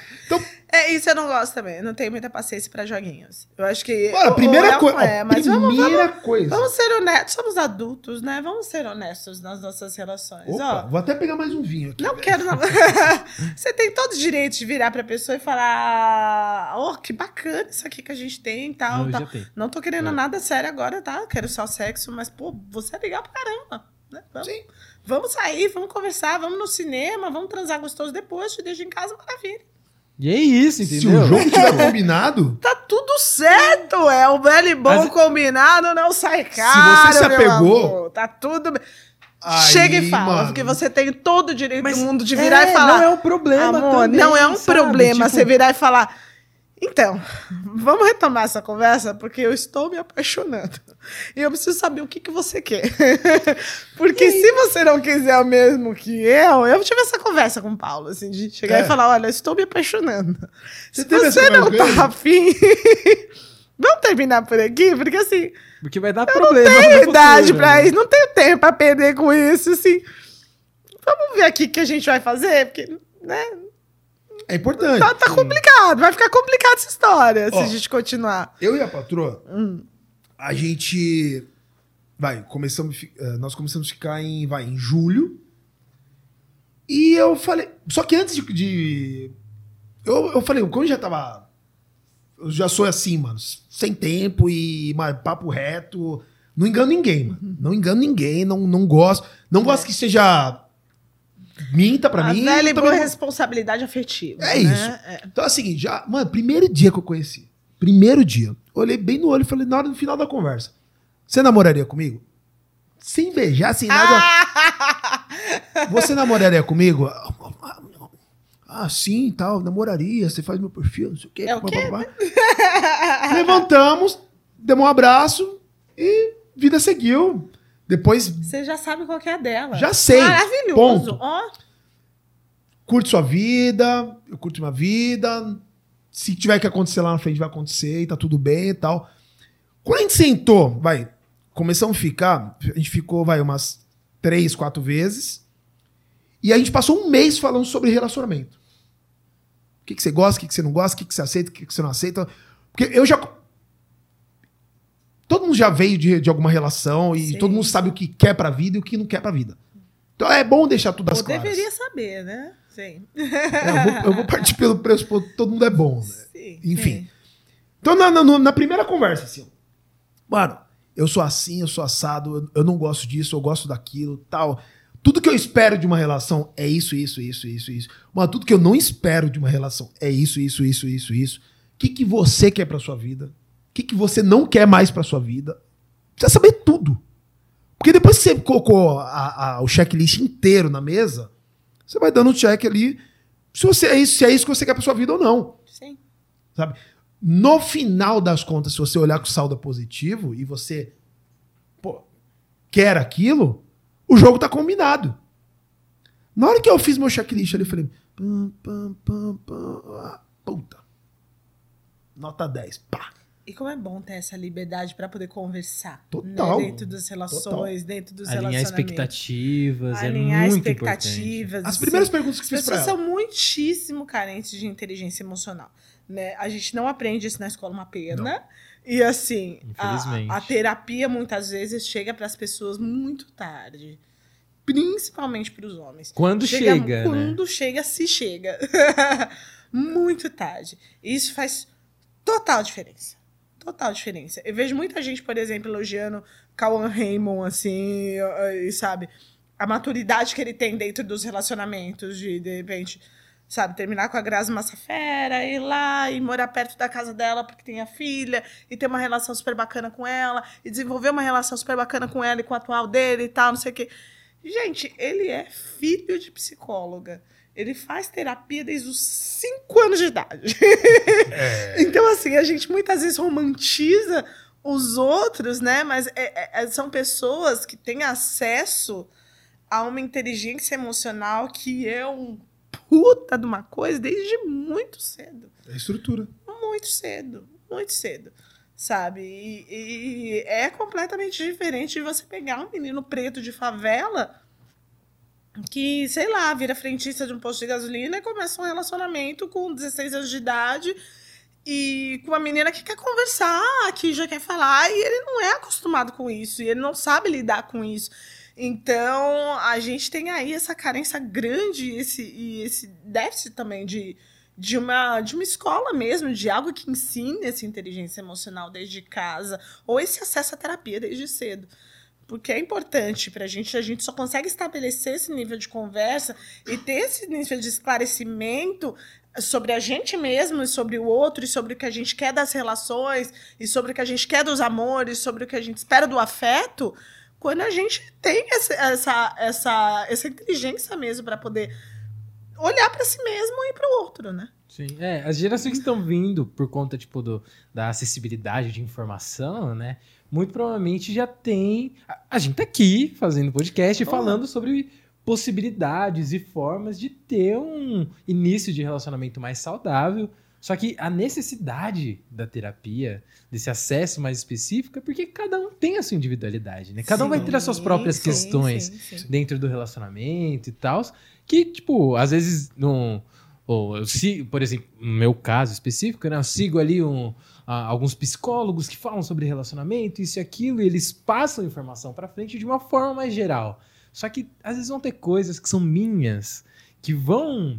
É, isso eu não gosto também. Eu não tenho muita paciência pra joguinhos. Eu acho que. Bora, ou- primeira é coisa. é, mas vamos, primeira vamos, coisa. vamos ser honestos. Somos adultos, né? Vamos ser honestos nas nossas relações. Opa, Ó, vou até pegar mais um vinho aqui. não velho. quero. Não... Você tem todo o direito de virar pra pessoa e falar: Oh, que bacana isso aqui que a gente tem e tal. Não, tal. Não tô querendo É. nada sério agora, tá? Quero só sexo, mas, pô, você é legal pra caramba. Né? Vamos, Sim. vamos sair, vamos conversar, vamos no cinema, vamos transar gostoso depois, te deixo em casa, maravilha. E é isso, Se entendeu? o jogo tiver combinado, Tá tudo certo, é o velho e bom Mas- combinado, não sai caro. você se meu apegou- amor. Tá tudo bem. Aí, Chega e fala, mano. porque você tem todo o direito Mas do mundo de virar é, e falar. Não é um problema Amor, também, não é um sabe? problema Tipo, você virar e falar. Então, vamos retomar essa conversa, porque eu estou me apaixonando. E eu preciso saber o que, que você quer. Porque se você não quiser o mesmo que eu, eu tive essa conversa com o Paulo, assim, de chegar É. e falar: olha, eu estou me apaixonando. Você Se você não tá afim, vamos terminar por aqui, porque assim, Porque vai dar problema. tem no futuro, idade pra né? isso, não tenho tempo pra perder com isso, assim. Vamos ver aqui o que a gente vai fazer, porque, né, é importante. tá, tá complicado, vai ficar complicada essa história se Ó. a gente continuar. Eu e a patroa, Hum. a gente. Vai, começamos, eh, nós começamos a ficar em, vai, em julho. E eu falei. Só que antes de. de- eu, eu falei, quando eu já tava. Eu já sou assim, mano. Sem tempo e mas, papo reto. Não engano ninguém, mano. Não engano ninguém, não, não gosto. Não gosto que seja. Minta pra a mim. velha e também boa responsabilidade afetiva. É né? isso. É. Então é o seguinte, já, mano, primeiro dia que eu conheci. Primeiro dia. Olhei bem no olho e falei, na hora do final da conversa. Você namoraria comigo? Sem beijar, sem nada. Você namoraria comigo? Ah, sim, tal, namoraria, você faz meu perfil, não sei o quê. É o quê? blá, blá, blá. Levantamos, demos um abraço e vida seguiu. Depois, Você já sabe qual que é a dela. Já sei. Maravilhoso. Ponto. Ó, curte sua vida, eu curto minha vida. Se tiver que acontecer lá na frente, vai acontecer e tá tudo bem e tal. Quando a gente sentou, vai, começamos a ficar, a gente ficou, vai, umas três, quatro vezes. E a gente passou um mês falando sobre relacionamento. O que, que você gosta, o que, que você não gosta, o que, que você aceita, o que, que você não aceita. Porque eu já. Todo mundo já veio de, de alguma relação e Sim. todo mundo sabe o que quer pra vida e o que não quer pra vida. Então é bom deixar tudo às ou claras. deveria saber, né? Sim. É, eu, vou, eu vou partir pelo pressuposto que todo mundo é bom. Né? Sim, Enfim. sim. Então, na, na- na primeira conversa, assim, mano, eu sou assim, eu sou assado, eu, eu não gosto disso, eu gosto daquilo, tal. Tudo que eu espero de uma relação é isso, isso, isso, isso, isso. Mano, tudo que eu não espero de uma relação é isso, isso, isso, isso, isso. O que, que você quer pra sua vida? O que, que você não quer mais pra sua vida? Precisa saber tudo. Porque depois que você colocou a- a- o checklist inteiro na mesa, você vai dando um check ali se, você, é isso, se é isso que você quer pra sua vida ou não Sim. sabe? No final das contas, se você olhar com saldo positivo e você pô, quer aquilo, o jogo tá combinado. Na hora que eu fiz meu checklist ali, eu falei, pam, pam, pam, pam, ah, puta. Nota 10. Pá. E como é bom ter essa liberdade pra poder conversar. Total. Né? Dentro das relações, dentro dos Alinhar relacionamentos. expectativas, Alinhar é muito expectativas. As assim. primeiras perguntas que As fiz pra pessoas ela. são muitíssimo carentes de inteligência emocional. Né? A gente não aprende isso na escola, uma pena. E assim, a, a terapia muitas vezes chega para as pessoas muito tarde. Principalmente para os homens. Quando chega, né? Quando chega, se chega. muito tarde. Isso faz total diferença. Total diferença. Eu vejo muita gente, por exemplo, elogiando Cauan Raymond, assim, sabe? A maturidade que ele tem dentro dos relacionamentos, de, de repente, sabe, terminar com a Grazi Massafera, ir lá e morar perto da casa dela porque tem a filha, e ter uma relação super bacana com ela, e desenvolver uma relação super bacana com ela e com o atual dele e tal, não sei o quê. Gente, ele é filho de psicóloga. Ele faz terapia desde os 5 anos de idade. então, assim, a gente muitas vezes romantiza os outros, né? Mas é- é- são pessoas que têm acesso a uma inteligência emocional que é um puta de uma coisa desde muito cedo É estrutura. muito cedo, muito cedo, sabe? E, e é completamente diferente de você pegar um menino preto de favela que, sei lá, vira frentista de um posto de gasolina e começa um relacionamento com 16 anos de idade e com uma menina que quer conversar, que já quer falar, e ele não é acostumado com isso, e ele não sabe lidar com isso. Então, a gente tem aí essa carência grande esse, e esse déficit também de, de, uma, de uma escola mesmo, de algo que ensine essa inteligência emocional desde casa, ou esse acesso à terapia desde cedo. Porque é importante para a gente, a gente só consegue estabelecer esse nível de conversa e ter esse nível de esclarecimento sobre a gente mesmo e sobre o outro e sobre o que a gente quer das relações e sobre o que a gente quer dos amores, sobre o que a gente espera do afeto, quando a gente tem essa, essa, essa, essa inteligência mesmo para poder olhar para si mesmo e para o outro, né? Sim, é, as gerações que estão vindo por conta, tipo, do, da acessibilidade de informação, né? Muito provavelmente já tem. A, gente tá aqui fazendo podcast e falando sobre possibilidades e formas de ter um início de relacionamento mais saudável. Só que a necessidade da terapia, desse acesso mais específico, é porque cada um tem a sua individualidade, né? Cada um vai ter as suas próprias Sim, questões sim, sim. dentro do relacionamento e tal, que, tipo, às vezes não. Ou eu sigo, por exemplo, no meu caso específico, né? Eu sigo ali um, a- alguns psicólogos que falam sobre relacionamento, isso e aquilo, e eles passam informação pra frente de uma forma mais geral. Só que às vezes vão ter coisas que são minhas, que vão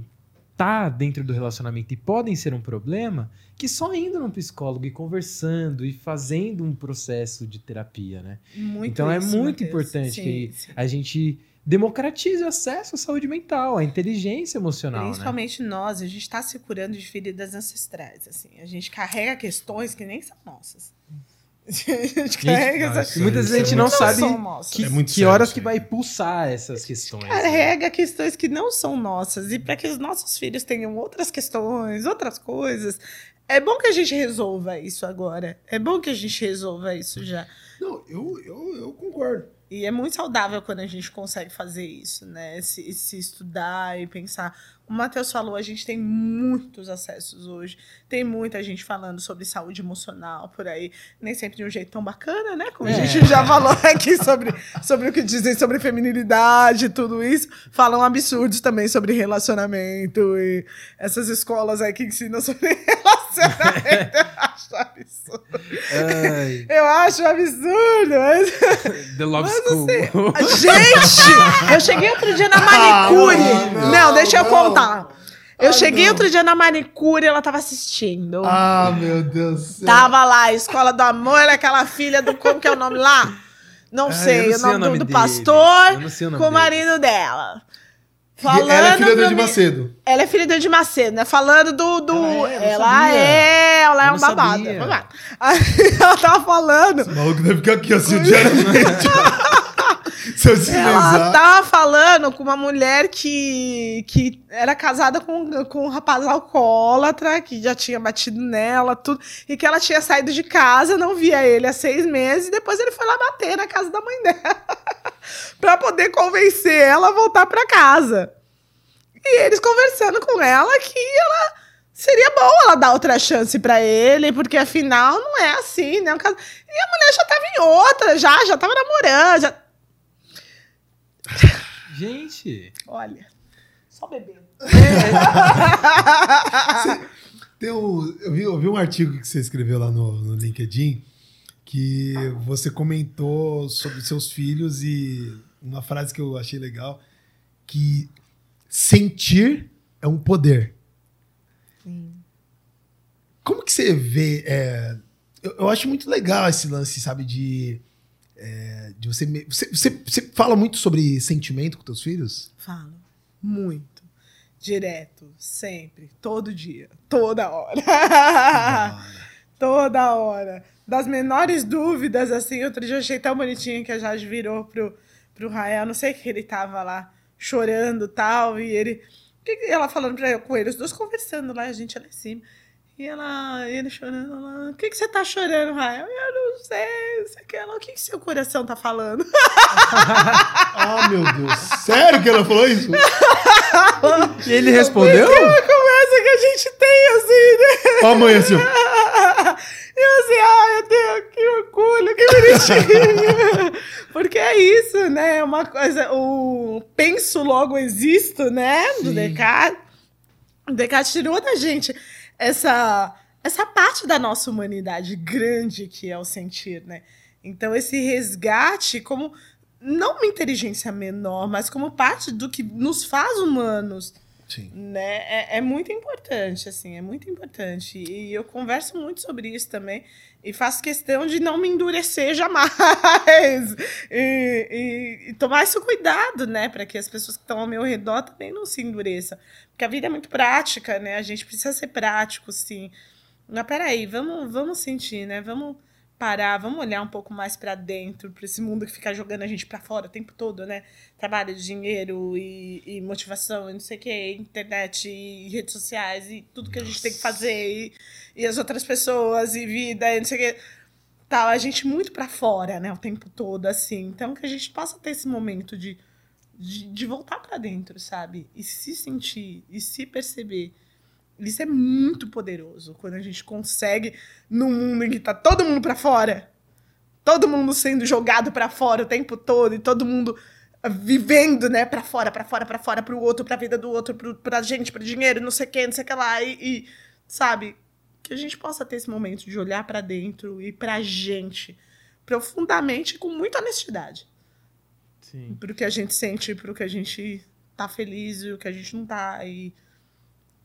estar dentro do relacionamento e podem ser um problema, que só indo no psicólogo e conversando e fazendo um processo de terapia, né? Muito Então é isso, muito Matheus. importante Sim, que sim. a gente democratize o acesso à saúde mental, à inteligência emocional, né? Principalmente nós, a gente está se curando de feridas ancestrais. Assim. A gente carrega questões que nem são nossas. A gente carrega nossa, essa- muitas vezes a gente é não sabe são nossas. que, É muito que sério horas isso que vai pulsar essas questões. né? carrega questões que não são nossas. E para que os nossos filhos tenham outras questões, outras coisas, é bom que a gente resolva isso agora. É bom que a gente resolva isso já. Não, eu, eu, eu concordo. E é muito saudável quando a gente consegue fazer isso, né? Se, se estudar e pensar. O Matheus falou, a gente tem muitos acessos hoje. Tem muita gente falando sobre saúde emocional por aí. Nem sempre de um jeito tão bacana, né? Como É. a gente já falou aqui sobre, sobre o que dizem sobre feminilidade e tudo isso. Falam absurdos também sobre relacionamento e essas escolas aí que ensinam sobre relacionamento. Eu acho absurdo. Ai, Eu acho absurdo, mas. The Love Mas School. Gente, eu cheguei outro dia na manicure. Ah, não, não, deixa eu não. contar. Eu Ah, cheguei não. outro dia na manicure e ela tava assistindo. Ah, meu Deus do céu. Tava lá, Escola do Amor, ela é aquela filha do. Como que é o nome lá? Não Ah, sei, não o nome, do, do dele. pastor não o nome com o marido dela. E ela é filha do Edir mi- Macedo. Ela é filha do Edir Macedo, né? Falando do. do... Ela é? Ela é, ela é Eu um babado. sabia. é babado. Aí ela tava falando. O maluco deve ficar aqui assim diariamente. Ela tava falando com uma mulher que, que era casada com, com um rapaz alcoólatra, que já tinha batido nela, tudo, e que ela tinha saído de casa, não via ele há seis meses, e depois ele foi lá bater na casa da mãe dela pra poder convencer ela a voltar pra casa. E eles conversando com ela que ela seria bom ela dar outra chance pra ele, porque afinal não é assim, né? E a mulher já tava em outra, já, já tava namorando, já, Gente, Olha, só bebendo. Tem um, eu, vi, eu vi um artigo que você escreveu lá no, no LinkedIn que você comentou sobre seus filhos e uma frase que eu achei legal que sentir é um poder. Como que você vê? é, eu, eu acho muito legal esse lance, sabe, de, é, de você, você, você. Você fala muito sobre sentimento com teus filhos? Falo. Muito. Direto. Sempre. Todo dia. Toda hora. Toda hora. Das menores dúvidas, assim, outro dia eu achei tão bonitinho que a Jade virou pro, pro Rael, não sei o que ele tava lá chorando e tal, e ele. ela falando pra, com ele, os dois conversando lá, a gente lá em cima. E ela, ele chorando lá, o que, que você tá chorando, Rael? Eu não sei, sei o que ela, o que, que seu coração tá falando? Ah, meu Deus. Sério que ela falou isso? E ele respondeu? Uma conversa que a gente tem, assim, né? Ó, mãe assim. E eu assim, ai meu Deus, que orgulho, que bonitinho. Porque é isso, né? É uma coisa, o penso logo existo, né? Do. Descartes. O Descartes tirou da gente essa, essa parte da nossa humanidade grande que é o sentir, né? Então, esse resgate como não uma inteligência menor, mas como parte do que nos faz humanos Sim. né? É, é muito importante, assim, é muito importante. E eu converso muito sobre isso também. E faço questão de não me endurecer jamais. E, e- e tomar esse cuidado, né? Para que as pessoas que estão ao meu redor também não se endureçam. Porque a vida é muito prática, né? A gente precisa ser prático, sim. Mas peraí, vamos, vamos sentir, né? Vamos parar, vamos olhar um pouco mais para dentro, para esse mundo que fica jogando a gente para fora o tempo todo, né? Trabalho, dinheiro e, e motivação, e não sei o que, internet e redes sociais e tudo que a gente tem que fazer e, e as outras pessoas e vida e não sei o que. Tal, a gente muito para fora, né? O tempo todo, assim. Então que a gente possa ter esse momento de, de, de voltar para dentro, sabe? E se sentir, e se perceber. Isso é muito poderoso quando a gente consegue, num mundo em que tá todo mundo para fora, todo mundo sendo jogado para fora o tempo todo e todo mundo vivendo, né, para fora, para fora, para fora, pro outro, pra vida do outro, pro, pra gente, pro dinheiro, não sei o que, não sei o que lá, e, e, sabe, que a gente possa ter esse momento de olhar para dentro e pra gente profundamente e com muita honestidade. Sim. pro que a gente sente, pro que a gente tá feliz e o que a gente não tá, e,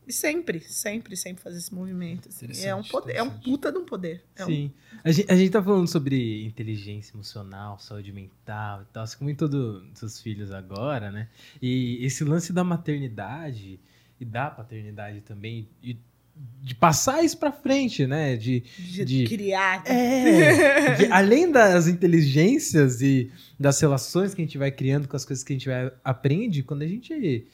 e sempre, sempre, sempre fazer esse movimento, assim. é um poder, é um puta de um poder. É um- Sim. A gente, a gente tá falando sobre inteligência emocional, saúde mental e tal. Você comentou do- dos seus filhos agora, né? E esse lance da maternidade e da paternidade também, e de passar isso pra frente, né? De, de, de- criar. É, de- além das inteligências e das relações que a gente vai criando com as coisas que a gente vai, aprende, quando a gente.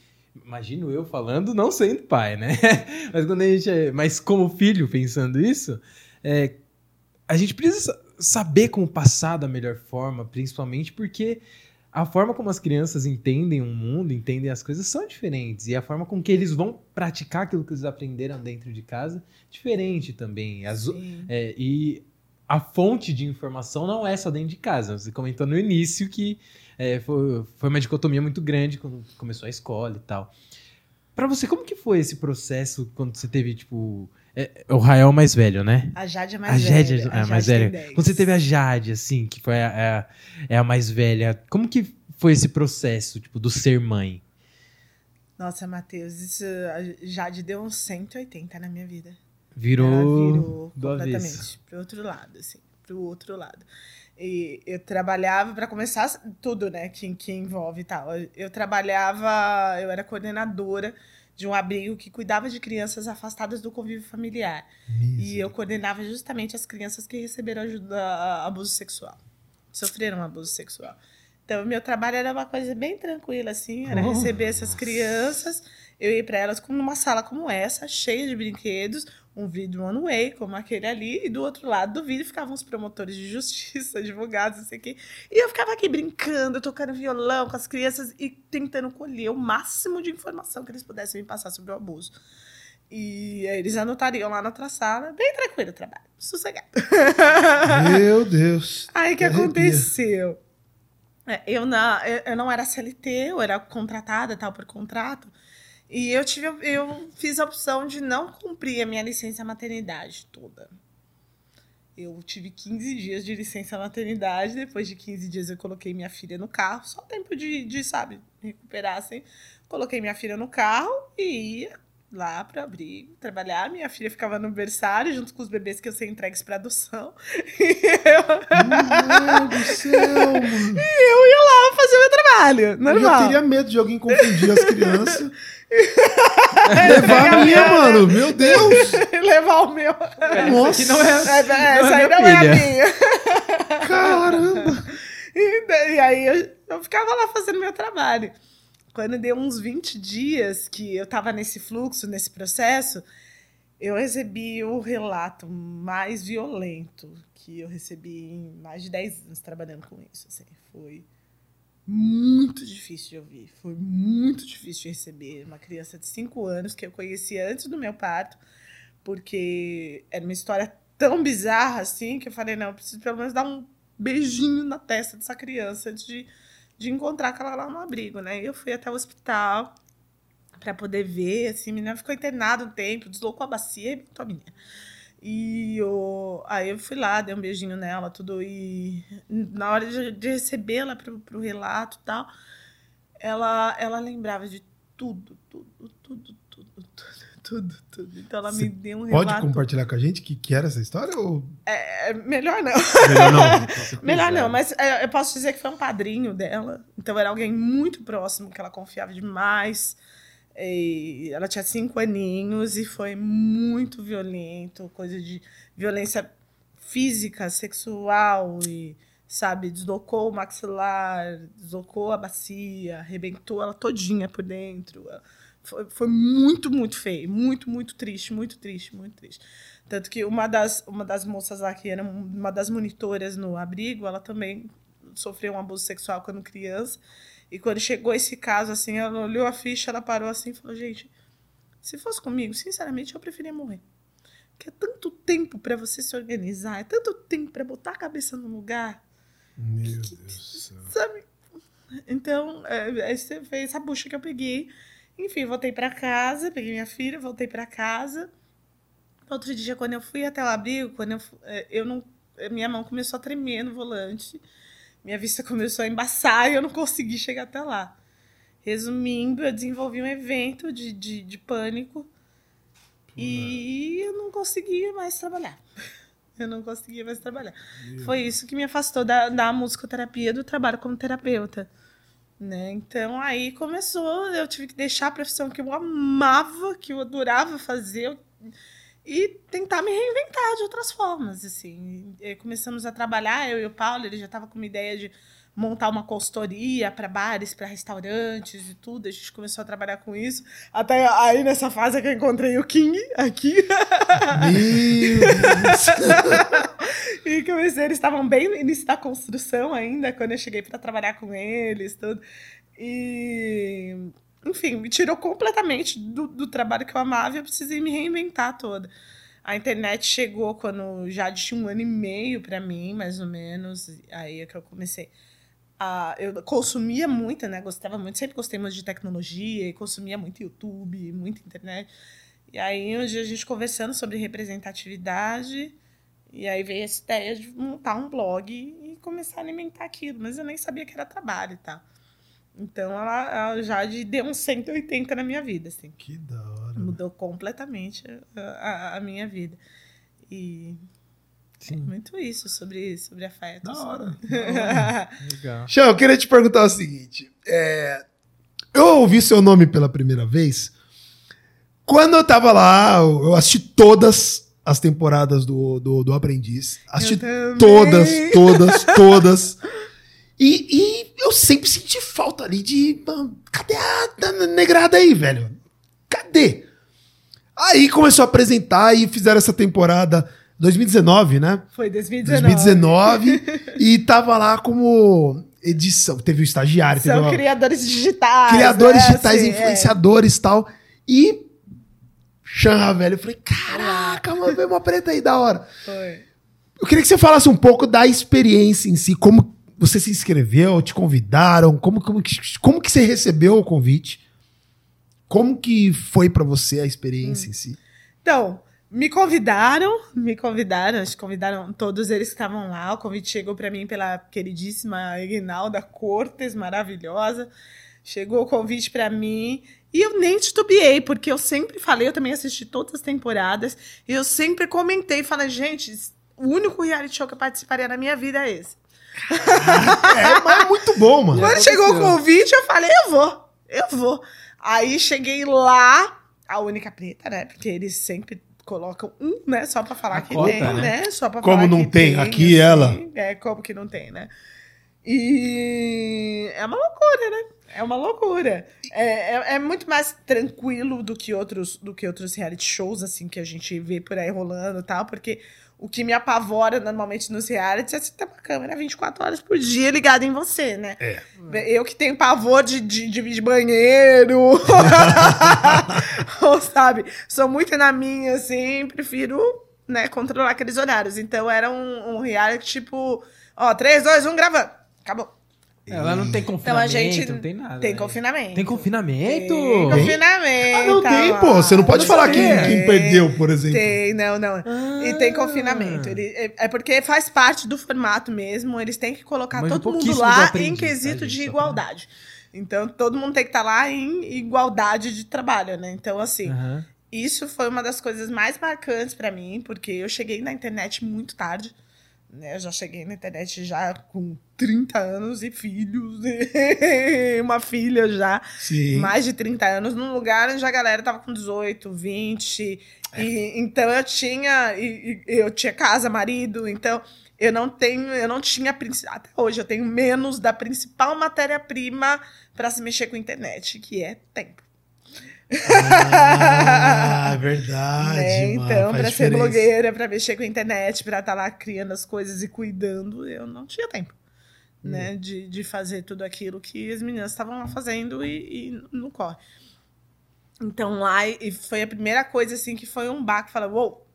Imagino eu falando, não sendo pai, né? Mas quando a gente é. Mas como filho, pensando isso, é, a gente precisa sa- saber como passar da melhor forma, principalmente porque a forma como as crianças entendem o mundo, entendem as coisas, são diferentes. E a forma com que eles vão praticar aquilo que eles aprenderam dentro de casa, diferente também. As, é, e a fonte de informação não é só dentro de casa. Você comentou no início que é, foi, foi uma dicotomia muito grande quando começou a escola e tal. Pra você, como que foi esse processo quando você teve, tipo... é, o Rael mais velho, né? A Jade é A mais Jade velha. é a mais Jade tem velha. 10. Quando você teve a Jade, assim, que foi a, é a, é a mais velha, como que foi esse processo, tipo, do ser mãe? Nossa, Matheus, isso a Jade deu uns 180 na minha vida. Virou, Ela virou do avesso. completamente pro outro lado, assim, pro outro lado. E eu trabalhava, para começar tudo, né, que, que envolve e tal. Eu, trabalhava, eu era coordenadora de um abrigo que cuidava de crianças afastadas do convívio familiar. E eu coordenava justamente as crianças que receberam ajuda abuso sexual. Sofreram abuso sexual. Então, o meu trabalho era uma coisa bem tranquila, assim, era Oh, receber essas crianças, eu ir para elas numa sala como essa, cheia de brinquedos, um vidro one way, como aquele ali, e do outro lado do vidro ficavam os promotores de justiça, advogados, não sei o quê. E eu ficava aqui brincando, tocando violão com as crianças e tentando colher o máximo de informação que eles pudessem me passar sobre o abuso. E aí eles anotariam lá na outra sala, bem tranquilo o trabalho, sossegado. Meu Deus. Aí o que aconteceu? É, Eu, na, eu, não era CLT, eu era contratada tal por contrato. E eu tive, eu fiz a opção de não cumprir a minha licença maternidade toda. Eu tive 15 dias de licença maternidade. Depois de 15 dias, eu coloquei minha filha no carro. Só tempo de, de sabe, recuperar assim. Coloquei minha filha no carro e ia lá para abrir, trabalhar. Minha filha ficava no berçário junto com os bebês que eu sei entregues para adoção. Meu Deus do céu, mano. E eu ia lá fazer o meu trabalho, Eu normal. teria medo de alguém confundir as crianças. Levar a minha, mano. Meu Deus. Levar o meu. Nossa. Essa aqui não é, É, não essa aí não é a filha. minha. Caramba. E, e aí eu, eu ficava lá fazendo meu trabalho. Quando deu uns 20 dias que eu tava nesse fluxo, nesse processo, eu recebi o relato mais violento que eu recebi em mais de 10 anos trabalhando com isso. Assim, foi muito difícil de ouvir, foi muito difícil de receber. Uma criança de 5 anos que eu conheci antes do meu parto, porque era uma história tão bizarra assim que eu falei: não, eu preciso pelo menos dar um beijinho na testa dessa criança antes de, de encontrar aquela lá no abrigo, né? Eu fui até o hospital para poder ver, assim, a menina ficou internada um tempo, deslocou a bacia e botou a menina. E eu, aí eu fui lá, dei um beijinho nela, tudo, e na hora de, de recebê-la pro, pro relato e tal, ela, ela lembrava de tudo, tudo, tudo, tudo, tudo, tudo, tudo. Então ela Você me deu um Pode relato. compartilhar com a gente que, que era essa história? Ou... É, melhor não. Melhor não. Melhor não, mas é, eu posso dizer que foi um padrinho dela. Então era alguém muito próximo, que ela confiava demais. E ela tinha cinco aninhos e foi muito violento, coisa de violência física, sexual e, sabe, deslocou o maxilar, deslocou a bacia, arrebentou ela todinha por dentro. Foi, foi muito, muito feio, muito, muito triste, muito triste, muito triste. Tanto que uma das, uma das moças lá, que era uma das monitoras no abrigo, ela também sofreu um abuso sexual quando criança. E quando chegou esse caso, assim, ela olhou a ficha, ela parou assim e falou: gente, se fosse comigo, sinceramente, eu preferia morrer. Porque é tanto tempo para você se organizar, é tanto tempo para botar a cabeça no lugar, Meu Deus do céu. sabe? Então, é, esse foi essa bucha que eu peguei. Enfim, voltei para casa, peguei minha filha, voltei para casa. Outro dia, quando eu fui até o abrigo, quando eu, eh, eu não, eh, minha mão começou a tremer no volante, minha vista começou a embaçar e eu não consegui chegar até lá. Resumindo, eu desenvolvi um evento de, de, de pânico e eu não conseguia mais trabalhar. Eu não conseguia mais trabalhar. Foi isso que me afastou da, da musicoterapia, do trabalho como terapeuta. Né? Então aí começou, eu tive que deixar a profissão que eu amava, que eu adorava fazer, e tentar me reinventar de outras formas, assim. E começamos a trabalhar, eu e o Paulo, ele já estava com uma ideia de montar uma consultoria para bares, para restaurantes e tudo. A gente começou a trabalhar com isso. Até aí nessa fase que eu encontrei o King aqui. E comecei, eles estavam bem no início da construção ainda, quando eu cheguei para trabalhar com eles, tudo. E, enfim, me tirou completamente do, do trabalho que eu amava e eu precisei me reinventar toda. A internet chegou quando já tinha um ano e meio para mim, mais ou menos. Aí é que eu comecei. A, eu consumia muito, né? Gostava muito, sempre gostei muito de tecnologia e consumia muito YouTube, muita internet. E aí, um dia a gente conversando sobre representatividade, e aí veio essa ideia de montar um blog e começar a alimentar aquilo, mas eu nem sabia que era trabalho e tal. Então ela, ela já de- deu uns 180 na minha vida, assim. Que da hora. Mudou completamente a, a- a minha vida. E Sim. muito isso sobre, sobre afeto. Da hora. da hora. Legal. Xão, eu queria te perguntar o seguinte. é, eu ouvi seu nome pela primeira vez quando eu tava lá, eu assisti todas as temporadas do, do, do Aprendiz. Assisti todas, todas, todas. E, e eu sempre senti falta ali de. Cadê a a negrada aí, velho? Cadê? Aí começou a apresentar e fizeram essa temporada 2019, né? Foi 2019. 2019 e tava lá como edição. Teve o estagiário, teve São o- criadores digitais. criadores né? digitais, Assim, é. influenciadores e tal. E Xanra, velho, eu falei, caraca, mano, veio uma preta aí da hora. Foi. Eu queria que você falasse um pouco da experiência em si, como você se inscreveu, te convidaram, como, como, que, como que você recebeu o convite. Como que foi pra você a experiência em si? Então, me convidaram, me convidaram, acho que convidaram todos eles que estavam lá. O convite chegou para mim pela queridíssima Ignalda Cortes, maravilhosa. Chegou o convite para mim e eu nem titubeei, porque eu sempre falei, eu também assisti todas as temporadas, e eu sempre comentei, falei, gente, o único reality show que eu participaria na minha vida é esse. É, mas é muito bom, mano. Quando aconteceu. chegou o convite, eu falei, eu vou, eu vou. Aí cheguei lá, a única preta, né? Porque eles sempre colocam um, né? Só pra falar A que cota, tem, né? né? Só pra Como falar não que tem? Aqui ela. É, como que não tem, né? E é uma loucura, né? É uma loucura. É, é, é muito mais tranquilo do que outros do que outros reality shows, assim, que a gente vê por aí rolando e tal, porque o que me apavora normalmente nos realities é você ter uma câmera 24 horas por dia ligada em você, né? É. Eu que tenho pavor de, de, de, de banheiro, ou sabe? Sou muito na minha, assim, prefiro né, controlar aqueles horários. Então era um, um reality tipo, ó, 3, 2, 1, gravando. Acabou. Ela não tem Então confinamento, a gente não tem nada. tem né? confinamento. Tem confinamento? Tem confinamento. Ah, não tem, lá. pô. Você não pode não falar quem, quem perdeu, por exemplo. Tem, não, não. E tem Ah. confinamento. Ele, é, é porque faz parte do formato mesmo. Eles têm que colocar Manjo todo mundo pouquíssimo do lá aprendiz, em tá, quesito gente? de igualdade. Então, todo mundo tem que estar lá em igualdade de trabalho, né? Então, assim, isso foi uma das coisas mais marcantes pra mim, porque eu cheguei na internet muito tarde. Né? Eu já cheguei na internet já com 30 anos e filhos, e uma filha já Sim. mais de 30 anos, num lugar onde a galera tava com 18, 20. E, então eu tinha. E, e eu tinha casa, marido, então eu não tenho, eu não tinha. Até hoje eu tenho menos da principal matéria-prima para se mexer com a internet, que é tempo. Ah, é verdade. né? Então, para ser blogueira, para mexer com a internet, para estar lá criando as coisas e cuidando, eu não tinha tempo. Hum. Né, de, de fazer tudo aquilo que as meninas estavam lá fazendo e, e não corre. Então lá, e foi a primeira coisa assim que foi um baque, fala, uou!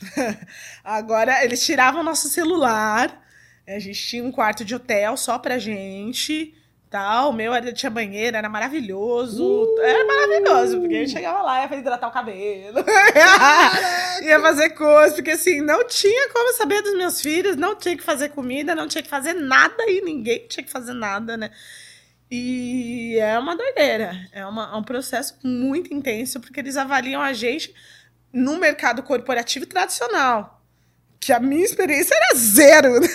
Agora eles tiravam nosso celular, a gente tinha um quarto de hotel só pra gente, tal. O meu era, tinha banheiro, era maravilhoso. Era maravilhoso, porque a gente chegava lá, ia hidratar o cabelo, ia fazer coisas, porque assim, não tinha como saber dos meus filhos, não tinha que fazer comida, não tinha que fazer nada e ninguém tinha que fazer nada, né? E é uma doideira, é, uma- é um processo muito intenso, porque eles avaliam a gente no mercado corporativo tradicional. Que a minha experiência era zero. Né?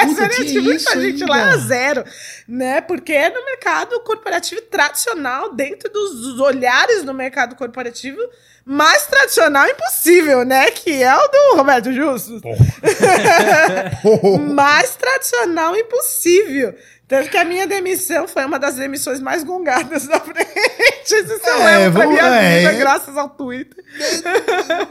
A Puta, experiência de tinha muita gente lá era zero. Né? Porque é no mercado corporativo tradicional, dentro dos olhares do mercado corporativo mais tradicional impossível, né? Que é o do Roberto Justus. mais tradicional impossível. Tanto que a minha demissão foi uma das demissões mais gongadas da frente. Isso eu É, levo pra minha é, vida, é. graças ao Twitter.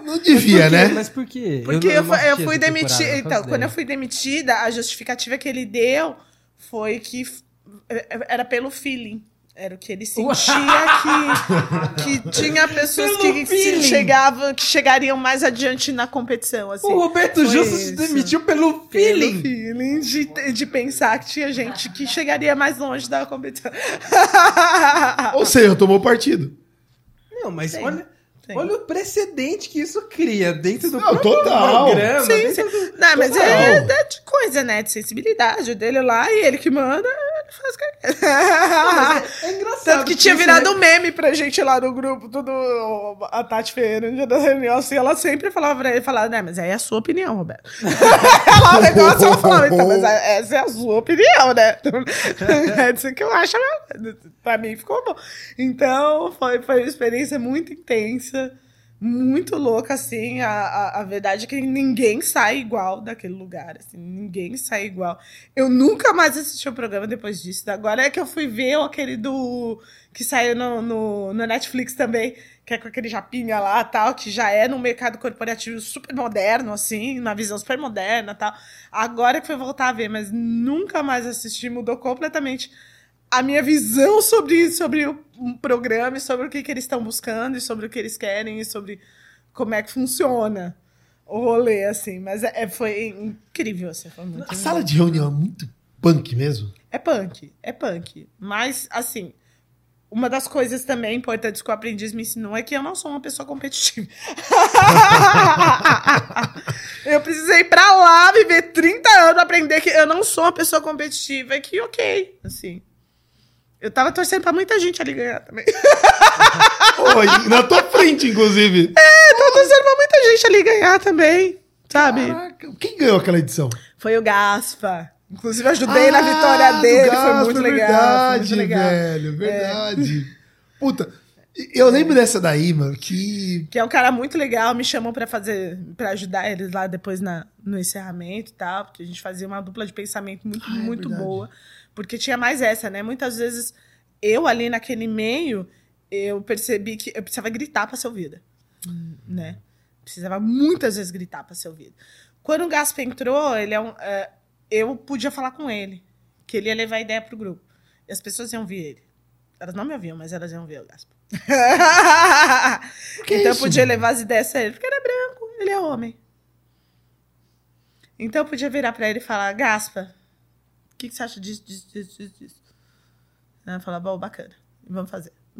Não devia, né? Mas por quê? Porque eu, não fui- eu fui demitida. Então, quando eu fui demitida, a justificativa que ele deu foi que era pelo feeling. Era o que ele sentia que, que tinha pessoas Pelo que feeling. chegavam, que chegariam mais adiante na competição. Assim. O Roberto Foi Justus isso. demitiu pelo Pelo feeling. feeling de, de pensar que tinha gente que chegaria mais longe da competição. Ou seja, tomou partido. Não, mas Tem, olha, tem. olha o precedente que isso cria dentro do Não, total. programa. Sim, do- Não, mas Total. é, é de coisa, né? De sensibilidade o dele lá e ele que manda, faz quer. É engraçado. Tanto que tinha virado um meme pra gente lá no grupo, tudo. A Tati Ferreira, no dia da reunião, assim, ela sempre falava pra ele, falava, né, mas aí é a sua opinião, Roberto. ela o negócio, ela falava, então, mas essa é a sua opinião, né? É isso que eu acho, pra mim ficou bom. Então, foi, foi uma experiência muito intensa, muito louca, assim. A, a, a verdade é que ninguém sai igual daquele lugar, assim, ninguém sai igual. Eu nunca mais assisti o programa depois disso. Agora é que eu fui ver aquele do. que saiu no, no, no Netflix também, que é com aquele japinha lá tal, que já é num mercado corporativo super moderno, assim, uma visão super moderna tal. Agora que foi voltar a ver, mas nunca mais assisti, mudou completamente a minha visão sobre, sobre o programa e sobre o que, que eles estão buscando e sobre o que eles querem e sobre como é que funciona o rolê, assim. Mas é, é- foi incrível, assim, foi muito A sala de reunião é muito punk mesmo. é punk, é punk. Mas, assim, uma das coisas também importantes que o aprendiz me ensinou é que eu não sou uma pessoa competitiva. eu precisei ir pra lá, viver 30 anos, aprender que eu não sou uma pessoa competitiva e que ok, assim. Eu tava torcendo pra muita gente ali ganhar também. Oi, na tua frente, inclusive. Eu tava torcendo pra muita gente ali ganhar também, sabe? Caraca, quem ganhou aquela edição? Foi o Gaspa. Inclusive, ajudei na Ah, vitória do dele, foi Gaspa, muito é legal. Verdade, foi muito legal. É. velho, verdade. Puta, eu lembro dessa daí, mano, que... Que é um cara muito legal, me chamou pra fazer, para ajudar eles lá depois na, no encerramento e tal, porque a gente fazia uma dupla de pensamento muito, Ah, é muito verdade. boa. Porque tinha mais essa, né? Muitas vezes eu ali naquele meio, eu percebi que eu precisava gritar pra ser ouvida, né? Precisava muitas vezes gritar pra ser ouvida. Quando o Gaspa entrou, ele é um, é, eu podia falar com ele, que ele ia levar a ideia pro grupo. E as pessoas iam ver ele. Elas não me ouviam, mas elas iam ver o Gaspa. então eu isso, podia levar as ideias a ele, porque ele é branco, ele é homem. Então eu podia virar pra ele e falar, Gaspa, o que, que você acha disso, disso, disso, disso, disso? Ela falar, bom, bacana, vamos fazer.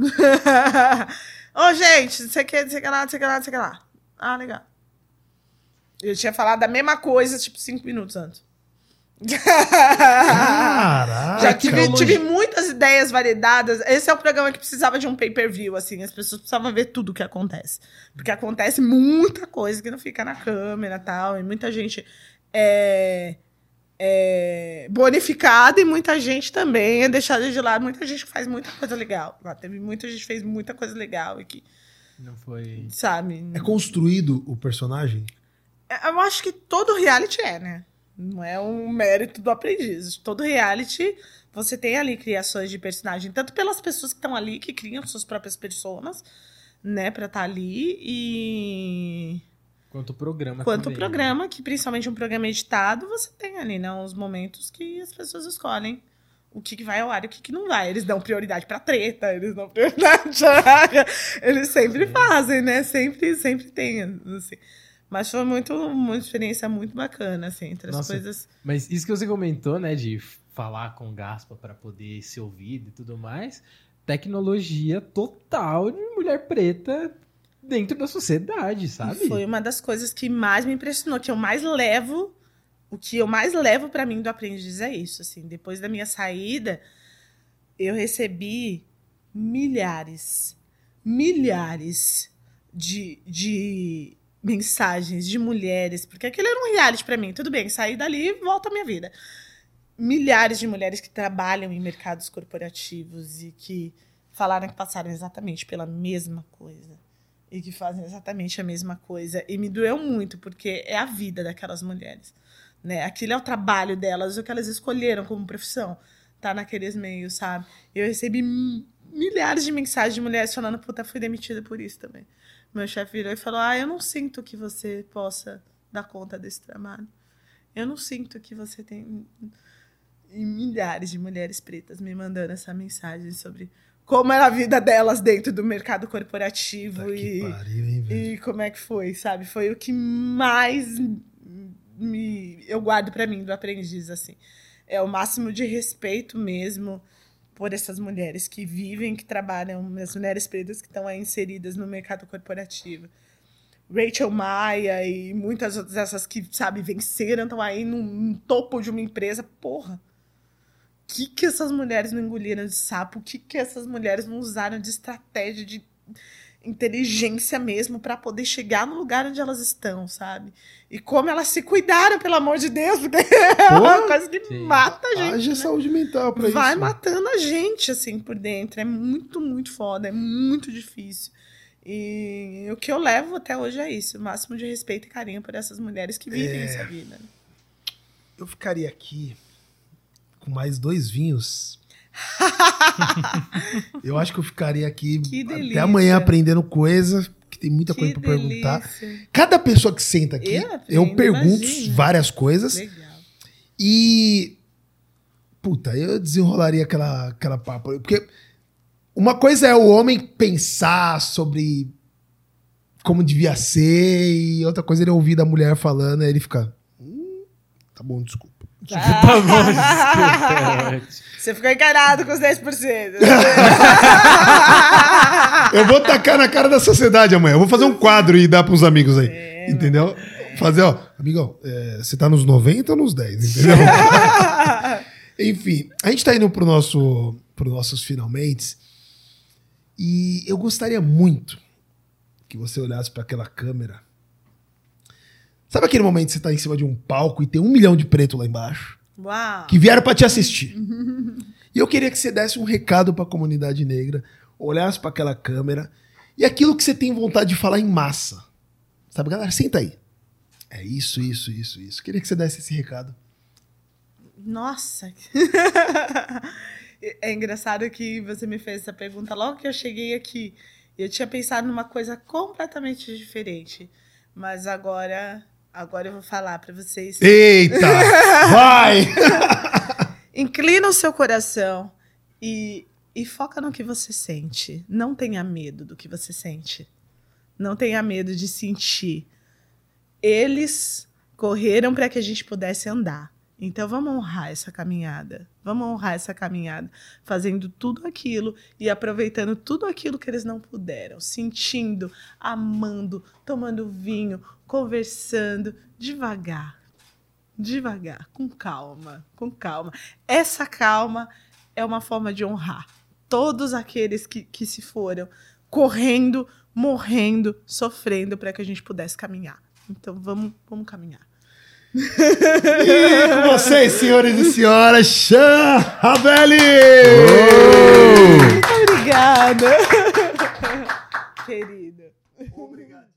Ô, gente, não sei o que, não sei o que lá, não sei o que lá, não sei o que lá. Ah, legal. Eu tinha falado a mesma coisa, tipo, cinco minutos antes. Caraca. Já tive, tive muitas ideias validadas. Esse é o programa que precisava de um pay-per-view, assim. As pessoas precisavam ver tudo o que acontece. Porque acontece muita coisa que não fica na câmera e tal. E muita gente é, é bonificada e muita gente também é deixada de lado. Muita gente faz muita coisa legal. Lá teve muita gente que fez muita coisa legal e que, Não foi. sabe... É construído o personagem? É, Eu acho que todo reality é, né? Não é um mérito do aprendiz. Todo reality, você tem ali criações de personagem, tanto pelas pessoas que estão ali, que criam suas próprias personas, né, pra estar ali, e Quanto programa quanto também, né? programa, que principalmente um programa editado, você tem ali, né, os momentos que as pessoas escolhem o que, que vai ao ar e o que, que não vai. Eles dão prioridade pra treta, eles dão prioridade. eles sempre fazem, né? Sempre, sempre tem, assim. Mas foi muito, uma experiência muito bacana, assim, entre as Nossa. coisas. Mas isso que você comentou, né, de falar com Gaspa para poder ser ouvido e tudo mais, tecnologia total de mulher preta dentro da sociedade, sabe? E foi uma das coisas que mais me impressionou, que eu mais levo, o que eu mais levo pra mim do aprendiz é isso, assim, depois da minha saída, eu recebi milhares, milhares de, de mensagens de mulheres, porque aquilo era um reality pra mim, tudo bem, saí dali e volto à minha vida. Milhares de mulheres que trabalham em mercados corporativos e que falaram que passaram exatamente pela mesma coisa e que fazem exatamente a mesma coisa. E me doeu muito, porque é a vida daquelas mulheres. Né? Aquilo é o trabalho delas, o que elas escolheram como profissão, tá naqueles meios, sabe? Eu recebi mi- milhares de mensagens de mulheres falando, puta, fui demitida por isso também. Meu chefe virou e falou, ah, eu não sinto que você possa dar conta desse trabalho. Eu não sinto que você tem... E milhares de mulheres pretas me mandando essa mensagem sobre como era a vida delas dentro do mercado corporativo Tá e, pariu, hein, e como é que foi, sabe? Foi o que mais me eu guardo pra mim do aprendiz assim. É o máximo de respeito mesmo por essas mulheres que vivem, que trabalham, as mulheres pretas que estão aí inseridas no mercado corporativo. Rachel Maia e muitas outras essas que, sabe, venceram, estão aí no, no topo de uma empresa. Porra, que, que essas mulheres não engoliram de sapo? O que, que essas mulheres não usaram de estratégia, de inteligência mesmo para poder chegar no lugar onde elas estão, sabe? E como elas se cuidaram, pelo amor de Deus, porque é uma coisa que Sim. mata a gente. Haja né? saúde mental pra Vai isso. matando a gente, assim, por dentro. É muito, muito foda. É muito difícil. E o que eu levo até hoje é isso. O máximo de respeito e carinho por essas mulheres que vivem É. essa vida. Eu ficaria aqui com mais dois vinhos. eu acho que eu ficaria aqui até amanhã aprendendo coisa, que tem muita coisa Que pra perguntar. delícia. Cada pessoa que senta aqui, Eu eu, pergunto imagina. várias coisas Legal. e puta, eu desenrolaria aquela aquela papo, porque uma coisa é o homem pensar sobre como devia ser e outra coisa é ele ouvir da mulher falando, aí ele fica "Hum, Tá bom, desculpa. Tá. Você ficou encarado com os 10%. Eu vou tacar na cara da sociedade amanhã. Eu vou fazer um quadro e dar pros amigos aí. entendeu? Fazer, ó, amigão, é, você tá nos 90 ou nos 10, entendeu? Enfim, a gente tá indo pro nosso, pro nossos finalmente. E eu gostaria muito que você olhasse para aquela câmera. Sabe aquele momento que você tá em cima de um palco e tem um milhão de preto lá embaixo? Uau. que vieram para te assistir. e eu queria que você desse um recado para a comunidade negra, olhasse para aquela câmera e aquilo que você tem vontade de falar em massa. Sabe, galera, senta aí. É isso, isso, isso, isso. Queria que você desse esse recado. Nossa. é engraçado que você me fez essa pergunta logo que eu cheguei aqui. Eu tinha pensado numa coisa completamente diferente. Mas agora, agora eu vou falar para vocês. Eita! Vai! Inclina o seu coração e, e foca no que você sente. Não tenha medo do que você sente. Não tenha medo de sentir. Eles correram para que a gente pudesse andar. Então vamos honrar essa caminhada. Vamos honrar essa caminhada, fazendo tudo aquilo e aproveitando tudo aquilo que eles não puderam, sentindo, amando, tomando vinho, conversando devagar. Devagar, com calma, com calma. Essa calma é uma forma de honrar todos aqueles que, que se foram correndo, morrendo, sofrendo para que a gente pudesse caminhar. Então vamos, vamos caminhar. E com vocês, senhores e senhoras, Chan Ravelli! Muito obrigada. Querida. Obrigado.